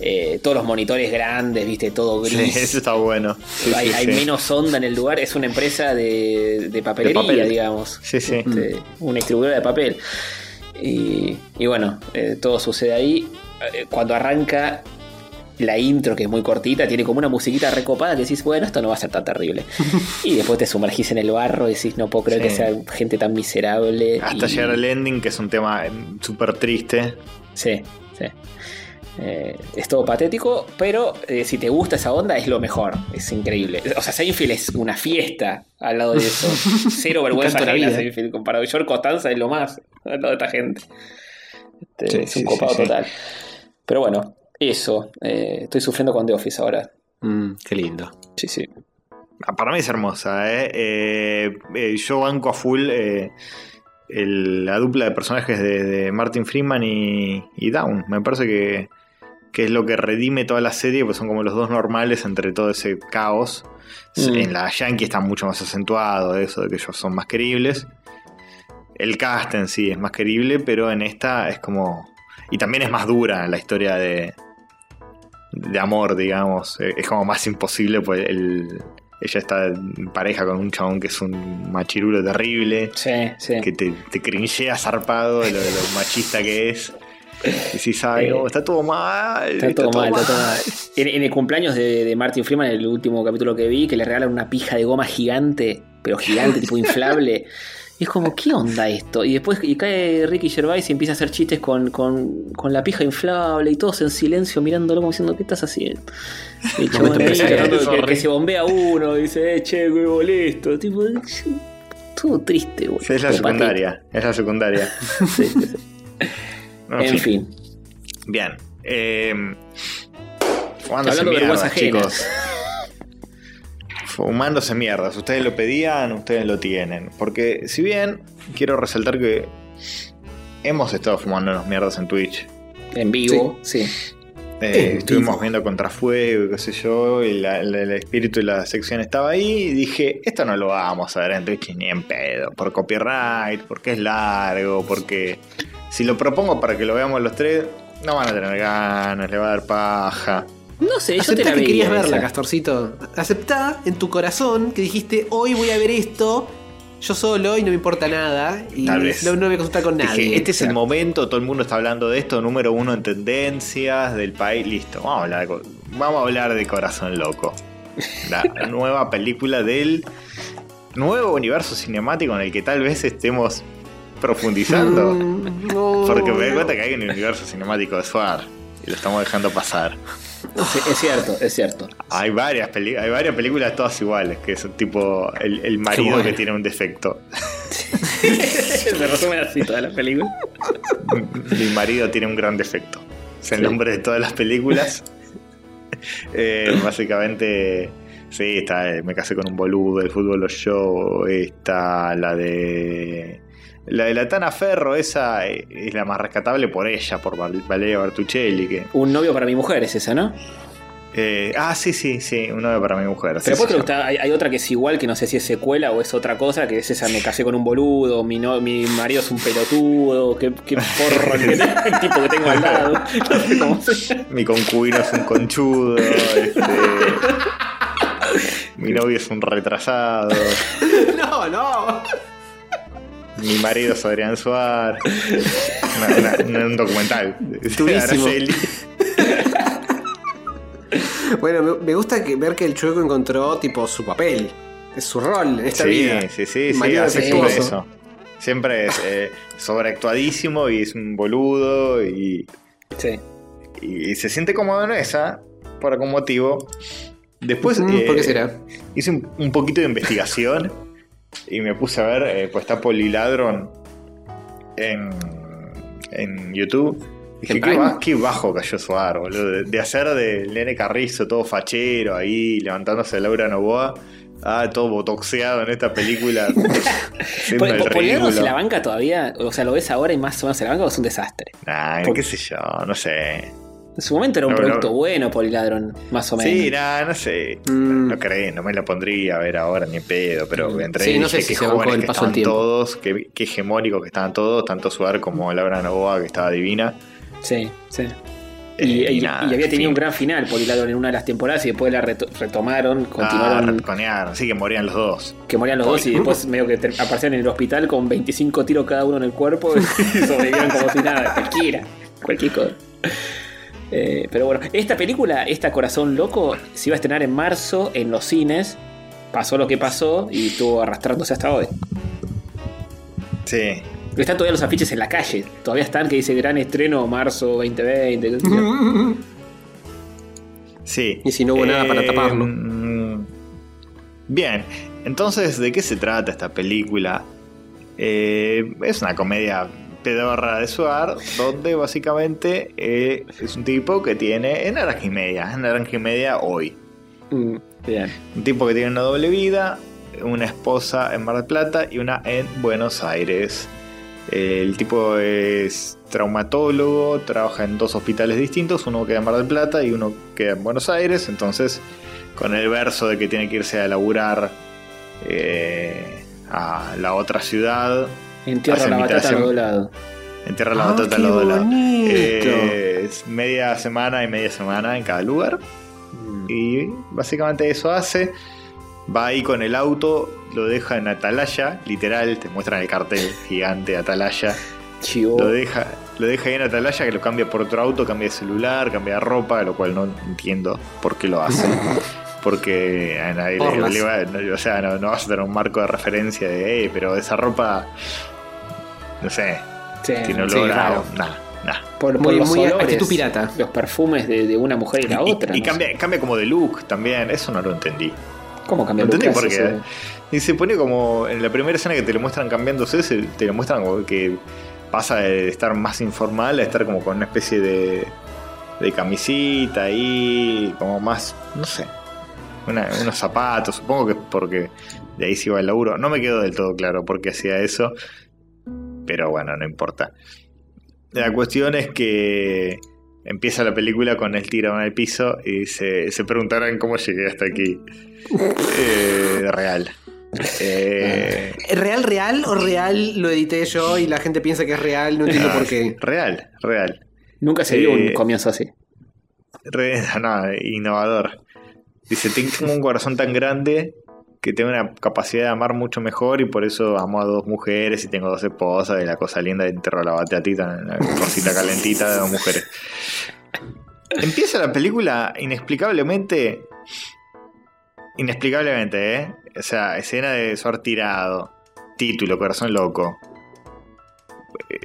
A: eh, todos los monitores grandes, viste, todo
C: Sí,
A: gris.
C: eso está bueno. Sí,
A: hay
C: sí,
A: hay
C: sí.
A: menos onda en el lugar, es una empresa de, de papelería,
C: De papel.
A: digamos.
C: Sí, sí.
A: Este, una distribuidora de papel. Y, y bueno, eh, todo sucede ahí. Cuando arranca la intro, que es muy cortita, tiene como una musiquita recopada que decís, bueno, esto no va a ser tan terrible. y después te sumergís en el barro y decís, no puedo creer
C: Sí.
A: que sea gente tan miserable.
C: Hasta
A: y-
C: llegar al ending, que es un tema eh, súper triste.
A: Sí, sí. Eh, es todo patético, pero eh, si te gusta esa onda es lo mejor. Es increíble. O sea, Seinfeld es una fiesta al lado de eso. Cero vergüenza ajena
B: vida.
A: Seinfeld comparado. George Costanza es lo más al lado de esta gente. Este,
C: Sí,
A: es un
C: sí,
A: copado
C: sí, sí.
A: total. Pero bueno, eso. Eh, estoy sufriendo con The Office ahora.
B: Mm, qué lindo.
A: Sí, sí.
C: Ah, Para mí es hermosa, ¿eh? Eh, eh, yo banco a full eh, el- la dupla de personajes de, de Martin Freeman y, y Down. Me parece que, que es lo que redime toda la serie, pues son como los dos normales entre todo ese caos.
A: Mm.
C: En la Yankee está mucho más acentuado eso de que ellos son más queribles. El cast en sí es más querible, pero en esta es como... Y también es más dura la historia de, de amor, digamos. Eh, Es como más imposible, pues el, ella está en pareja con un chabón que es un machirulo terrible,
A: Sí, sí.
C: que te, te cringea zarpado de lo, de lo machista que es. Y decís, ay, no, está todo mal.
A: Está todo mal, está todo mal. En, en el cumpleaños de, de Martin Freeman, el último capítulo que vi, que le regalan una pija de goma gigante, pero gigante, tipo inflable. Y es como, ¿qué onda esto? Y después y cae Ricky Gervais y empieza a hacer chistes con, con, con la pija inflable y todos en silencio mirándolo como diciendo, ¿qué estás haciendo? Y chabón ahí que, que se bombea uno, y dice, eh, che, qué molesto. Tipo, todo triste, güey.
C: Sí, es la secundaria, es la secundaria.
A: patético. Sí, sí, sí.
C: No,
A: En fin.
C: Bien. Eh,
A: Hablando de vergüenza ajena.
C: chicos. Fumándose mierdas. Ustedes lo pedían, ustedes lo tienen. Porque si bien quiero resaltar que hemos estado fumándonos mierdas en Twitch.
A: En vivo, sí.
C: Eh,
B: En
C: estuvimos
B: vivo.
C: viendo Contrafuego, y qué sé yo, y la- la- el espíritu de la sección estaba ahí. Y dije, esto no lo vamos a ver en Twitch ni en pedo. Por copyright, porque es largo, porque si lo propongo para que lo veamos los tres, no van a tener ganas, le va a dar paja.
A: No sé, yo te
B: Aceptá
A: la
B: que
A: veía
B: querías verla,
A: esa.
B: Castorcito. Aceptá en tu corazón que dijiste, hoy voy a ver esto, yo solo y no me importa nada. Y
C: Tal vez.
B: no, no me voy a consultar con
C: Dije,
B: nadie.
C: este es el momento, todo el mundo está hablando de esto, número uno en tendencias del país, listo, vamos a hablar vamos a hablar de Corazón Loco. La nueva película del nuevo universo cinemático en el que tal vez estemos profundizando.
B: Mm, no.
C: Porque me doy cuenta que hay un universo cinemático de Suar y lo estamos dejando pasar.
A: Sí, es cierto, es cierto.
C: Hay varias, peli- hay varias películas todas iguales, que son tipo el, el marido
B: bueno.
C: que tiene un defecto.
A: Se resume así toda la película.
C: Mi marido tiene un gran defecto. Es el
A: Sí.
C: nombre de todas las películas. Eh, básicamente, sí, está eh, Me casé con un boludo, el fútbol los show, está la de... La de la Tana Ferro, esa eh, es la más rescatable por ella, por Val- Valeria Bertuccelli. Que,
A: Un novio para mi mujer es esa, ¿no?
C: eh, ah, sí, sí, sí, un novio para mi mujer.
A: Pero
C: sí,
A: está- hay, hay otra que es igual, que no sé si es secuela o es otra cosa, que es esa, me casé con un boludo, mi, no- mi marido es un pelotudo, qué, qué porro el, el tipo que tengo al lado. No sé cómo se llama.
C: Mi concubino es un conchudo. este, mi novio es un retrasado.
B: No, no.
C: Mi marido es Adrián Suárez. Una- una- un documental. Araceli.
B: Bueno, me, me gusta que, ver que el chueco encontró tipo su papel. Es su rol en esta
C: Sí,
B: vida.
C: sí, sí, sí,
B: Marido
C: hace siempre eso. Siempre es eh, sobreactuadísimo y es un boludo y,
A: Sí.
C: y se siente cómodo en esa por algún motivo. Después
B: Mm,
C: eh,
B: ¿Por qué será?
C: hice un, un poquito de investigación y me puse a ver, eh, pues está Poliladron en, en YouTube. Dije,
B: ¿En
C: qué, ba- qué bajo cayó Suar, boludo. De, de hacer de Nene Carrizo todo fachero ahí, levantándose de Laura Novoa. Ah, todo botoxeado en esta película. ridículo.
A: se la banca todavía, o sea, lo ves ahora y más o menos se la banca o es un desastre.
C: Nah, qué sé yo, no sé.
A: En su momento era un
C: No,
A: producto
C: no.
A: bueno, Poliladron, más o menos.
C: Sí, nah, no sé.
B: Mm.
C: No creí, no me la pondría a ver ahora ni en pedo, pero entre
B: Sí, no sé si bancó
C: jóvenes
B: el
C: que estaban todos, qué, qué hegemónicos que estaban todos, tanto Suar como Laura Novoa, que estaba divina.
A: Sí, sí.
C: Eh,
A: Y, y-
C: nada,
A: y había
C: en
A: tenido
C: fin.
A: un gran final Poliladron en una de las temporadas y después la reto- retomaron,
C: Ah,
A: continuaron,
C: retconearon, sí que morían los dos.
A: que morían los dos y después medio que aparecían en el hospital con 25 tiros cada uno en el cuerpo y sobrevivieron como si nada, cualquiera, cualquier cosa. Eh, pero bueno, esta película, esta Corazón Loco, se iba a estrenar en marzo en los cines. Pasó lo que pasó y estuvo arrastrándose hasta hoy.
C: Sí.
A: Están todavía los afiches en la calle. Todavía están que dice gran estreno marzo 2020. qué sé yo.
C: Sí.
B: Y si no hubo nada para taparlo.
C: mm, Bien, entonces, ¿de qué se trata esta película? Eh, es una comedia pedorra de Suar, donde básicamente eh, es un tipo que tiene en naranja y media, en naranja y media hoy.
A: Mm, Bien.
C: Un tipo que tiene una doble vida, una esposa en Mar del Plata y una en Buenos Aires. Eh, El tipo es traumatólogo, trabaja en dos hospitales distintos, uno queda en Mar del Plata y uno queda en Buenos Aires, entonces con el verso de que tiene que irse a laburar eh, a la otra ciudad,
A: Entierra la batata a
C: sema-
A: los lados.
C: entierra la
B: Ah,
C: batata al lado de lado.
B: bonito.
C: Eh, es media semana y media semana en cada lugar. Y básicamente eso hace. Va ahí con el auto, lo deja en Atalaya, literal, te muestran el cartel gigante de Atalaya.
A: Chivo.
C: Lo deja, lo deja ahí en Atalaya, que lo cambia por otro auto, cambia de celular, cambia de ropa, lo cual no entiendo por qué lo hace. Porque a nadie le,
B: Porlas.
C: le va- no, o sea, no, no vas a tener un marco de referencia de, "Eh, pero esa ropa, no sé,
A: Sí,
C: tiene
B: sí,
C: olor a nada, nada.
A: por, por
B: Muy-
A: los
B: muy
A: olores,
B: actitud pirata.
A: Los perfumes de, de una mujer y la
C: Y-
A: otra.
C: Y,
A: no sé.
C: cambia, cambia como de look también, eso no lo entendí.
A: ¿Cómo cambia
C: No entendí
A: look?
C: por
A: ¿Qué eso?
C: Y se pone como en la primera escena que te lo muestran cambiándose, se- te lo muestran como que pasa de estar más informal a estar como con una especie de, de camisita ahí, como más, no sé, una- unos zapatos, supongo que es porque de ahí se iba el laburo. No me quedó del todo claro por qué hacía eso, pero bueno, no importa. La cuestión es que empieza la película con él tirado en el piso y se, se preguntarán cómo llegué hasta aquí. Eh, real. Eh,
B: ¿Es ¿Real, real o real lo edité yo y la gente piensa que es real? No entiendo por qué.
C: Real, real.
A: Nunca se vio un
C: Eh,
A: comienzo así.
C: Re- no, innovador. Dice, tengo un corazón tan grande que tengo una capacidad de amar mucho mejor y por eso amo a dos mujeres y tengo dos esposas y la cosa linda de enterro la bateatita, la cosita calentita de dos mujeres. Empieza la película inexplicablemente... Inexplicablemente, ¿eh? O sea, escena de Suar tirado. Título, corazón loco.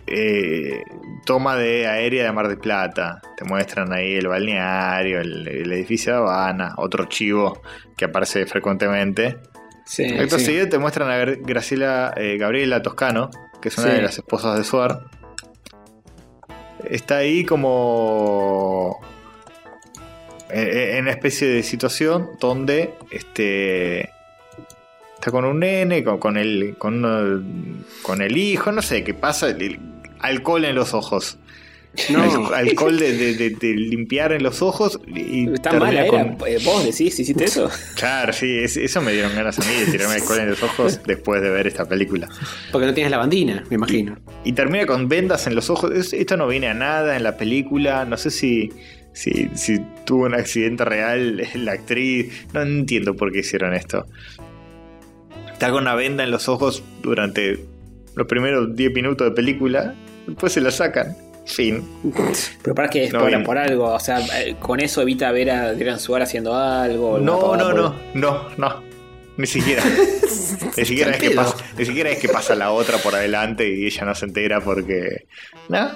C: Eh, toma de aérea de Mar del Plata. Te muestran ahí el balneario, el, el edificio de Habana, otro chivo que aparece frecuentemente.
A: Sí,
C: Acto
A: sí.
C: seguido te muestran a Gra- Graciela, eh, Gabriela Toscano, que es una
A: Sí.
C: de las esposas de Suar. Está ahí como eh, en una especie de situación donde este está con un nene, con, con el con, uno- con el hijo, no sé qué pasa, el- alcohol en los ojos.
B: No.
C: Al- alcohol de, de- de- de limpiar en los ojos y
A: Está mala era.
C: con-
A: Eh, ¿Vos decís, hiciste eso?
C: Claro, sí, es- eso me dieron ganas a mí de tirarme alcohol en los ojos después de ver esta película.
B: Porque no tienes la bandina, me imagino.
C: Y termina con vendas en los ojos. Es- esto no viene a nada en la película. No sé si, si, si tuvo un accidente real la actriz. No entiendo por qué hicieron esto. Está con una venda en los ojos durante los primeros 10 minutos de película. Después se la sacan. Fin.
A: Pero para que
C: No,
A: por, por algo. O sea, eh, con eso evita ver a Adrián Suárez haciendo algo.
C: No, no, no, no, no. Ni siquiera. Ni siquiera, es que pasa, ni siquiera es que pasa la otra por adelante y ella no se entera porque. ¿No?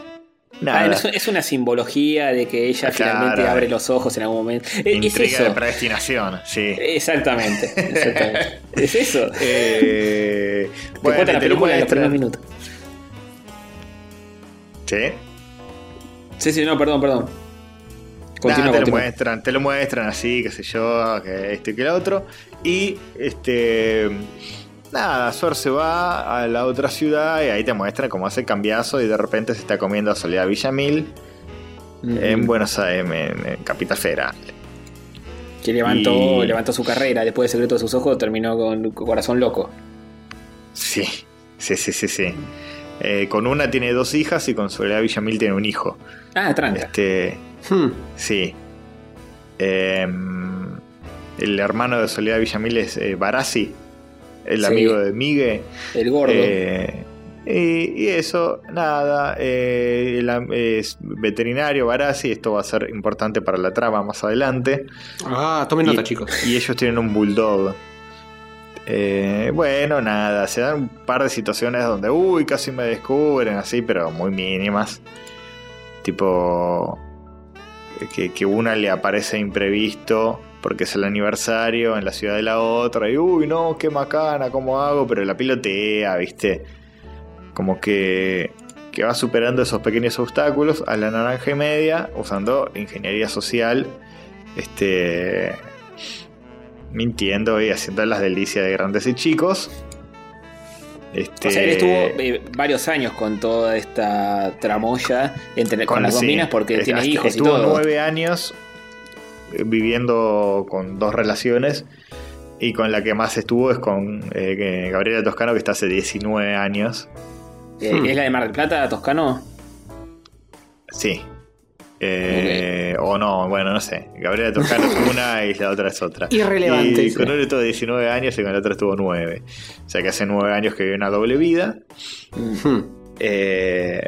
C: Nada.
A: Ah, es, una simbología de que ella
C: Claro.
A: finalmente abre los ojos en algún momento. Es,
C: Intriga de
A: eso.
C: predestinación, sí.
A: Exactamente. exactamente. es eso.
C: Eh,
A: Te
C: bueno,
A: cuenta la película en los primeros minutos.
C: Sí.
A: Sí, sí, no, perdón, perdón. Continúa,
C: te lo muestran, te lo muestran así, qué sé yo, que esto y que lo otro. Y este. Nada, Suar se va a la otra ciudad y ahí te muestran cómo hace el cambiazo y de repente se está comiendo a Soledad Villamil en Buenos Aires, en, en Capital Federal.
A: Que levantó,
C: y-
A: levantó su carrera. Después de Secreto de sus Ojos terminó con Corazón Loco.
C: Sí, sí, sí, sí, sí. Eh, con una tiene dos hijas y con Soledad Villamil tiene un hijo.
A: Ah, tranca.
C: Este.
B: Hmm.
C: Sí. Em, el hermano de Soledad Villamil es eh, Barassi, el
A: Sí.
C: amigo de Migue.
A: El gordo.
C: Eh, y, y eso, nada, eh, es veterinario Barassi, esto va a ser importante para la trama más adelante.
B: Ah, tomen nota,
C: y,
B: chicos.
C: y ellos tienen un bulldog. Eh, bueno, nada, se dan un par de situaciones donde, uy, casi me descubren, así, pero muy mínimas. Tipo, que, que una le aparece imprevisto porque es el aniversario en la ciudad de la otra, y uy, no, qué macana, ¿cómo hago? Pero la pilotea, ¿viste? Como que, que va superando esos pequeños obstáculos a la naranja y media usando ingeniería social, este, mintiendo y haciendo las delicias de grandes y chicos. Este,
A: O sea, él estuvo eh, varios años con toda esta tramoya entre, con, las dos
C: sí,
A: minas porque
C: es-
A: tiene hijos y
C: estuvo
A: todo.
C: nueve años viviendo con dos relaciones y con la que más estuvo es con eh, Gabriela Toscano que está hace 19 años.
A: Eh, ¿Es la de Mar del Plata, Toscano?
C: Sí. Eh, O no, bueno, no sé. Gabriela Toscano es una y la otra es otra.
B: Irrelevante,
C: Y con uno estuvo 19 años y con la otra estuvo 9. O sea que hace 9 años que vive una doble vida.
B: Hmm.
C: Eh,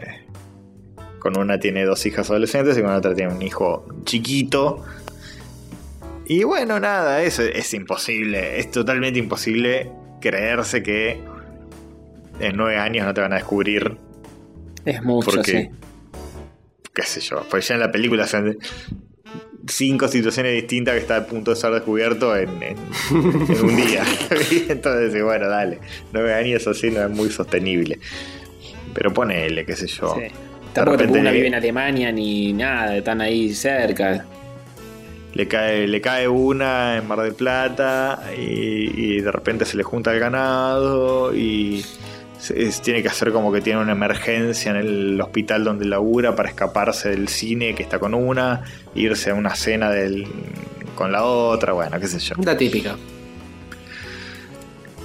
C: con una tiene dos hijas adolescentes y con la otra tiene un hijo chiquito. Y bueno, nada, eso es imposible. Es totalmente imposible creerse que en nueve años no te van a descubrir.
A: Es mucho,
C: Porque,
A: sí.
C: qué sé yo, pues ya en la película son cinco situaciones distintas que está a punto de ser descubierto en, en- en un día. Entonces, bueno, dale. Nueve años así no es muy sostenible. Pero ponele, qué sé yo.
A: Sí. Tampoco
C: repente
A: una vive en Alemania ni nada, están ahí cerca.
C: Le cae, le cae una en Mar del Plata y, y de repente se le junta el ganado y se- es- tiene que hacer como que tiene una emergencia en el hospital donde labura para escaparse del cine que está con una, irse a una cena del, con la otra, bueno, qué sé yo.
B: La típica.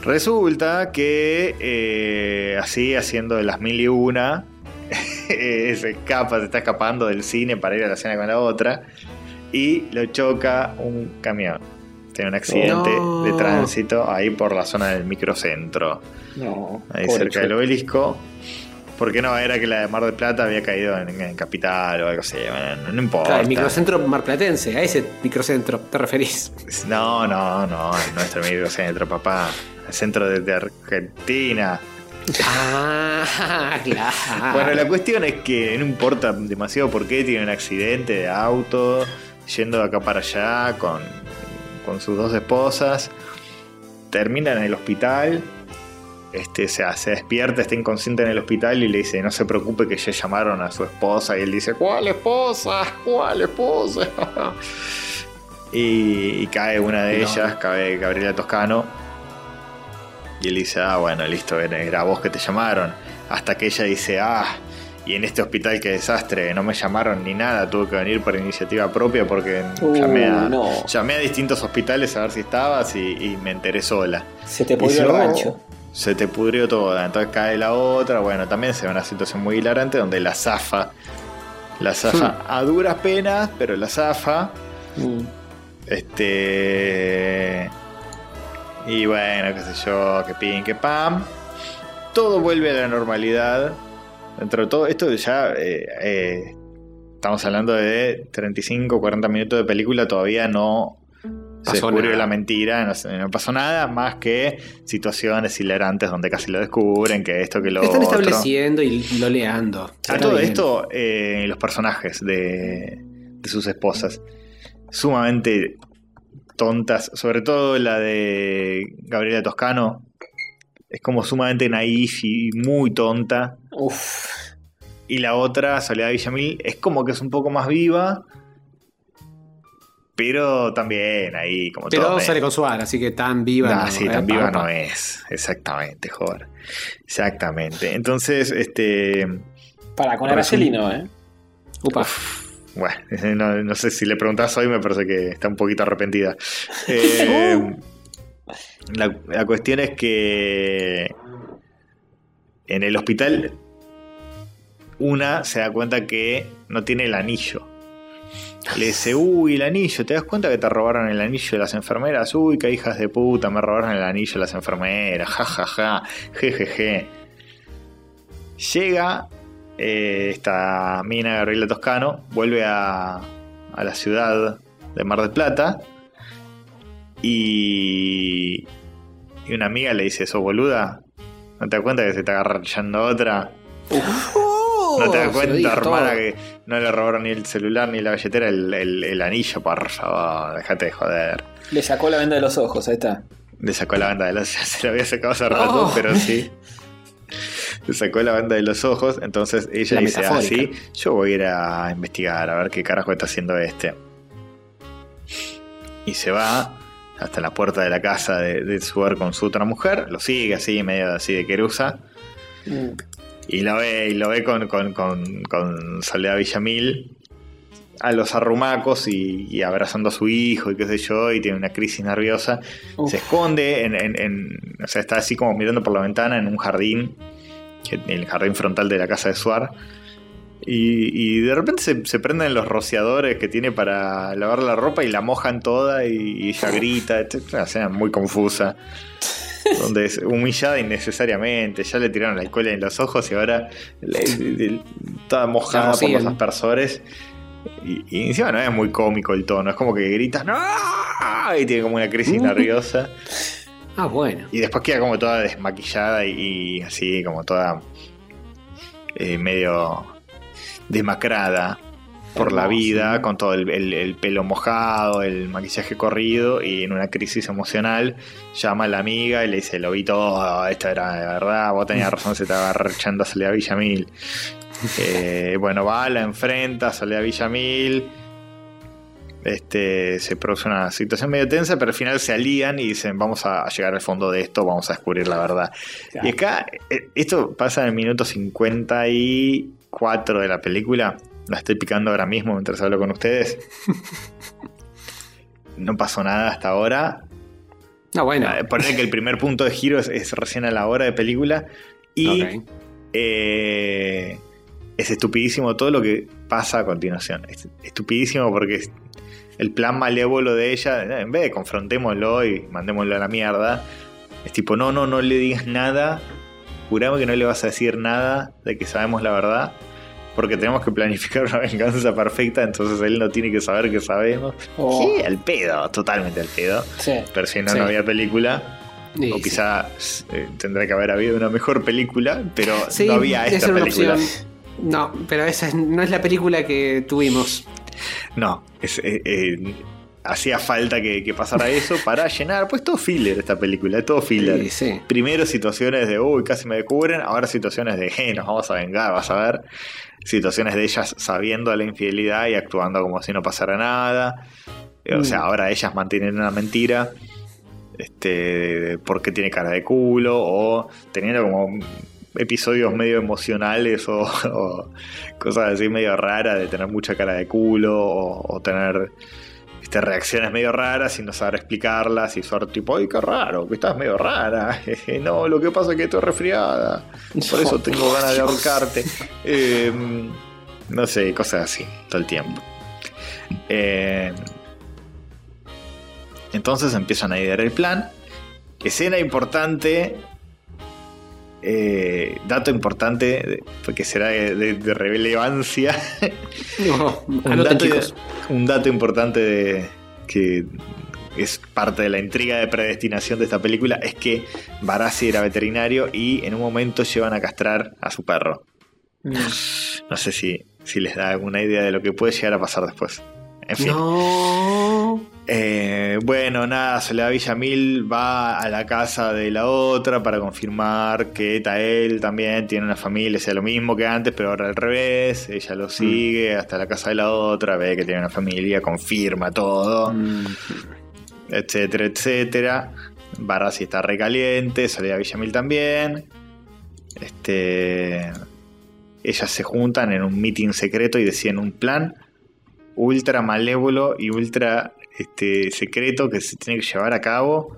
C: Resulta que eh, así haciendo de las mil y una, eh, se escapa, se está escapando del cine para ir a la cena con la otra y lo choca un camión. Tiene un accidente
B: No.
C: de tránsito ahí por la zona del microcentro,
A: No,
C: ahí cerca del obelisco. Porque no, era que la de Mar del Plata había caído en, en Capital o algo así. Bueno, no, no importa.
B: Claro, el microcentro marplatense, a ese microcentro te referís.
C: No, no, no, es nuestro microcentro, papá. El centro de, de Argentina.
B: Ah, claro.
C: Bueno, la cuestión es que no importa demasiado por qué tiene un accidente de auto, yendo de acá para allá con, con sus dos esposas. Termina en el hospital. Este, se, se despierta, está inconsciente en el hospital y le dice, no se preocupe que ya llamaron a su esposa. Y él dice, ¿cuál esposa? ¿Cuál esposa? y, y cae una de
B: No.
C: ellas, cae Gabriela Toscano. Y él dice, ah, bueno, listo, era, era vos que te llamaron. Hasta que ella dice, ah, y en este hospital qué desastre, no me llamaron ni nada, tuve que venir por iniciativa propia porque
A: Uh,
C: llamé, a,
A: no.
C: llamé a distintos hospitales a ver si estabas y, y me enteré sola.
A: Se te pudrió el rancho.
C: Se te pudrió toda, entonces cae la otra, bueno, también se ve una situación muy hilarante donde la zafa, la zafa a duras penas, pero la zafa,
A: Mm.
C: este. Y bueno, qué sé yo, que pin, que pam. Todo vuelve a la normalidad. Dentro de todo esto ya eh, eh, estamos hablando de 35, 40 minutos de película, todavía no se descubrió
B: nada.
C: la mentira, no, no pasó nada más que situaciones hilarantes donde casi lo descubren, que esto, que lo
B: Están
C: otro.
B: estableciendo y loleando.
C: A
B: Está
C: todo
B: bien.
C: esto, eh, los personajes de, de sus esposas, sumamente tontas, sobre todo la de Gabriela Toscano, es como sumamente naif y muy tonta.
A: Uf.
C: Y la otra, Soledad Villamil, es como que es un poco más viva, pero también ahí, como
B: Pero
C: todo.
B: sale con su ar, así que tan viva.
C: No,
B: no.
C: sí, tan
B: Epa,
C: viva no es. Exactamente, joder. Exactamente. Entonces, este.
A: Para, con
C: Resum-
A: Araceli no, ¿eh?
B: Upa.
C: Bueno, no, no sé si le preguntás hoy, me parece que está un poquito arrepentida. Eh, la, cuestión es que en el hospital una se da cuenta que no tiene el anillo. Le dice, uy, el anillo, ¿te das cuenta que te robaron el anillo de las enfermeras? Uy, qué hijas de puta, me robaron el anillo de las enfermeras, ja, ja, ja, jejeje. Llega eh, esta mina Gabriela Toscano, vuelve a, a la ciudad de Mar del Plata y, y una amiga le dice, ¿sos boluda? ¿No te das cuenta que se está agarrando otra? ¿No te das cuenta, hermana,
B: todo.
C: que no le robaron ni el celular ni la billetera, el, el- el anillo? Por favor, déjate de joder.
A: Le sacó la venda de los ojos, ahí está.
C: Le sacó la banda de los ya se la había sacado hace rato,
B: Oh.
C: pero sí. Le sacó la banda de los ojos, entonces ella
B: La
C: dice, ah,
B: metafórica.
C: sí, yo voy a ir a investigar, a ver qué carajo está haciendo este. Y se va hasta la puerta de la casa de, de su con su otra mujer, lo sigue así, medio así de querusa,
A: Mm.
C: y lo ve, y lo ve con, con, con, con Soledad Villamil a los arrumacos y, y abrazando a su hijo y qué sé yo, y tiene una crisis nerviosa.
A: Uf.
C: Se esconde, en, en- en- o sea, está así como mirando por la ventana en un jardín, que- el jardín frontal de la casa de Suar. Y, y de repente se, se prenden los rociadores que tiene para lavar la ropa y la mojan toda y, ella grita. Una escena muy confusa. Donde es humillada innecesariamente, ya le tiraron la alcohol en los ojos y ahora le- le- toda mojada por los aspersores. Y, y encima no es muy cómico el tono, es como que grita ¡No! y tiene como una crisis nerviosa.
B: Ah, bueno.
C: Y después queda como toda desmaquillada y, y así, como toda eh, medio demacrada por la vida, con todo el, el- el pelo mojado, el maquillaje corrido y en una crisis emocional llama a la amiga y le dice, lo vi todo, esto era de verdad, vos tenías razón, se estaba echando a Villamil. Eh, bueno, va, la enfrenta, Soledad Villamil. Este, se produce una situación medio tensa, pero al final se alían y dicen, vamos a, a llegar al fondo de esto, vamos a descubrir la verdad. Y acá, eh, esto pasa en el minuto 54 de la película. La estoy picando ahora mismo mientras hablo con ustedes. No pasó nada hasta ahora.
B: Ah, bueno.
C: Eh, Ponele que el primer punto de giro es, es recién a la hora de película. Y eh, es estupidísimo todo lo que pasa a continuación. Es estupidísimo porque es el plan malévolo de ella, eh, en vez de confrontémoslo y mandémoslo a la mierda, es tipo, no, no, no le digas nada, jurame que no le vas a decir nada de que sabemos la verdad, porque tenemos que planificar una venganza perfecta, entonces él no tiene que saber que sabemos.
A: Oh.
C: ¿Qué? Al pedo, totalmente al pedo.
A: Sí.
C: Pero si no,
A: Sí.
C: no había película.
B: Sí,
C: O
B: sí.
C: quizá eh, tendrá que haber habido una mejor película, pero
B: Sí,
C: no había esta película.
B: opción. No, pero esa es- no es la película que tuvimos.
C: No, es, eh, eh, hacía falta que, que pasara eso para llenar. Pues todo filler esta película, es todo filler.
B: Sí, sí.
C: Primero situaciones de, uy, casi me descubren. Ahora situaciones de, eh, nos vamos a vengar, vas a ver. Situaciones de ellas sabiendo la infidelidad y actuando como si no pasara nada. Eh, O
B: Mm.
C: sea, ahora ellas mantienen una mentira. Este, porque tiene cara de culo o teniendo como episodios medio emocionales o, o cosas así medio raras de tener mucha cara de culo o, o tener este, reacciones medio raras y no saber explicarlas y ser tipo, ay, qué raro, que estás medio rara. no, lo que pasa es que estoy resfriada, por eso tengo ganas de ahorcarte. Eh, no sé, cosas así, todo el tiempo. Eh, entonces empiezan a idear el plan. Escena importante. Eh, dato importante, porque será de, de- de relevancia.
B: No,
C: un, dato, un dato importante de, que es parte de la intriga de predestinación de esta película es que Barassi era veterinario y en un momento llevan a castrar a su perro.
A: Mm.
C: No sé si, si les da alguna idea de lo que puede llegar a pasar después. En fin.
B: No.
C: Eh, bueno, nada, Soledad Villamil va a la casa de la otra para confirmar que Tael también tiene una familia, sea lo mismo que antes, pero ahora al revés. Ella lo sigue hasta la casa de la otra, ve que tiene una familia, confirma todo,
B: Mm.
C: etcétera, etcétera. Barassi está recaliente, Soledad Villamil también. Este. Ellas se juntan en un meeting secreto y deciden un plan ultra malévolo y ultra este, secreto que se tiene que llevar a cabo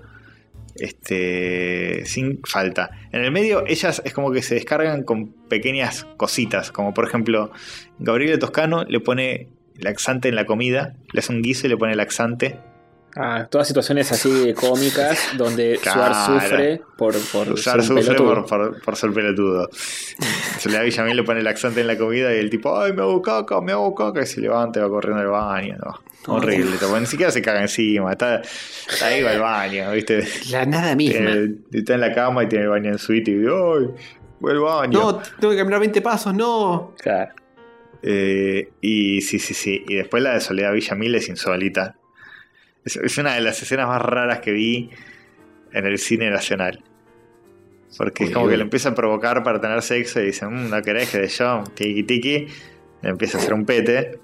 C: este, sin falta. En el medio, ellas es como que se descargan con pequeñas cositas, como por ejemplo, Gabriela Toscano le pone laxante en la comida, le hace un guiso y le pone laxante
A: Ah, todas situaciones así cómicas donde
C: Claro.
A: Suar sufre por, por
C: Usar
A: ser un
C: sufre
A: pelotudo.
C: por, por, por ser pelotudo. Se le da a Villamil, le pone el accente en la comida y el tipo, ay, me hago caca, me hago caca, y se levanta y va corriendo al baño. No, horrible, ni siquiera se caga encima, está, está ahí va al baño, ¿viste?
B: La nada misma.
C: Tiene- está en la cama y tiene el baño en suite y dice, ay, voy al baño.
B: No, tengo que caminar 20 pasos, no.
A: Claro.
C: Eh, y sí, sí, sí. Y después la de Soledad Villamil es insólita. Es, es una de las escenas más raras que vi en el cine nacional. Porque es como
B: uy.
C: que le empieza a provocar para tener sexo y dice, "Mm, no querés que de yo, tiki tiki. Le empieza a hacer un pete.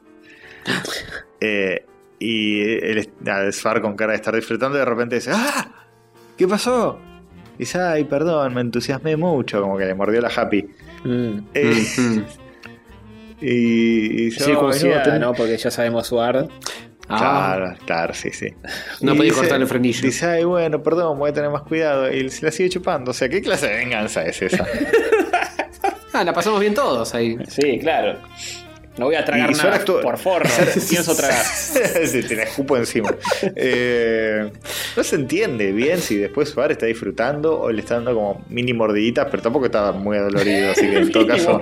C: Eh, y él al Sfar con cara de estar disfrutando, de repente dice, ¡Ah! ¿Qué pasó? Dice, ay, perdón, me entusiasmé mucho, como que le mordió la happy.
A: Mm.
C: Eh,
B: Mm.
C: y, y dice, "Ay, no,
A: Circuncidada,
C: ten-
A: ¿no? Porque ya sabemos Suar.
B: Ah,
C: Claro, claro, sí, sí.
B: No podía cortar el frenillo.
C: Dice, ay, bueno, perdón, voy a tener más cuidado. Y se la sigue chupando. O sea, ¿qué clase de venganza es esa?
B: Ah, la pasamos bien todos ahí.
A: Sí, claro. No voy a tragar
C: Y
A: nada por forro. Pienso tragar.
C: se tiene escupo encima. Eh, no se entiende bien si después Suárez está disfrutando o le está dando como mini mordiditas, pero tampoco estaba muy adolorido. Así que en todo caso,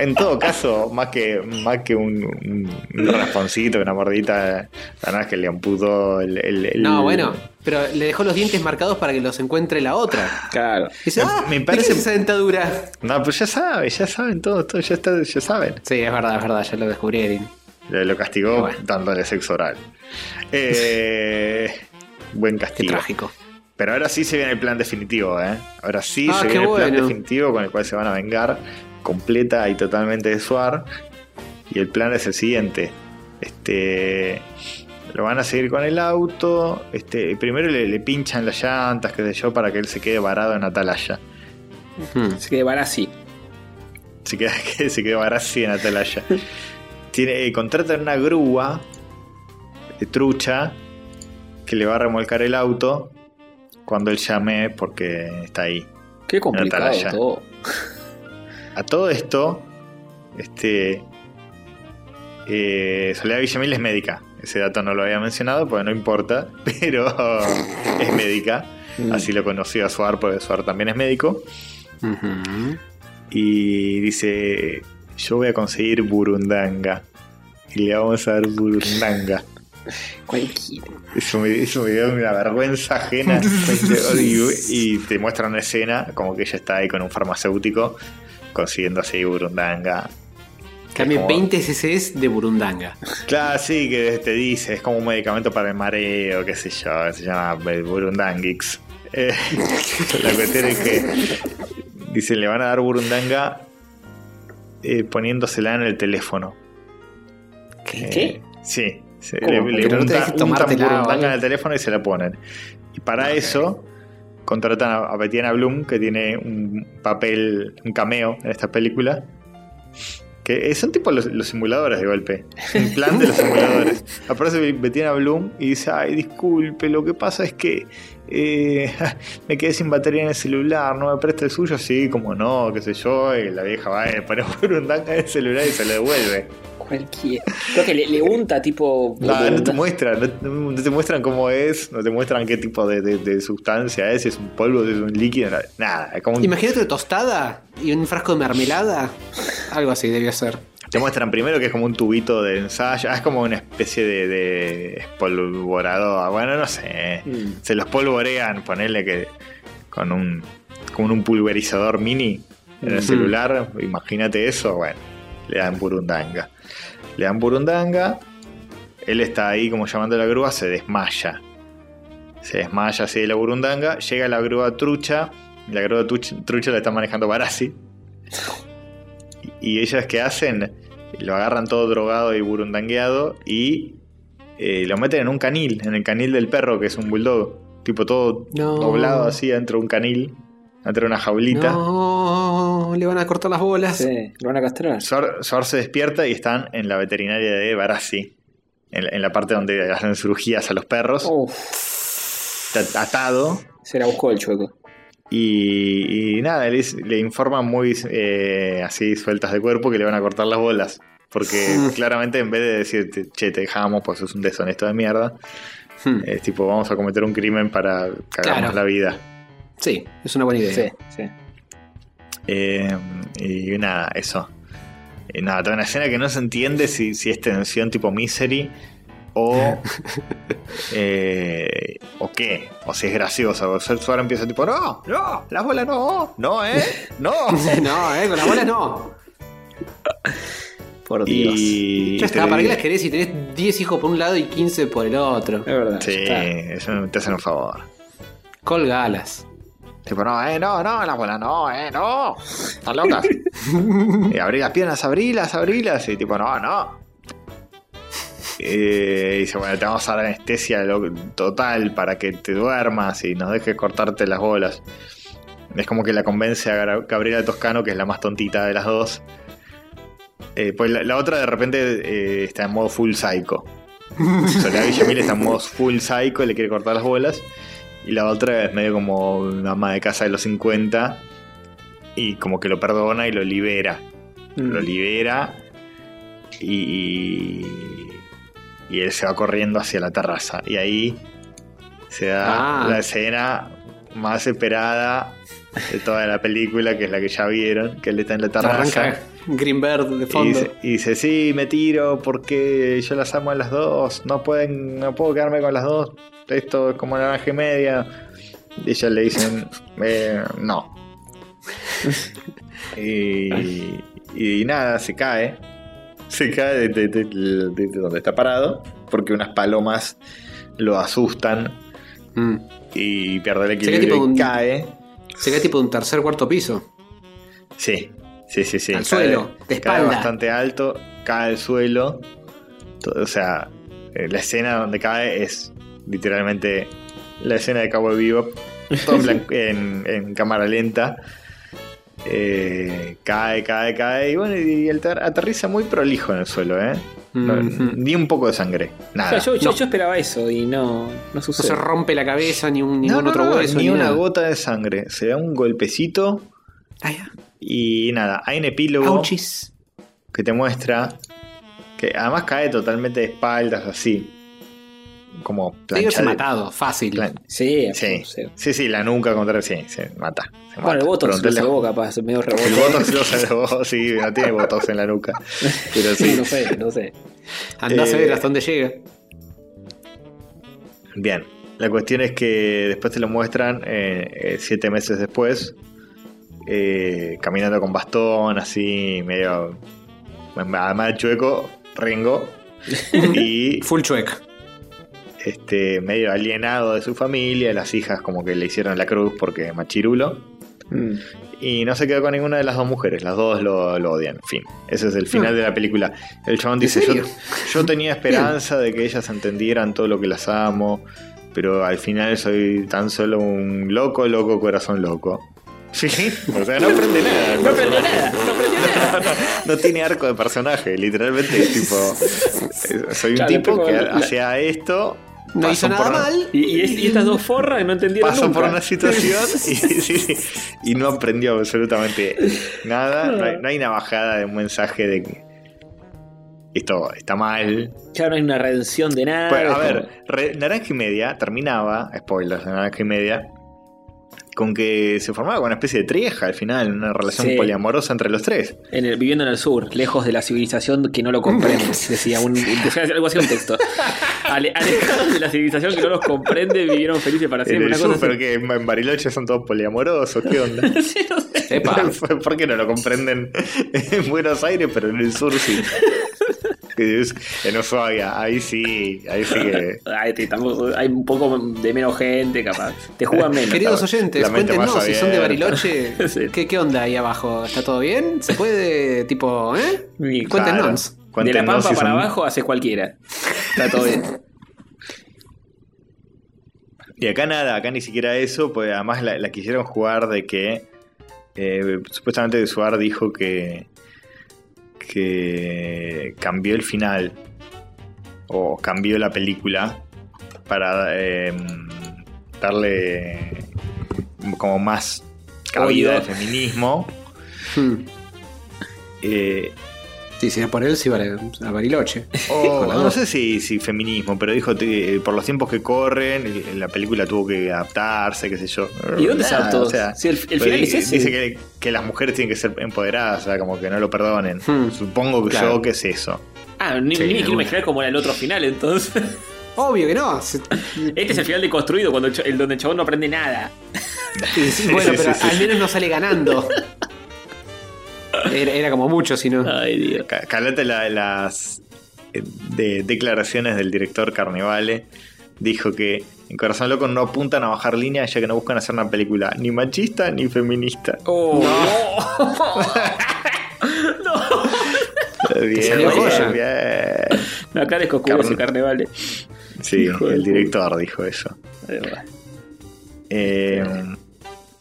C: en todo caso, más que, más que un, rasponcito, una mordidita, la nada es que le amputó el. el- el-
B: No, bueno, pero le dejó los dientes marcados para que los encuentre la otra.
A: Claro.
B: Dice,
C: Me-
B: ah,
C: me
B: ¿de
C: parece-
B: qué es esa dentadura?
C: No, pues ya sabe, ya saben todo, todo ya, está, ya saben.
B: Sí, es verdad, es verdad, ya lo descubrí, Erin.
C: Le- Lo castigó
B: Bueno.
C: dándole sexo oral. Eh, buen
B: Qué
C: castigo.
B: trágico.
C: Pero ahora sí se viene el plan definitivo, ¿eh? Ahora sí
B: Ah,
C: se
B: qué
C: viene el plan definitivo con el cual se van a vengar completa y totalmente de Suar. Y el plan es el siguiente. Este. Lo van a seguir con el auto. Este, primero le, le pinchan las llantas, qué sé yo, para que él se quede varado en Atalaya.
B: Hmm.
A: Así que van así.
C: Se queda, que se quedó así en Atalaya. Tiene, eh, contratan una grúa de trucha que le va a remolcar el auto cuando él llame porque está ahí.
A: Qué complicado
C: Atalaya.
A: todo.
C: A todo esto, este. Eh, Soledad Villamil es médica. Ese dato no lo había mencionado porque no importa, pero es médica.
A: Mm.
C: Así lo conoció a Suar porque Suar también es médico. Y dice: Yo voy a conseguir Burundanga. Y le vamos a dar Burundanga.
A: Cualquiera.
C: Eso me, eso me dio una vergüenza ajena. y, y te muestra una escena como que ella está ahí con un farmacéutico consiguiendo así Burundanga.
B: Cambie
C: Como-
B: 20 cc's de Burundanga.
C: Claro, sí, que te dice, es como un medicamento para el mareo, qué sé yo, se llama Burundangix. Eh, la cuestión es que dice, le van a dar Burundanga eh, poniéndosela en el teléfono.
A: ¿Qué?
C: Eh,
A: ¿Qué?
C: Sí, se- le, le
B: no
C: untan Burundanga en el teléfono y se la ponen. Y para eso contratan a, a Betiana Bloom, que tiene un papel, un cameo en esta película. Que son tipo los, los simuladores de golpe. Un plan de los simuladores. Aparece Betiana Bloom y dice, ay, disculpe, lo que pasa es que eh, me quedé sin batería en el celular, ¿no me presta el suyo? Sí, como no, qué sé yo. Y la vieja va y le pone burundanga en el celular y se lo devuelve.
A: Cualquiera. Creo que le, le unta tipo.
C: No, no te muestran, no, no te muestran cómo es, no te muestran qué tipo de, de- de sustancia es, si es un polvo, si es un líquido, nada, es como un-
B: Imagínate una tostada y un frasco de mermelada. Algo así debió ser.
C: te muestran primero que es como un tubito de ensayo, es como una especie de, de espolvorador, bueno, no sé,
A: Mm.
C: se los polvorean, ponerle que con un con un pulverizador mini en el
B: Ujú.
C: celular, imagínate eso, bueno, le dan burundanga. Le dan burundanga, él está ahí como llamando a la grúa, se desmaya. Se desmaya así de la burundanga, llega la grúa trucha, la grúa trucha, trucha la está manejando Barassi. Y ellas que hacen, lo agarran todo drogado y burundangueado y eh, lo meten en un canil, en el canil del perro, que es un bulldog. Tipo todo
B: No.
C: doblado así dentro de un canil, dentro de una jaulita.
B: No, le van a cortar las bolas.
A: Sí, lo van a castrar.
C: Sor, Sor se despierta y están en la veterinaria de Barassi, en, la- en la parte donde hacen cirugías a los perros.
A: Uf,
C: Está atado.
A: se la buscó el chueco.
C: Y, y nada, le, le informan muy eh, así sueltas de cuerpo que le van a cortar las bolas. Porque claramente en vez de decirte, che, te dejamos, pues es un deshonesto de mierda,
B: Hmm.
C: es tipo, vamos a cometer un crimen para cagarnos
B: Claro.
C: la vida.
B: Sí, es una buena idea.
A: Sí, sí.
C: Eh, y nada, eso. Y nada, toda una escena que no se entiende si, si es tensión tipo Misery o. eh, o qué. O si es graciosa. O sea, Suara empieza tipo, no, no, las bolas no, no, eh, no.
B: no, eh, con la bola no.
A: Por Dios.
C: y.
B: Ya
C: te-
B: está, ¿para qué las querés si tenés 10 hijos por un lado y 15 por el otro?
A: Es verdad.
C: Sí, eso te hacen un favor.
B: Colgalas.
C: Tipo, no, eh, no, no, las bolas no, eh, no. Están locas. y abrí las piernas, abrilas, abrilas. Y tipo, no, no. Eh, y dice, bueno, te vamos a dar anestesia total para que te duermas y nos dejes cortarte las bolas. Es como que la convence a Gabriela Toscano, que es la más tontita de las dos. Eh, pues la, la otra de repente eh, está en modo full psycho. Soledad Villamil está en modo full psycho y le quiere cortar las bolas. Y la otra es medio como una ama de casa de los 50 y como que lo perdona y lo libera.
A: Mm.
C: Lo libera y, y él se va corriendo hacia la terraza. Y ahí se da
B: Ah.
C: la escena más esperada de toda la película, que es la que ya vieron, que él está en la terraza.
B: Arranca Greenbird de fondo.
C: dice, y dice, sí, me tiro porque yo las amo a las dos. No pueden, no puedo quedarme con las dos. Esto es como naranja y media. Y ellas le dicen, eh, no. y, y nada, se cae. Se cae de, de- de- de- de donde está parado. Porque unas palomas lo asustan
B: Mm.
C: y pierde el equilibrio
B: tipo
C: y
B: un-
C: cae.
B: Se cae tipo de un tercer cuarto piso.
C: Sí, sí, sí, sí.
B: Al
C: Cae-
B: suelo, de
C: cae bastante alto, cae al suelo. O sea, eh, la escena donde cae es literalmente la escena de Cowboy Bebop, todo en, blan- en- en cámara lenta. Eh, cae, cae, cae. Y bueno, y aterriza muy prolijo en el suelo, ¿eh? No-. Ni un poco de sangre.
A: O
C: Nada.
A: sea, yo, yo-
B: No.
A: yo esperaba eso y no, no
B: se rompe la cabeza ni un, ningún
C: No, no,
B: otro
C: no,
B: hueso.
C: ni una
B: nada.
C: gota de sangre. Se da un golpecito
B: Ah, ya.
C: Y nada. Hay un epílogo.
B: Auchis.
C: que te muestra que además cae totalmente de espaldas así como
B: Te digo, se
C: plancha de-
B: matado, fácil.
C: plan-
A: Sí,
C: sí,
A: sí.
C: sí, sí, la nuca contra sí, se mata. se
A: Bueno, el. Botox lo
C: Preguntale-
A: salvó capaz, medio
C: El
A: rebote.
C: botox lo salvó, sí, no tiene botox en la nuca. Pero
A: Sí,
C: sí,
A: no sé, no sé.
B: Andás a
C: Eh,
B: ver hasta dónde llega.
C: bien. La cuestión es que después te lo muestran eh, eh, siete meses después, eh, caminando con bastón, así, medio. Además de chueco, Ringo. y
B: Full chueca.
C: este, medio alienado de su familia, las hijas como que le hicieron la cruz porque machirulo.
A: Mm.
C: Y no se quedó con ninguna de las dos mujeres, las dos lo, lo odian. Fin, ese es el final de la película. El chabón dice, yo, yo tenía esperanza de que ellas entendieran todo lo que las amo, pero al final soy tan solo un loco, loco, corazón loco. Sí, o sea, no aprende nada.
A: No
C: personaje.
A: nada, no aprendí nada.
C: No, no tiene arco de personaje, literalmente es tipo. eh, Soy un
A: Claro,
C: tipo que
A: la-
C: hacía esto.
B: No hizo nada
C: una-
B: mal.
A: Y, y es- y estas dos forras no entendieron
C: Pasó
A: nunca.
C: por una situación y, sí, sí, y no aprendió absolutamente nada. No hay, no hay una bajada de un mensaje de que esto está mal.
A: Ya no hay una redención de nada.
C: Pues, a ver, Re- Naranja y Media terminaba, spoilers de Naranja y Media, con que se formaba con una especie de trieja al final, una relación
A: Sí.
C: poliamorosa entre los tres.
A: en el- viviendo en el sur, lejos de la civilización que no lo comprende, decía un, decía algo así un texto. Ale- alejados de la civilización que no los comprende, vivieron felices para
C: En
A: siempre.
C: el
A: Una
C: sur,
A: cosa
C: pero que en en Bariloche son todos poliamorosos, ¿qué onda?
A: Sí, no sé.
C: ¿Por qué no lo comprenden en Buenos Aires, pero en el sur sí? En Ushuaia, ahí sí, ahí sí que.
A: Ay, te- tampoco- hay un poco de menos gente, capaz. Te juegan menos.
B: Queridos oyentes, cuéntenos si son de. Bariloche.
A: Sí.
B: ¿qué, ¿Qué onda ahí abajo? ¿Está todo bien? ¿Se puede, tipo, eh?
A: Y
B: Cuéntenos.
A: De la pampa
C: si
A: para
C: son-
A: abajo haces cualquiera. Está todo bien.
C: Y acá nada, acá ni siquiera eso, pues además la, la quisieron jugar de que. eh, supuestamente Suar dijo que. Que cambió el final. O cambió la película. Para eh, darle. como más cabida al feminismo.
B: Hmm.
C: Eh,
B: Sí, si no por él, se iba a, a Bariloche.
C: O,
B: Con la
C: no sé si, si feminismo, pero dijo que por los tiempos que corren, el- la película tuvo que adaptarse, qué sé yo.
A: ¿Y dónde se adaptó?
C: o sea,
A: Si el- final
C: di-
A: es ese.
C: Dice que, que las mujeres tienen que ser empoderadas, o sea, como que no lo perdonen.
B: Hmm.
C: Supongo que
B: Claro.
C: yo que es eso.
A: Ah, ni,
B: Sí,
A: ni me quiero imaginar cómo era el otro final entonces.
B: Obvio que no.
A: Este es el final deconstruido, cuando el, donde el chabón no aprende nada.
B: sí, sí, bueno,
C: sí,
B: pero
C: sí, sí.
B: al menos no sale ganando. Era, era como mucho, si no.
A: Ay, Dios.
C: Ca- Calate la- las eh, de- declaraciones del director Carnevale. Dijo que en Corazón Loco no apuntan a bajar línea ya que no buscan hacer una película ni machista ni feminista.
A: Oh,
C: Bien,
B: salió
C: bien, bien.
A: no. Acá descoscubre
C: Carne.
A: ese carnaval.
C: Sí,
A: Hijo
C: el director dijo eso. Eh,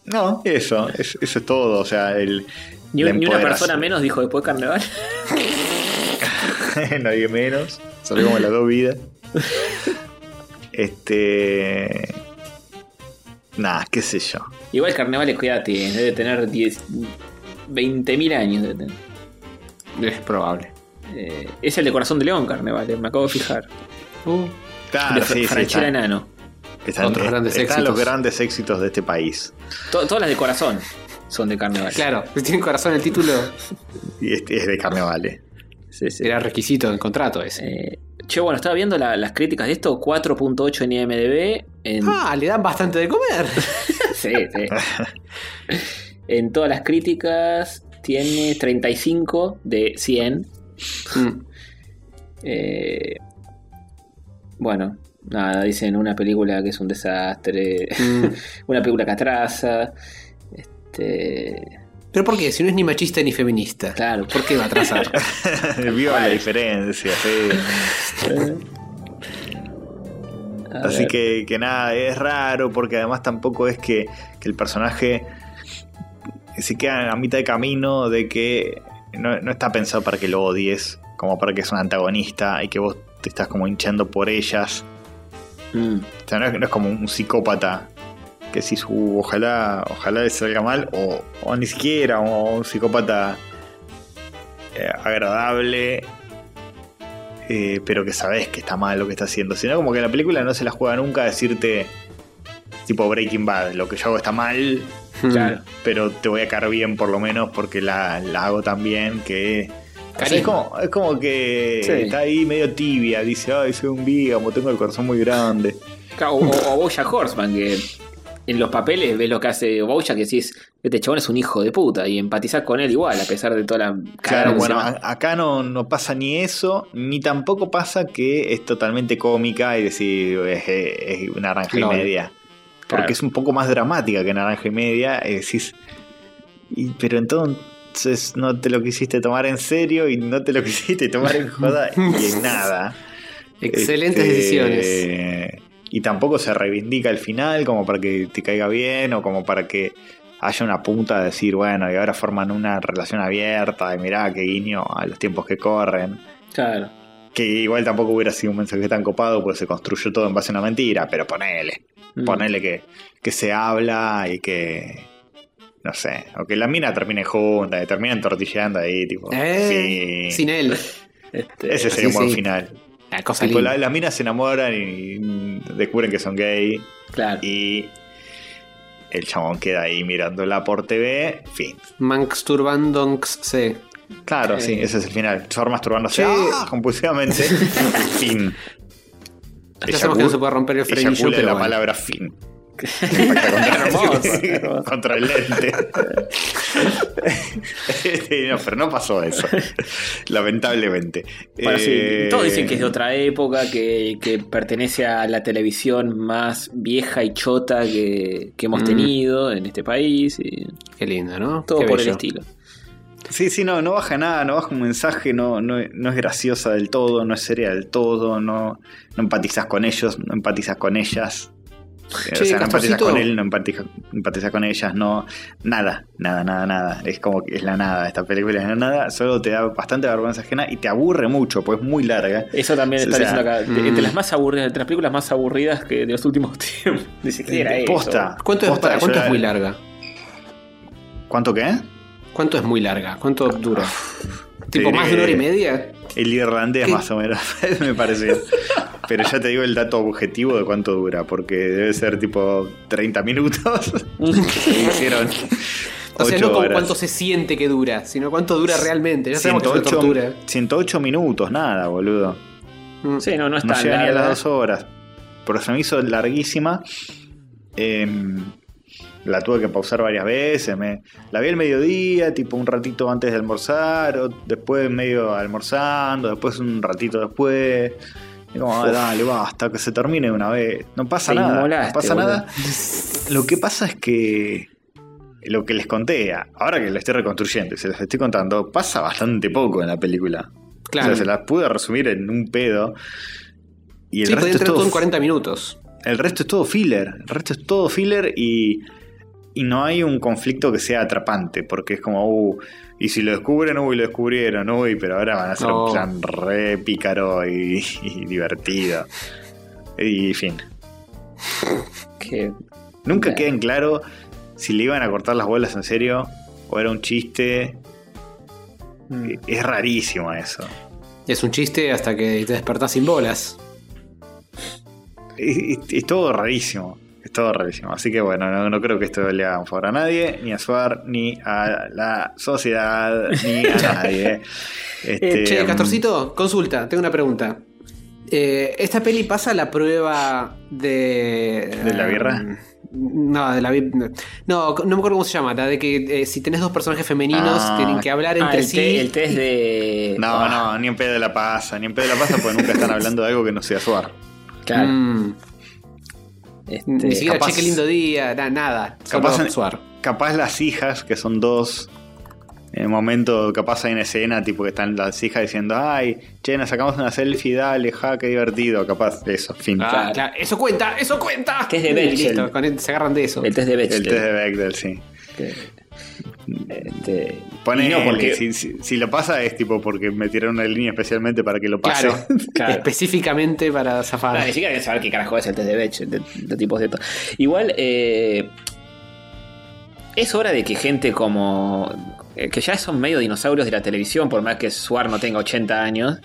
C: no, eso, es- eso es todo. O sea, el.
A: Ni, una persona menos dijo después carnaval.
C: Nadie menos. Solo como las dos vidas. Este. Nada, qué sé yo.
A: Igual carnaval, cuídate, debe tener 10, 20.000 años. Debe tener.
B: Es probable.
A: Eh, es el de Corazón de León, carnaval, me acabo de fijar.
B: Uh,
C: Claro,
A: de
C: sí, sí,
A: Enano.
C: están-
B: Otros grandes
C: están los
B: éxitos.
C: grandes éxitos de este país.
A: To- todas las de Corazón son de carnaval.
B: claro, si tiene corazón el título,
C: Y este es de carnavales.
A: Sí, sí.
B: era requisito del contrato ese.
A: Eh, che, bueno, estaba viendo la- las críticas de esto, 4.8 en IMDB. En,
B: Ah, le dan bastante de comer.
A: sí, sí. en todas las críticas tiene 35 de 100.
B: Mm.
A: Eh, bueno, nada, dicen una película que es un desastre,
B: Mm.
A: una película que atrasa. Este,
B: Pero ¿por qué? Si no es ni machista ni feminista.
A: claro,
B: ¿Por qué va a atrasar?
C: Vio la diferencia, sí.
A: a
C: Así que, que nada, es raro porque además tampoco es que, que el personaje se queda a mitad de camino de que no, no está pensado para que lo odies, como para que es un antagonista y que vos te estás como hinchando por ellas.
A: Mm,
C: O sea, no es, no es como un psicópata que si su ojalá, ojalá le salga mal, o, o ni siquiera o un psicópata eh, agradable, eh, pero que sabes que está mal lo que está haciendo. Sino como que la película no se la juega nunca a decirte, tipo Breaking Bad, lo que yo hago está mal,
A: claro.
C: pero te voy a caer bien por lo menos porque la, la hago tan bien que... o sea, es, como, es como que
A: Sí.
C: está ahí medio tibia, dice, ay, soy un bígamo, tengo el corazón muy grande.
A: O, o, o Bojack Horseman, que en los papeles ves lo que hace Bojack y decís, este chabón es un hijo de puta, y empatizás con él igual, a pesar de toda la
C: Claro,
A: que
C: bueno, acá no, no pasa ni eso, ni tampoco pasa que es totalmente cómica y decir es, es una naranja y media. Porque
A: Claro.
C: es un poco más dramática que naranja y media. Y decís, y- pero entonces no te lo quisiste tomar en serio y no te lo quisiste tomar en joda y en nada.
B: Excelentes
C: Este,
B: decisiones.
C: Y tampoco se reivindica el final como para que te caiga bien o como para que haya una punta de decir, bueno, y ahora forman una relación abierta y mirá qué guiño a los tiempos que corren.
A: Claro.
C: Que igual tampoco hubiera sido un mensaje tan copado porque se construyó todo en base a una mentira, pero ponele.
A: Mm.
C: Ponele que, que se habla y que. No sé. O que la mina termine junta y terminen tortilleando ahí, tipo.
B: Eh,
C: sí.
B: Sin él.
A: Este,
C: Ese sería
B: sí,
C: un buen
B: sí.
C: final.
B: Cosa
C: Tipo, la- las minas se enamoran y descubren que son gay.
A: Claro.
C: Y el chabón queda ahí mirándola por TV. Fin.
B: Mansturbandox C.
C: Claro,
A: Eh.
C: sí, ese es el final. Thor masturbándose
B: Sí.
C: ¡ah! compulsivamente. fin.
B: Ya sabemos que no se puede romper el frenillo, pero
C: la
B: bueno.
C: palabra fin. Contra,
A: Hermoso, hermoso.
C: contra el lente. No, pero no pasó eso. Lamentablemente.
A: Bueno, sí,
C: Eh,
A: todos dicen que es de otra época, que, que pertenece a la televisión más vieja y chota que, que hemos
B: Mm.
A: tenido en este país. Y
B: Qué lindo, ¿no?
A: todo
B: Qué
A: por el estilo.
C: Sí, sí, no, no baja nada, no baja un mensaje, no, no, no es graciosa del todo, no es seria del todo, no, no empatizas con ellos, no empatizas con ellas.
B: Che,
C: o sea, no empatizas con él, no empatizas, empatizas con ellas, no. Nada, nada, nada, nada. Es como que es la nada. Esta película es la nada, solo te da bastante vergüenza ajena y te aburre mucho, pues es muy larga.
A: Eso también
C: O
A: está
C: sea,
A: diciendo acá. de-
B: mm.
A: Entre las más aburridas, entre las películas más aburridas que de los últimos tiempos. Ni siquiera eso.
C: Posta.
B: ¿Cuánto, es,
C: Posta,
B: para, ¿cuánto es muy larga?
C: ¿Cuánto qué?
B: ¿Cuánto es muy larga? ¿Cuánto dura? Tipo, más de una hora y media.
C: El irlandés
B: ¿Qué?
C: más o menos, me pareció. Pero ya te digo el dato objetivo de cuánto dura, porque debe ser tipo 30 minutos. Y hicieron
B: O sea,
C: 8
B: no como
C: horas.
B: cuánto se siente que dura, sino cuánto dura realmente. Ya sabemos que es una
C: 108,
B: tortura.
C: 108 minutos, nada, boludo.
B: Mm.
A: Sí, no, no es
C: No llega ni a las dos horas. Pero se me hizo larguísima. Em, la tuve que pausar varias veces. Me, la vi al mediodía, tipo un ratito antes de almorzar, o después medio almorzando, después un ratito después. Y como, "Ah, dale, basta, que se termine una vez. No pasa
A: Te
C: nada.
A: inmolaste,
C: no pasa
A: boludo.
C: nada. Lo que pasa es que lo que les conté, ahora que lo estoy reconstruyendo y se los estoy contando, pasa bastante poco en la película.
B: Claro.
C: O sea, se las pude resumir en un pedo. Y el
B: sí,
C: resto es todo,
B: todo en 40 minutos.
C: el resto es todo filler. El resto es todo filler y, y no hay un conflicto que sea atrapante. Porque es como, uh, y si lo descubren, uy, lo descubrieron, uy, pero ahora van a
B: No.
C: un plan re pícaro y, y divertido. Y fin.
A: Que-
C: Nunca queda en claro si le iban a cortar las bolas en serio o era un chiste.
A: Mm.
C: Es rarísimo eso.
B: Es un chiste hasta que te despertás sin bolas.
C: Es, es- es todo rarísimo. Todo rarísimo. Así que bueno, no, no creo que esto le haga un favor a nadie, ni a Suar, ni a la sociedad, ni a nadie. Este,
B: Che, Castorcito, consulta, tengo una pregunta. Eh, ¿Esta peli pasa la prueba de.
C: ¿De la birra?
B: eh, No, de la No, no me acuerdo cómo se llama. La de que eh, si tenés dos personajes femeninos
C: Ah.
B: tienen que hablar
A: Ah,
B: entre
A: el,
B: sí.
A: te- el test de.
C: No,
A: Ah,
C: no, ni en pedo de la pasa, ni en pedo de la pasa porque nunca están hablando de algo que no sea Suar.
A: Claro.
B: Mm,
A: Este,
B: ni siquiera
C: capaz-
B: cheque lindo día, na- nada.
C: Capaz en-. Capaz las hijas, que son dos. En el momento, capaz hay una escena tipo que están las hijas diciendo, ay, che, nos sacamos una selfie, dale, ja, qué divertido. Capaz, eso, fin.
B: Ah,
A: claro.
B: claro, Eso cuenta, eso cuenta.
A: Que es de
B: Y
A: Bechdel.
B: listo, con él se agarran de eso.
A: El test de Bechdel.
C: El test de Bechdel, sí.
A: Este,
C: Pone,
A: no, porque.
C: si, si- si lo pasa es tipo porque me tiraron una línea especialmente para que lo pase.
B: Claro,
A: Claro.
B: específicamente para zafar.
A: Ni siquiera saber qué carajo es el test de Bechdel, de, de tipos de esto. Igual, eh, es hora de que gente como. eh, que ya son medio dinosaurios de la televisión, por más que Suar no tenga 80 años,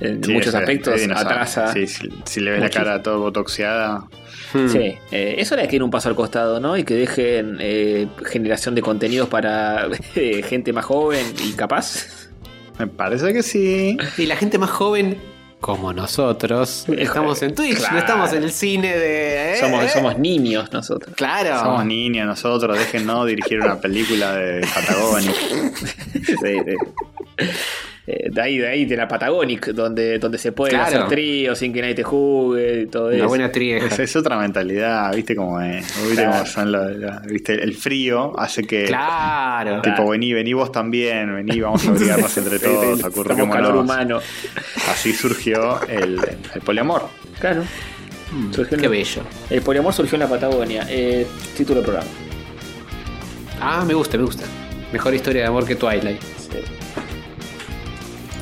A: en
C: Sí,
A: muchos
C: es-
A: aspectos
C: es
A: atrasa.
C: Sí, si, si le ves la cara todo botoxeada.
B: Hmm.
A: Sí, eh, es hora de que den un paso al costado, ¿no? Y que dejen eh, generación de contenidos para eh, gente más joven y capaz.
C: Me parece que sí.
B: Y la gente más joven, como nosotros, estamos en Twitch,
A: Claro.
B: no estamos en el cine de. ¿eh?
A: Somos, somos niños nosotros.
B: Claro.
C: Somos niños nosotros, déjennos dirigir una película de Patagonia.
A: de, de- eh, de ahí, de ahí, de la Patagonic, donde, donde se pueden
B: Claro.
A: hacer tríos sin que nadie te juzgue y todo
B: Una
A: eso.
B: buena trieja.
C: Es, es otra mentalidad, ¿viste cómo es? ¿Viste
A: Claro.
C: cómo son los- los- ¿viste? El frío hace que.
B: Claro.
C: Tipo, vení, vení vos también, vení, vamos a abrigarnos entre todos,
A: Somos calor humano.
C: Así surgió el, el poliamor.
A: Claro. En
B: Qué bello.
A: el poliamor surgió en la Patagonia. Eh, título del programa.
B: Ah, me gusta, me gusta. Mejor historia de amor que Twilight.
A: Sí.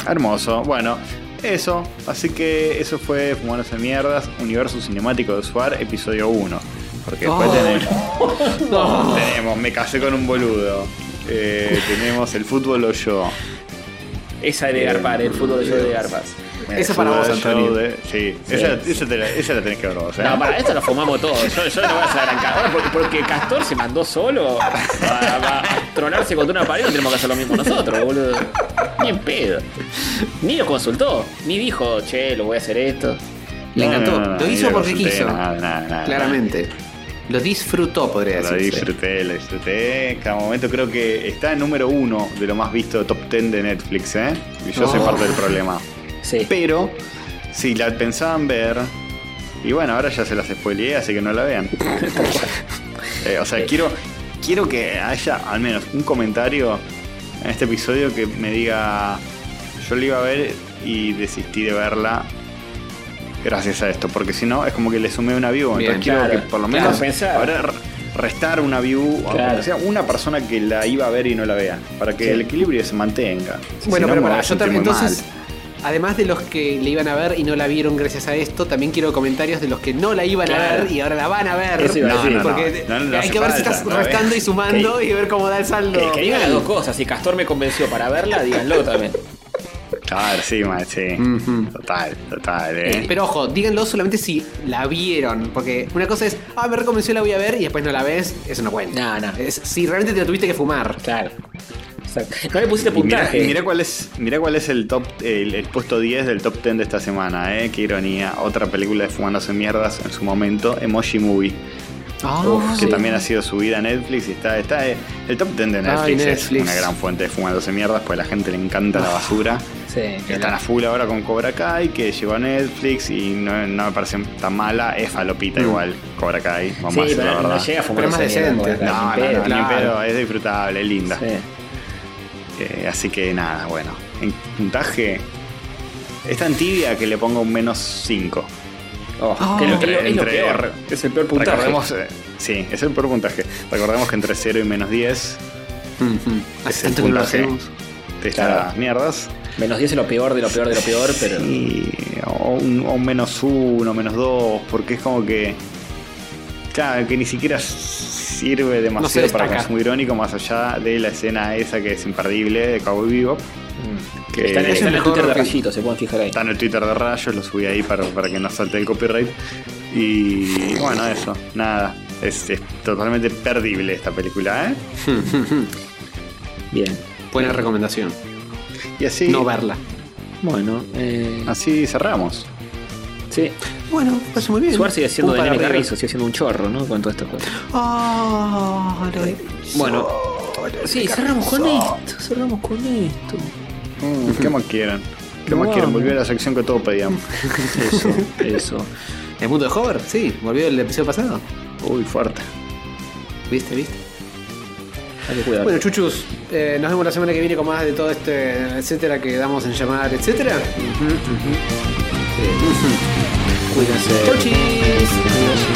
C: Hermoso. Bueno, eso. Así que eso fue Fumanos en Mierdas, Universo Cinemático de Suar, episodio 1. Porque después
B: Oh.
C: tenemos, tenemos Me casé con un boludo. Eh, tenemos el fútbol o yo.
A: Esa de Garpar, el fútbol de yo de Garpas.
B: Esa para vos,
C: o
B: Antonio.
C: de- sí,
A: Sí.
C: Esa, esa te la, esa la tenés que ver vos. ¿eh?
A: No, para esto lo fumamos todos. Yo, yo no voy a hacer gran cara. Ahora, porque, porque Castor se mandó solo tronarse contra una pared. No tenemos que hacer lo mismo nosotros, boludo. Ni en pedo. Ni lo consultó. Ni dijo, che, lo voy a hacer esto.
B: Le
C: No,
B: encantó.
C: no, no,
B: Lo hizo
C: lo
B: porque
C: consulté,
B: quiso.
C: Nada, nada, nada.
B: Claramente. Lo disfrutó, podría
C: Lo
B: decirse.
C: disfruté, lo disfruté. Cada momento creo que está en número uno de lo más visto de top 10 de Netflix, ¿eh? Y yo soy
B: Oh.
C: parte del problema.
A: Sí.
C: Pero, si la pensaban ver, y bueno, ahora ya se las spoileé, así que no la vean. Eh, o sea, quiero, quiero que haya al menos un comentario en este episodio que me diga, yo la iba a ver y desistí de verla gracias a esto, porque si no es como que le sumé una view,
B: Bien,
C: entonces quiero
A: claro,
C: que por lo
A: claro,
C: menos ahora r- restar una view,
A: Claro.
C: aunque sea una persona que la iba a ver y no la vea, para que
A: Sí.
C: el equilibrio se mantenga. Si
B: Bueno,
C: no,
B: pero para, yo también entonces,
C: mal.
B: Además de los que le iban a ver y no la vieron gracias a esto, también quiero comentarios de los que no la iban a ver y ahora la van a ver.
A: Eso iba a
C: No,
A: decir.
C: no,
B: porque
C: no, no, no
B: hay que ver si estás
C: ¿no?
B: restando y sumando y ver cómo da el saldo.
A: Que, que digan las dos cosas. Si Castor me convenció para verla, díganlo también.
C: Claro, sí, man, sí. Total, total,
B: Eh,
C: eh.
B: pero ojo, díganlo solamente si la vieron. Porque una cosa es, ah, me reconvenció, la voy a ver y después no la ves, eso no cuenta.
A: No, no.
B: Es, si realmente te lo tuviste que fumar.
A: Claro. Exacto. No le pusiste
C: Y mira,
A: puntaje.
C: mira cuál es, mira cuál es el top, el, el puesto 10 del top 10 de esta semana, eh. Qué ironía. Otra película de fumándose mierdas en su momento, Emoji Movie.
B: Ah,
C: que
B: sí.
C: también ha sido subida a Netflix y está, está eh, el top 10 de Netflix,
B: Ay,
C: es
B: Netflix.
C: una gran fuente de fumándose mierdas, pues a la gente le encanta la basura.
A: Sí,
C: Están a full ahora con Cobra Kai, que llegó a Netflix y no, no me parece tan mala, es falopita igual, Cobra Kai, vamos a
A: Sí,
C: la
A: pero no
C: verdad.
A: llega a fumar
B: Pero es más decente.
A: porque
C: no,
A: ni
C: no, no, ni
B: claro.
C: pedo, es disfrutable, es linda.
A: Sí.
C: Eh, así que nada, bueno. En puntaje. Es tan tibia que le pongo un menos 5.
A: Oh,
B: Ah.
A: que es lo- es
C: Entre-
A: peor. Es el peor puntaje.
C: Recordemos. eh, sí, es el peor puntaje. Recordemos que entre 0 y menos 10
B: Ujú.
C: es el puntaje de
A: Claro.
C: estas mierdas.
A: Menos 10 es lo peor de lo peor de lo peor, pero.
C: Y, o, un, o un menos 1, menos 2, porque es como que. Claro, que ni siquiera sirve demasiado para
B: destaca.
C: consumo irónico, más allá de la escena esa que es imperdible de Cowboy Bebop. Que
A: Está en,
B: es
A: está en el Twitter de
B: que-
A: Rayito, se pueden fijar ahí.
C: Está en el Twitter de Rayos, lo subí ahí para, para que no salte el copyright. Y bueno, eso, nada. Es, es totalmente perdible esta película, ¿eh?
A: Bien.
B: Buena recomendación.
C: Y así,
B: No verla.
A: Bueno, eh,
C: así cerramos.
A: Sí.
B: Bueno, parece muy bien.
A: Suar sigue siendo de Nene. Carrizo, sigue siendo un chorro, ¿no? Con todo esto.
B: Ah, lo de-
A: Bueno, sí, cerramos con esto. Cerramos con esto.
C: Mm, ¿Qué más quieren? ¿Qué
A: No
C: más quieren? Volvió a la sección que todos pedíamos.
A: Eso, eso.
B: ¿El mundo de Hover? Sí, volvió el episodio pasado.
C: Uy, fuerte.
B: ¿Viste, viste?
A: Hay que cuidar.
B: Bueno, chuchus, eh, nos vemos la semana que viene con más de todo este etcétera que damos en llamar etcétera.
A: Cuídense.
B: Chau, chis.